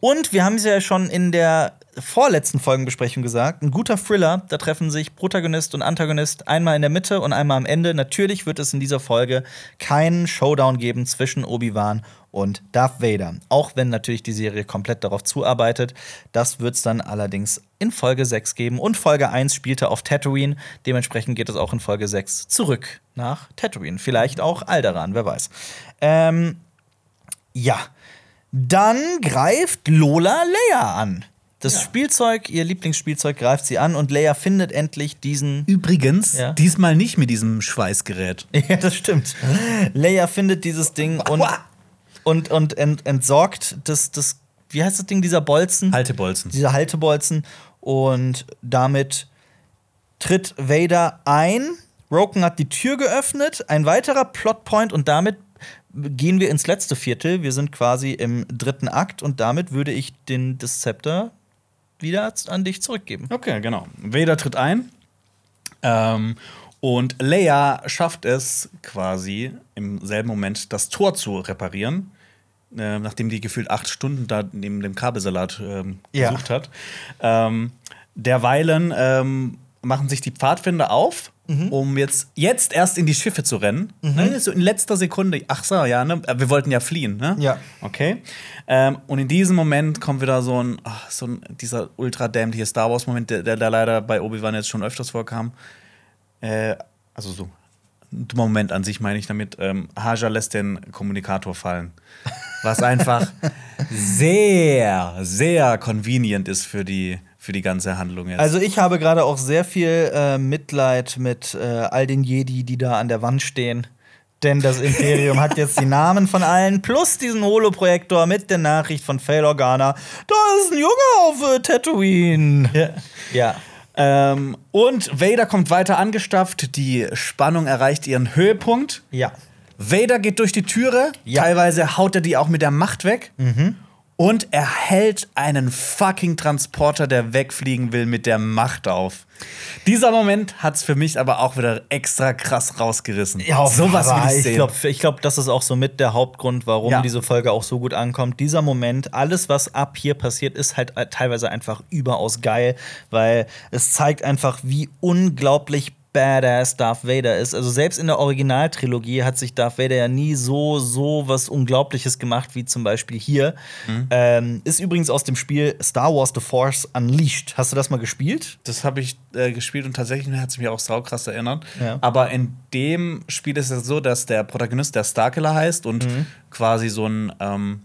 Und wir haben es ja schon in der vorletzten Folgenbesprechung gesagt, ein guter Thriller, da treffen sich Protagonist und Antagonist einmal in der Mitte und einmal am Ende. Natürlich wird es in dieser Folge keinen Showdown geben zwischen Obi-Wan und Darth Vader. Auch wenn natürlich die Serie komplett darauf zuarbeitet. Das wird es dann allerdings in Folge 6 geben. Und Folge 1 spielte auf Tatooine. Dementsprechend geht es auch in Folge 6 zurück nach Tatooine. Vielleicht auch Alderaan, wer weiß. Ähm, ja. Dann greift Lola Leia an. Das Spielzeug, ihr Lieblingsspielzeug, greift sie an und Leia findet endlich diesen. Übrigens, Ja. diesmal nicht mit diesem Schweißgerät. Ja, das stimmt. Leia findet dieses Ding und, Aua. Und, und ent, entsorgt das, das, wie heißt das Ding, dieser Bolzen? Haltebolzen. Dieser Haltebolzen. Und damit tritt Vader ein. Roken hat die Tür geöffnet. Ein weiterer Plotpoint und damit gehen wir ins letzte Viertel. Wir sind quasi im dritten Akt und damit würde ich den, das Zepter wieder an dich zurückgeben. Okay, genau. Vader tritt ein. Ähm, und Leia schafft es quasi im selben Moment, das Tor zu reparieren. Äh, nachdem die gefühlt acht Stunden da neben dem Kabelsalat ähm, Ja. gesucht hat. Ähm, derweilen ähm, machen sich die Pfadfinder auf, um jetzt, jetzt erst in die Schiffe zu rennen. Ne, so in letzter Sekunde. Ach so, ja, ne? wir wollten ja fliehen. Ne? Ja. Okay. Ähm, und in diesem Moment kommt wieder so ein, ach, so ein dieser ultra dämliche Star Wars-Moment, der, der, der leider bei Obi-Wan jetzt schon öfters vorkam. Äh, also so. Moment an sich meine ich damit. Ähm, Haja lässt den Kommunikator fallen. Was einfach sehr, sehr convenient ist für die, für die ganze Handlung jetzt. Also ich habe gerade auch sehr viel äh, Mitleid mit äh, all den Jedi, die da an der Wand stehen. Denn das Imperium hat jetzt die Namen von allen plus diesen Holoprojektor mit der Nachricht von Fail Organa. Da ist ein Junge auf äh, Tatooine. ja. Ja. Ähm, und Vader kommt weiter angestafft. Die Spannung erreicht ihren Höhepunkt. Ja. Vader geht durch die Türe. Ja. Teilweise haut er die auch mit der Macht weg. Und er hält einen fucking Transporter, der wegfliegen will, mit der Macht auf. Dieser Moment hat's für mich aber auch wieder extra krass rausgerissen. sowas aber will ich ich sehen. glaube, ich glaub, das ist auch so mit der Hauptgrund, warum Ja. diese Folge auch so gut ankommt. Dieser Moment, alles, was ab hier passiert, ist halt äh, teilweise einfach überaus geil, weil es zeigt einfach, wie unglaublich badass Darth Vader ist. Also selbst in der Originaltrilogie hat sich Darth Vader ja nie so, so was Unglaubliches gemacht, wie zum Beispiel hier. Mhm. Ähm, ist übrigens aus dem Spiel Star Wars The Force Unleashed. Hast du das mal gespielt? Das habe ich äh, gespielt und tatsächlich hat es mich auch saukrass erinnert. Ja. Aber in dem Spiel ist es so, dass der Protagonist der Starkiller heißt und Mhm. quasi so ein, ähm,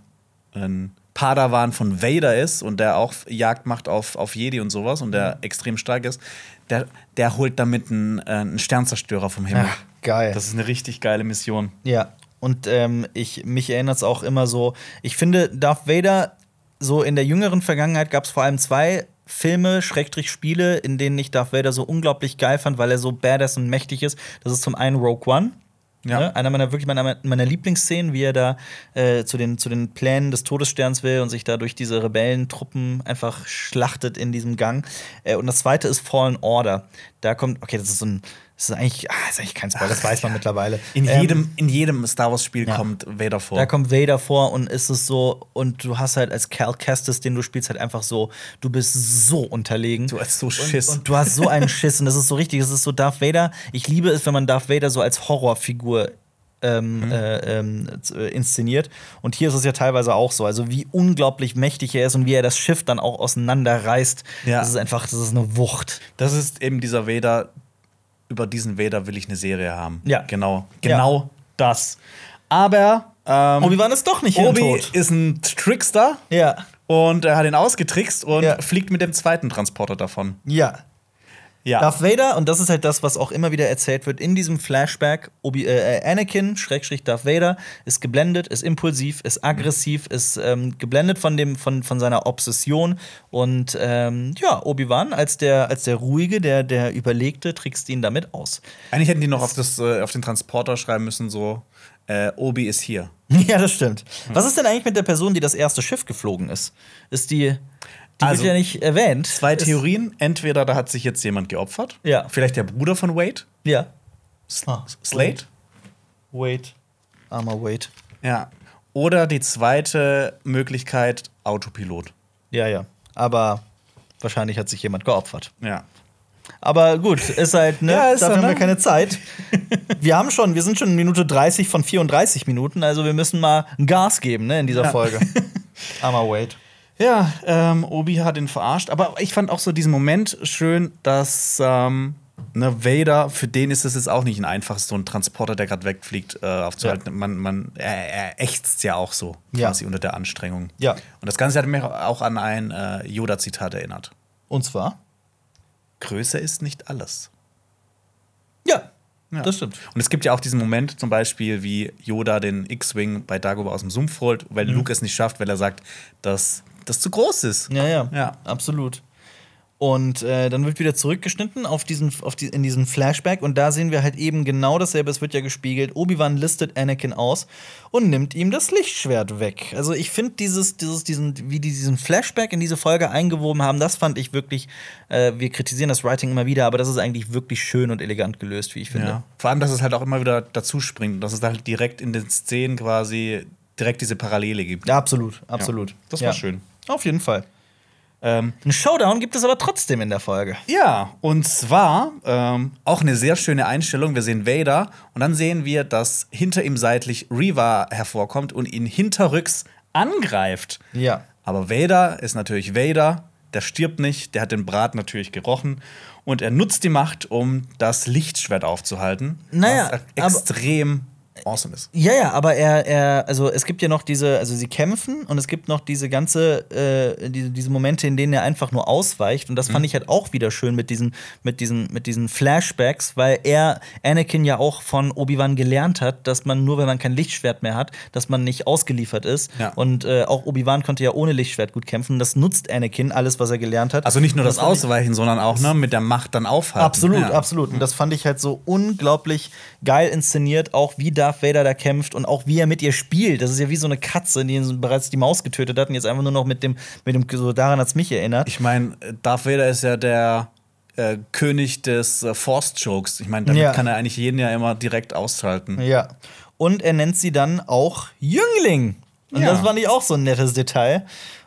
ein Padawan von Vader ist und der auch Jagd macht auf, auf Jedi und sowas und Mhm. der extrem stark ist. Der, der holt damit einen, äh, einen Sternzerstörer vom Himmel. Ach, geil. Das ist eine richtig geile Mission. Ja, und ähm, ich, mich erinnert es auch immer so. Ich finde, Darth Vader, so in der jüngeren Vergangenheit gab es vor allem zwei Filme, Schrägstrich Spiele, in denen ich Darth Vader so unglaublich geil fand, weil er so badass und mächtig ist. Das ist zum einen Rogue One. Ja. Ne? Einer meiner wirklich meiner, meiner Lieblingsszenen, wie er da äh, zu, den, zu den Plänen des Todessterns will und sich da durch diese Rebellentruppen einfach schlachtet in diesem Gang. Äh, und das zweite ist Fallen Order. Da kommt, okay, das ist so ein, das ist eigentlich, ah, das ist eigentlich kein Spoiler, das weiß man mittlerweile. In, Ähm, jedem, in jedem Star Wars-Spiel ja. kommt Vader vor. da kommt Vader vor und ist es so, und du hast halt als Cal Kestis, den du spielst, halt einfach so, du bist so unterlegen. Du hast so Schiss. Und, und du hast so einen Schiss und das ist so richtig, das ist so Darth Vader. Ich liebe es, wenn man Darth Vader so als Horrorfigur ähm, Mhm. äh, äh, inszeniert. Und hier ist es ja teilweise auch so. Also wie unglaublich mächtig er ist und wie er das Schiff dann auch auseinanderreißt. Ja. Das ist einfach, das ist eine Wucht. Das ist eben dieser Vader. Über diesen Vader will ich eine Serie haben. Ja. Genau. Genau das. Aber ähm, Obi-Wan ist doch nicht Obi tot. ist ein Trickster Ja. und er hat ihn ausgetrickst und Ja. fliegt mit dem zweiten Transporter davon. Ja. Ja. Darth Vader, und das ist halt das, was auch immer wieder erzählt wird, in diesem Flashback, Obi, äh, Anakin, Schrägstrich Darth Vader, ist geblendet, ist impulsiv, ist aggressiv, ist ähm, geblendet von, dem, von, von seiner Obsession. Und ähm, ja, Obi-Wan als der, als der Ruhige, der, der Überlegte, trickst ihn damit aus. Eigentlich hätten die noch auf, das, äh, auf den Transporter schreiben müssen, so: äh, Obi ist hier. ja, das stimmt. Was ist denn eigentlich mit der Person, die das erste Schiff geflogen ist? Ist die. Die Also, wird ja nicht erwähnt. Zwei Theorien. Entweder da hat sich jetzt jemand geopfert. Ja. Vielleicht der Bruder von Wade. Ja. S Ah, Slade. Wait. Armer Wait. Ja. Oder die zweite Möglichkeit: Autopilot. Ja, ja. Aber wahrscheinlich hat sich jemand geopfert. Ja. Aber gut, ist halt, ne? Ja, ist dafür so, haben wir ne? keine Zeit. wir haben schon, wir sind schon in Minute 30 von 34 Minuten, also wir müssen mal ein Gas geben, ne, in dieser Ja. Folge. Armer Wade. Ja, ähm, Obi hat ihn verarscht. Aber ich fand auch so diesen Moment schön, dass ähm, ne, Vader, für den ist es jetzt auch nicht ein einfaches, so ein Transporter, der gerade wegfliegt, äh, aufzuhalten. Man, man, er, er ächzt ja auch so Ja. quasi unter der Anstrengung. Ja. Und das Ganze hat mich auch an ein äh, Yoda-Zitat erinnert. Und zwar? Größe ist nicht alles. Ja, Ja. das stimmt. Und es gibt ja auch diesen Moment, zum Beispiel, wie Yoda den X-Wing bei Dagobah aus dem Sumpf holt, weil Mhm. Luke es nicht schafft, weil er sagt, dass das zu groß ist. Ja, ja, Ja. absolut. Und äh, dann wird wieder zurückgeschnitten auf diesen, auf die, in diesen Flashback und da sehen wir halt eben genau dasselbe. Es wird ja gespiegelt. Obi-Wan listet Anakin aus und nimmt ihm das Lichtschwert weg. Also ich finde dieses, dieses, diesen, wie die diesen Flashback in diese Folge eingewoben haben, das fand ich wirklich. Äh, wir kritisieren das Writing immer wieder, aber das ist eigentlich wirklich schön und elegant gelöst, wie ich finde. Ja. Vor allem, dass es halt auch immer wieder dazu springt, dass es halt direkt in den Szenen quasi direkt diese Parallele gibt. Ja, absolut, absolut. Ja, das war Ja. schön. Auf jeden Fall. Ähm, Ein Showdown gibt es aber trotzdem in der Folge. ja, und zwar ähm, auch eine sehr schöne Einstellung. Wir sehen Vader und dann sehen wir, dass hinter ihm seitlich Reva hervorkommt und ihn hinterrücks angreift. Ja. Aber Vader ist natürlich Vader. der stirbt nicht, der hat den Brat natürlich gerochen und er nutzt die Macht, um das Lichtschwert aufzuhalten. Naja, was aber- extrem awesome ist. Ja, ja, aber er, er, also es gibt ja noch diese, also sie kämpfen und es gibt noch diese ganze, äh, diese, diese Momente, in denen er einfach nur ausweicht. Und das fand ich halt auch wieder schön mit diesen, mit diesen, mit diesen Flashbacks, weil er Anakin ja auch von Obi-Wan gelernt hat, dass man nur, wenn man kein Lichtschwert mehr hat, dass man nicht ausgeliefert ist. Ja. Und äh, auch Obi-Wan konnte ja ohne Lichtschwert gut kämpfen. Das nutzt Anakin, alles, was er gelernt hat. Also nicht nur das ich- Ausweichen, sondern auch ne, mit der Macht dann aufhalten. Absolut, Ja. absolut. Und das fand ich halt so unglaublich geil inszeniert, auch wie Darth Vader da kämpft und auch wie er mit ihr spielt. Das ist ja wie so eine Katze, die bereits die Maus getötet hat und jetzt einfach nur noch mit dem, mit dem so daran hat's mich erinnert. Ich meine, Darth Vader ist ja der äh, König des äh, Force-Jokes. Ich meine, damit Ja. kann er eigentlich jeden ja immer direkt ausschalten. Ja. Und er nennt sie dann auch Jüngling. Und Ja. das fand ich auch so ein nettes Detail.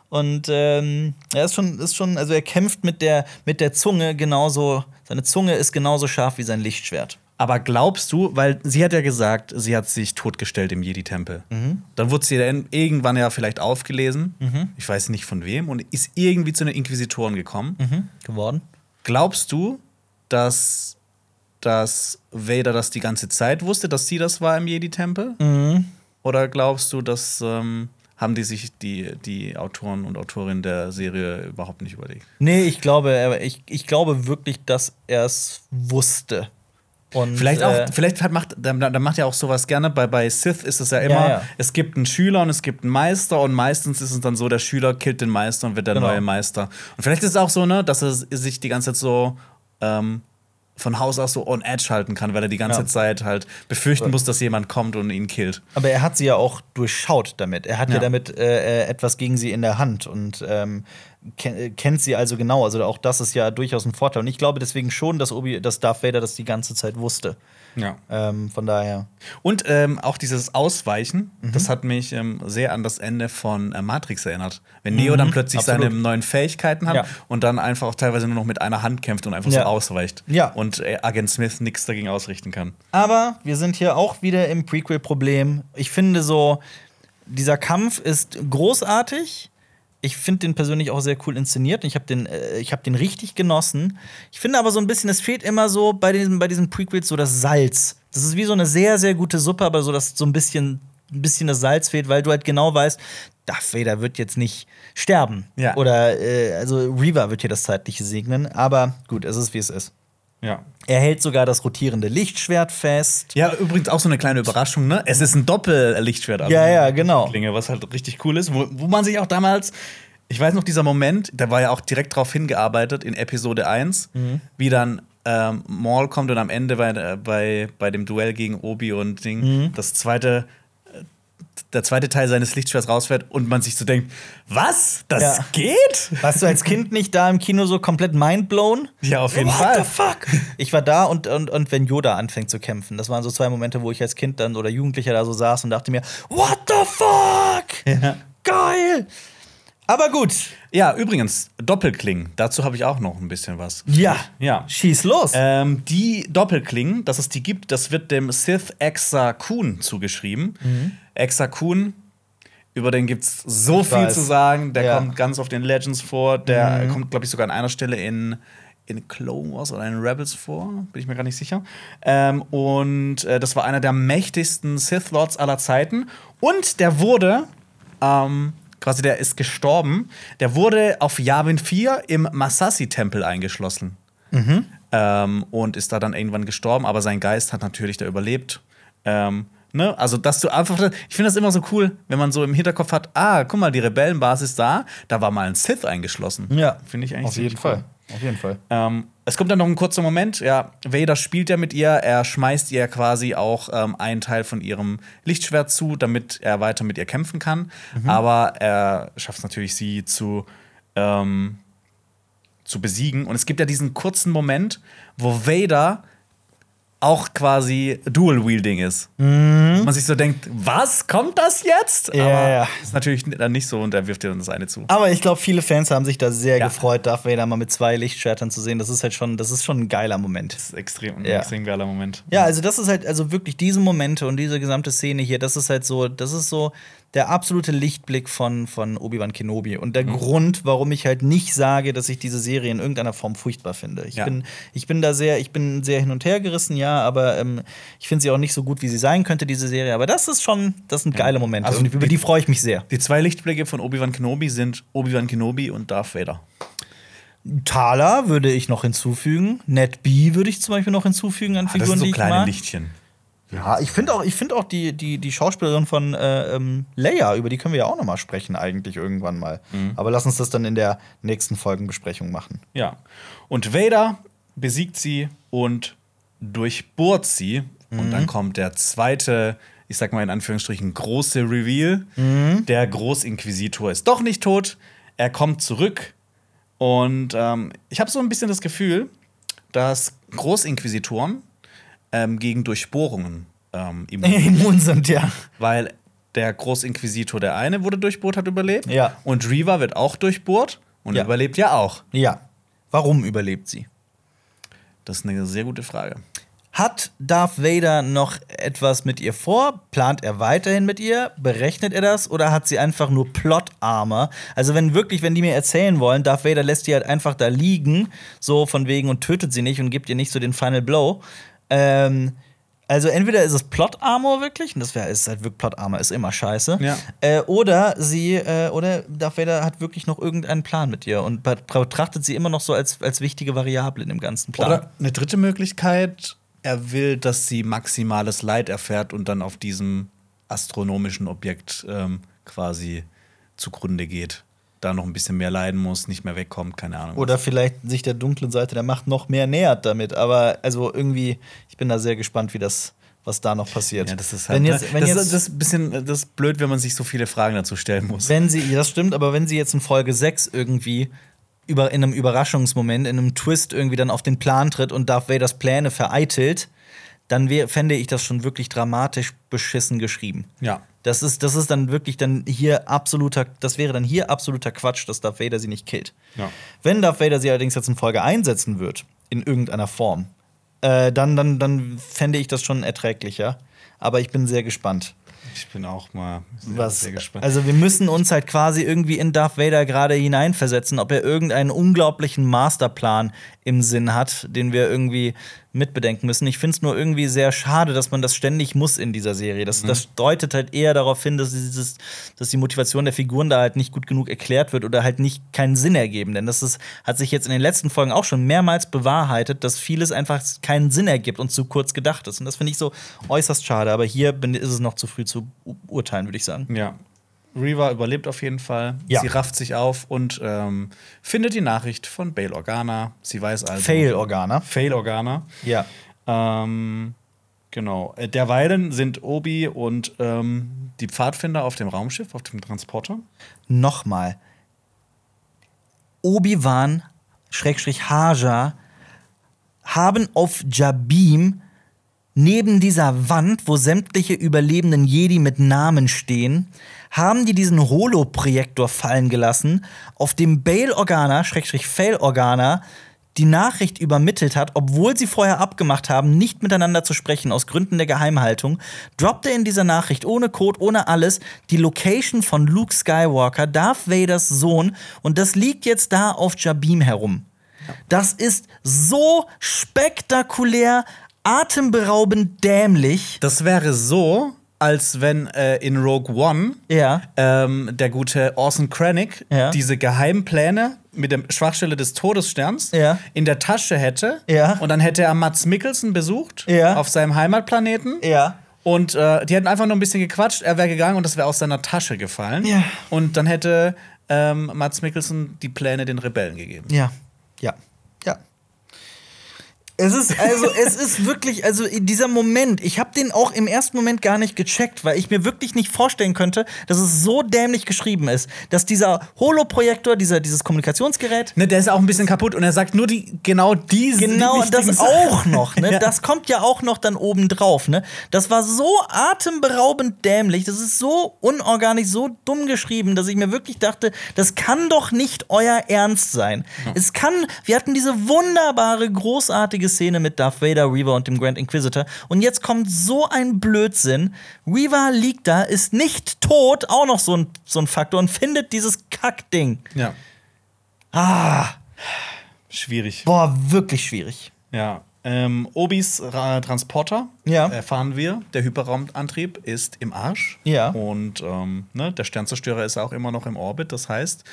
Und ähm, er ist schon, ist schon, also er kämpft mit der, mit der Zunge genauso, seine Zunge ist genauso scharf wie sein Lichtschwert. Aber glaubst du, weil sie hat ja gesagt, sie hat sich totgestellt im Jedi-Tempel. Dann wurde sie dann irgendwann ja vielleicht aufgelesen. Ich weiß nicht von wem und ist irgendwie zu den Inquisitoren gekommen. Mhm. Geworden? Glaubst du, dass, dass Vader das die ganze Zeit wusste, dass sie das war im Jedi-Tempel? Mhm. Oder glaubst du, dass ähm, haben die sich die, die Autoren und Autorinnen der Serie überhaupt nicht überlegt? Nee, ich glaube, ich, ich glaube wirklich, dass er es wusste. Und, Vielleicht auch, äh, vielleicht hat, macht, da, da macht ja auch sowas gerne. Bei, bei Sith ist es ja immer, Ja, ja. es gibt einen Schüler und es gibt einen Meister und meistens ist es dann so, der Schüler killt den Meister und wird der Genau. neue Meister. Und vielleicht ist es auch so, ne, dass er sich die ganze Zeit so ähm, von Haus aus so on edge halten kann, weil er die ganze Ja. Zeit halt befürchten muss, dass jemand kommt und ihn killt. Aber er hat sie ja auch durchschaut damit. Er hat ja, Ja. damit äh, äh, etwas gegen sie in der Hand und ähm, ken äh, kennt sie also genau. Also auch das ist ja durchaus ein Vorteil. Und ich glaube deswegen schon, dass, Obi dass Darth Vader das die ganze Zeit wusste. Ja. Ähm, von daher. Und ähm, auch dieses Ausweichen, Mhm. das hat mich ähm, sehr an das Ende von äh, Matrix erinnert. Wenn Neo dann plötzlich Mhm. absolut. seine neuen Fähigkeiten hat Ja. und dann einfach auch teilweise nur noch mit einer Hand kämpft und einfach Ja. so ausweicht. Ja. Und äh, Agent Smith nichts dagegen ausrichten kann. Aber wir sind hier auch wieder im Prequel-Problem. Ich finde so, dieser Kampf ist großartig. Ich finde den persönlich auch sehr cool inszeniert. Ich habe den, äh, ich hab den richtig genossen. Ich finde aber so ein bisschen, es fehlt immer so bei diesen, bei diesen Prequels so das Salz. Das ist wie so eine sehr, sehr gute Suppe, aber so, dass so ein bisschen, ein bisschen das Salz fehlt, weil du halt genau weißt, Darth Vader wird jetzt nicht sterben. Ja. Oder, äh, also Reaver wird hier das Zeitliche segnen. Aber gut, es ist, wie es ist. Ja. Er hält sogar das rotierende Lichtschwert fest. Ja, übrigens auch so eine kleine Überraschung, ne? Es ist ein Doppellichtschwert. Ja, ja, genau. Klinge, was halt richtig cool ist, wo, wo man sich auch damals, ich weiß noch, dieser Moment, da war ja auch direkt drauf hingearbeitet in Episode 1, Mhm. wie dann ähm, Maul kommt und am Ende bei, äh, bei, bei dem Duell gegen Obi und Ding Mhm. das zweite der zweite Teil seines Lichtschwerts rausfährt und man sich so denkt, was? Das Ja. geht? Warst du als Kind nicht da im Kino so komplett mindblown? Ja, auf jeden What Fall. the fuck? Ich war da und, und, und wenn Yoda anfängt zu kämpfen. Das waren so zwei Momente, wo ich als Kind dann oder Jugendlicher da so saß und dachte mir, what the fuck? Ja. Geil! Aber gut. Ja, übrigens, Doppelklingen, dazu habe ich auch noch ein bisschen was. Ja. Ja. Schieß los. Ähm, die Doppelklingen, dass es die gibt, das wird dem Sith Exa Kun zugeschrieben. Mhm. Exa Kun, über den gibt es so Ich viel weiß. zu sagen. Der Ja. kommt ganz auf den Legends vor. Der Mhm. kommt, glaube ich, sogar an einer Stelle in, in Clone Wars oder in Rebels vor. Bin ich mir gar nicht sicher. Ähm, und äh, das war einer der mächtigsten Sith Lords aller Zeiten. Und der wurde. Ähm, Quasi, der ist gestorben. Der wurde auf Yavin 4 im Masasi-Tempel eingeschlossen ähm, und ist da dann irgendwann gestorben, aber sein Geist hat natürlich da überlebt. Ähm, ne? Also, dass du einfach, ich finde das immer so cool, wenn man so im Hinterkopf hat, ah, guck mal, die Rebellenbasis da, da war mal ein Sith eingeschlossen. ja. Finde ich eigentlich Auf jeden ziemlich Fall. Auf jeden Fall. ähm, es kommt dann noch ein kurzer Moment. Ja, Vader spielt ja mit ihr. Er schmeißt ihr quasi auch ähm, einen Teil von ihrem Lichtschwert zu, damit er weiter mit ihr kämpfen kann. Aber er schafft es natürlich, sie zu, ähm, zu besiegen. Und es gibt ja diesen kurzen Moment, wo Vader auch quasi Dual-Wielding ist. Und man sich so denkt, was? Kommt das jetzt? Ja, Aber ja. ist natürlich dann nicht so und er wirft ihr dann das eine zu. Aber ich glaube, viele Fans haben sich da sehr Ja. gefreut, Darth Vader mal mit zwei Lichtschwertern zu sehen. Das ist halt schon, das ist schon ein geiler Moment. Das ist extrem, ein Ja. extrem geiler Moment. Ja, also das ist halt, also wirklich diese Momente und diese gesamte Szene hier, das ist halt so, das ist so, der absolute Lichtblick von, von Obi-Wan Kenobi und der Grund, warum ich halt nicht sage, dass ich diese Serie in irgendeiner Form furchtbar finde. Ich, Ja. bin, ich bin da sehr, ich bin sehr hin und her gerissen, ja, aber ähm, ich finde sie auch nicht so gut, wie sie sein könnte, diese Serie. Aber das ist schon, das sind geile Momente. Also über die- die freue ich mich sehr. Die zwei Lichtblicke von Obi-Wan Kenobi sind Obi-Wan Kenobi und Darth Vader. Thaler würde ich noch hinzufügen. Ned B würde ich zum Beispiel noch hinzufügen an Ah, das Figuren, sind so die ich kleine mag. Lichtchen. Ja, ich finde auch, ich find auch die, die, die Schauspielerin von äh, ähm, Leia, über die können wir ja auch noch mal sprechen, eigentlich irgendwann mal. Mhm. Aber lass uns das dann in der nächsten Folgenbesprechung machen. Ja. Und Vader besiegt sie und durchbohrt sie. Und Mhm. dann kommt der zweite, ich sag mal in Anführungsstrichen, große Reveal. Mhm. Der Großinquisitor ist doch nicht tot. Er kommt zurück. Und ähm, ich habe so ein bisschen das Gefühl, dass Großinquisitoren ähm, gegen Durchbohrungen ähm, immun Immun sind, ja. weil der Großinquisitor, der eine wurde durchbohrt, hat überlebt. Ja. Und Reva wird auch durchbohrt und Ja. überlebt ja auch. Ja. Warum überlebt sie? Das ist eine sehr gute Frage. Hat Darth Vader noch etwas mit ihr vor? Plant er weiterhin mit ihr? Berechnet er das? Oder hat sie einfach nur Plot-Armor? Also, wenn wirklich, wenn die mir erzählen wollen, Darth Vader lässt die halt einfach da liegen, so von wegen und tötet sie nicht und gibt ihr nicht so den Final Blow. Ähm, also, entweder ist es Plot-Armor wirklich, und das wäre ist halt wirklich Plot-Armor, ist immer scheiße. Ja. Äh, oder sie, äh, oder Darth Vader hat wirklich noch irgendeinen Plan mit ihr und betrachtet sie immer noch so als, als wichtige Variable in dem ganzen Plan. Oder eine dritte Möglichkeit, er will, dass sie maximales Leid erfährt und dann auf diesem astronomischen Objekt ähm, quasi zugrunde geht. Da noch ein bisschen mehr leiden muss, nicht mehr wegkommt, keine Ahnung. Oder vielleicht sich der dunklen Seite der Macht noch mehr nähert damit. Aber also irgendwie, ich bin da sehr gespannt, wie das, was da noch passiert. ja, das ist halt, wenn jetzt, ne? wenn das, jetzt, ist- das ist ein bisschen das ist blöd, wenn man sich so viele Fragen dazu stellen muss. wenn sie, das stimmt, aber wenn sie jetzt in Folge 6 irgendwie über, in einem Überraschungsmoment, in einem Twist irgendwie dann auf den Plan tritt und Darth Vaders Pläne vereitelt, dann wär, fände ich das schon wirklich dramatisch beschissen geschrieben. ja. Das ist, das ist dann wirklich dann hier absoluter, das wäre dann hier absoluter Quatsch, dass Darth Vader sie nicht killt. Ja. Wenn Darth Vader sie allerdings jetzt in Folge einsetzen wird, in irgendeiner Form, äh, dann, dann, dann fände ich das schon erträglicher. Aber ich bin sehr gespannt. Ich bin auch mal sehr, Was, sehr gespannt. Also wir müssen uns halt quasi irgendwie in Darth Vader gerade hineinversetzen, ob er irgendeinen unglaublichen Masterplan im Sinn hat, den wir irgendwie mitbedenken müssen. Ich finde es nur irgendwie sehr schade, dass man das ständig muss in dieser Serie. Das, das deutet halt eher darauf hin, dass, dieses, dass die Motivation der Figuren da halt nicht gut genug erklärt wird oder halt nicht keinen Sinn ergeben. Denn das ist, hat sich jetzt in den letzten Folgen auch schon mehrmals bewahrheitet, dass vieles einfach keinen Sinn ergibt und zu kurz gedacht ist. Und das finde ich so äußerst schade. Aber hier bin, ist es noch zu früh zu urteilen, würde ich sagen. Ja. Reva überlebt auf jeden Fall. Ja. Sie rafft sich auf und ähm, findet die Nachricht von Bail Organa. Sie weiß also. Fail-Organa. Fail Organa. Ja. Ähm, genau. Äh, Derweilen sind Obi und ähm, die Pfadfinder auf dem Raumschiff, auf dem Transporter. Nochmal. Obi-Wan, Schrägstrich Haja, haben auf Jabim neben dieser Wand, wo sämtliche überlebenden Jedi mit Namen stehen, haben die diesen Holo-Projektor fallen gelassen, auf dem Bail Organa, Schrägstrich Fail Organa, die Nachricht übermittelt hat, obwohl sie vorher abgemacht haben, nicht miteinander zu sprechen, aus Gründen der Geheimhaltung, droppt er in dieser Nachricht ohne Code, ohne alles, die Location von Luke Skywalker, Darth Vaders Sohn, und das liegt jetzt da auf Jabim herum. Das ist so spektakulär, atemberaubend dämlich. Das wäre so, als wenn äh, in Rogue One Ja. ähm, der gute Orson Krennic Ja. diese Geheimpläne mit der Schwachstelle des Todessterns Ja. in der Tasche hätte. Ja. Und dann hätte er Mats Mikkelsen besucht Ja. auf seinem Heimatplaneten. Ja. Und äh, die hätten einfach nur ein bisschen gequatscht, er wäre gegangen und das wäre aus seiner Tasche gefallen. Ja. Und dann hätte ähm, Mats Mikkelsen die Pläne den Rebellen gegeben. Ja, ja. Es ist also, es ist wirklich, also dieser Moment, ich habe den auch im ersten Moment gar nicht gecheckt, weil ich mir wirklich nicht vorstellen könnte, dass es so dämlich geschrieben ist, dass dieser Holoprojektor, dieser, dieses Kommunikationsgerät, Ne, der ist auch ein bisschen kaputt und er sagt nur die genau diese Genau, die das auch noch, ne? Ja. Das kommt ja auch noch dann oben drauf, ne? Das war so atemberaubend dämlich, das ist so unorganisch, so dumm geschrieben, dass ich mir wirklich dachte, das kann doch nicht euer Ernst sein. Es kann, wir hatten diese wunderbare, großartige Szene mit Darth Vader, Reaver und dem Grand Inquisitor. Und jetzt kommt so ein Blödsinn. Reaver liegt da, ist nicht tot, auch noch so ein, so ein Faktor, und findet dieses Kackding. Ja. Ah, Schwierig. boah, wirklich schwierig. Ja. Ähm, Obis Ra Transporter Ja. erfahren wir, der Hyperraumantrieb ist im Arsch. Ja. Und ähm, ne, der Sternzerstörer ist auch immer noch im Orbit. Das heißt,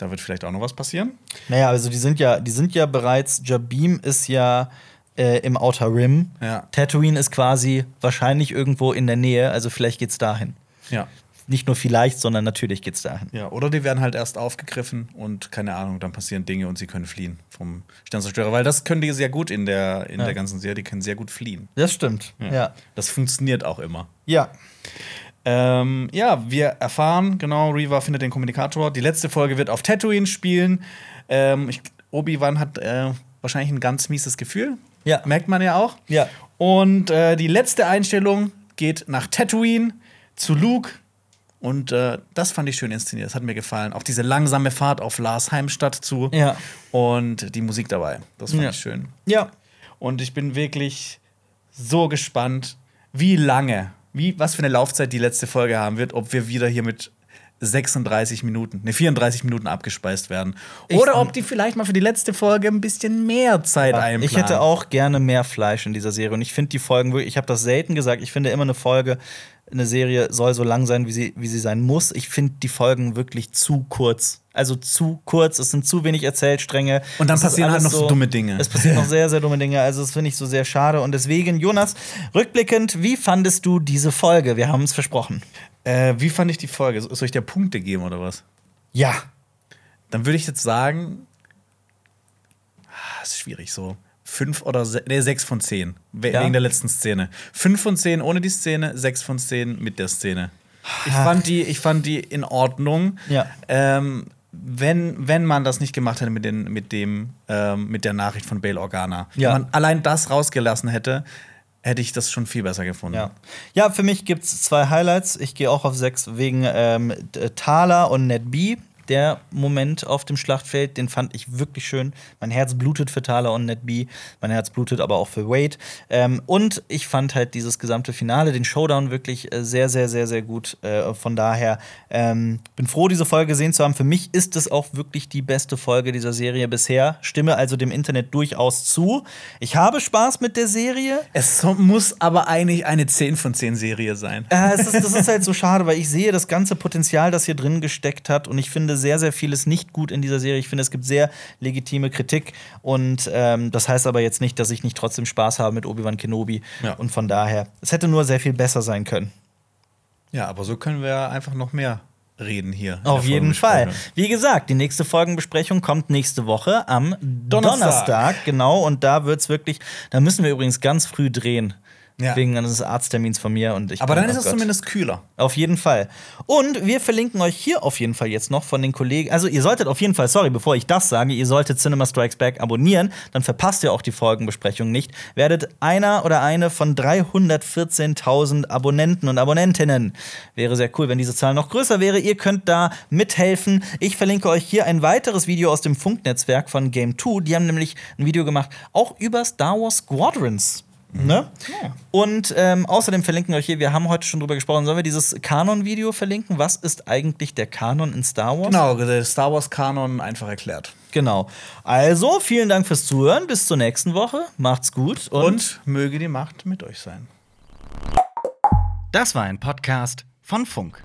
da wird vielleicht auch noch was passieren. Naja, also die sind ja, die sind ja bereits, Jabim ist ja äh, im Outer Rim. Ja. Tatooine ist quasi wahrscheinlich irgendwo in der Nähe, also vielleicht geht's dahin. Ja. Nicht nur vielleicht, sondern natürlich geht's dahin. Ja, oder die werden halt erst aufgegriffen und keine Ahnung, dann passieren Dinge und sie können fliehen vom Sternzerstörer. Weil das können die sehr gut in der, in Ja. der ganzen Serie, die können sehr gut fliehen. Das stimmt. Ja. Das funktioniert auch immer. Ja. Ähm, ja, wir erfahren, genau, Reva findet den Kommunikator. Die letzte Folge wird auf Tatooine spielen. Ähm, ich- Obi-Wan hat äh, wahrscheinlich ein ganz mieses Gefühl. Ja. Merkt man ja auch. Ja. Und äh, die letzte Einstellung geht nach Tatooine zu Luke. Und äh, das fand ich schön inszeniert. Das hat mir gefallen. Auch diese langsame Fahrt auf Lars Heimstatt zu. Ja. Und die Musik dabei. Das fand Ja. ich schön. Ja. Und ich bin wirklich so gespannt, wie lange, wie, was für eine Laufzeit die letzte Folge haben wird, ob wir wieder hier mit 36 Minuten, ne, 34 Minuten abgespeist werden. Ich- Oder ob die vielleicht mal für die letzte Folge ein bisschen mehr Zeit einplanen. Ich hätte auch gerne mehr Fleisch in dieser Serie. Und ich finde die Folgen wirklich, ich habe das selten gesagt, ich finde immer eine Folge, eine Serie soll so lang sein, wie sie, wie sie sein muss. Ich finde die Folgen wirklich zu kurz. Also zu kurz, es sind zu wenig Erzählstränge. Und dann Es passieren halt noch so dumme Dinge. Es passieren noch sehr, sehr dumme Dinge. Also, das finde ich so sehr schade. Und deswegen, Jonas, rückblickend, wie fandest du diese Folge? Wir haben es versprochen. Äh, wie fand ich die Folge? Soll ich dir Punkte geben oder was? Ja. Dann würde ich jetzt sagen, ah, ist schwierig so. Fünf oder se nee, sechs von zehn. Ja? Wegen der letzten Szene. Fünf von zehn ohne die Szene, sechs von zehn mit der Szene. Ich fand die, ich fand die in Ordnung. Ja. Ähm, wenn, wenn man das nicht gemacht hätte mit, den, mit, dem, ähm, mit der Nachricht von Bail Organa. Ja. Wenn man allein das rausgelassen hätte, hätte ich das schon viel besser gefunden. Ja. ja, für mich gibt es zwei Highlights. Ich gehe auch auf sechs wegen ähm, Thaler und Ned B. Der Moment auf dem Schlachtfeld, den fand ich wirklich schön. Mein Herz blutet für Thaler und Ned B. Mein Herz blutet aber auch für Wade. Ähm, und ich fand halt dieses gesamte Finale, den Showdown wirklich äh, sehr, sehr, sehr, sehr gut. Äh, von daher ähm, bin froh, diese Folge gesehen zu haben. Für mich ist es auch wirklich die beste Folge dieser Serie bisher. Stimme also dem Internet durchaus zu. Ich habe Spaß mit der Serie. Es muss aber eigentlich eine 10 von 10 Serie sein. Äh, es ist, das ist halt so schade, weil ich sehe das ganze Potenzial, das hier drin gesteckt hat. Und ich finde sehr, sehr vieles nicht gut in dieser Serie. Ich finde, es gibt sehr legitime Kritik. Und ähm, das heißt aber jetzt nicht, dass ich nicht trotzdem Spaß habe mit Obi-Wan Kenobi. Ja. Und von daher, es hätte nur sehr viel besser sein können. Ja, aber so können wir einfach noch mehr reden hier. Auf jeden Fall. Wie gesagt, die nächste Folgenbesprechung kommt nächste Woche am Donnerstag. Donnerstag. genau, und da wird's wirklich, da müssen wir übrigens ganz früh drehen. Ja. Wegen eines Arzttermins von mir. Und ich Aber dann ist oh es Gott. zumindest kühler. Auf jeden Fall. Und wir verlinken euch hier auf jeden Fall jetzt noch von den Kollegen. Also, ihr solltet auf jeden Fall, sorry, bevor ich das sage, ihr solltet Cinema Strikes Back abonnieren. Dann verpasst ihr auch die Folgenbesprechung nicht. Werdet einer oder eine von 314.000 Abonnenten und Abonnentinnen. Wäre sehr cool, wenn diese Zahl noch größer wäre. Ihr könnt da mithelfen. Ich verlinke euch hier ein weiteres Video aus dem Funknetzwerk von Game 2. Die haben nämlich ein Video gemacht, auch über Star Wars Squadrons. Ne? Und ähm, außerdem verlinken wir euch hier, wir haben heute schon drüber gesprochen, sollen wir dieses Kanon-Video verlinken? Was ist eigentlich der Kanon in Star Wars? Genau, der Star Wars-Kanon einfach erklärt. Genau. Also, vielen Dank fürs Zuhören. Bis zur nächsten Woche. Macht's gut. Und, Und möge die Macht mit euch sein. das war ein Podcast von Funk.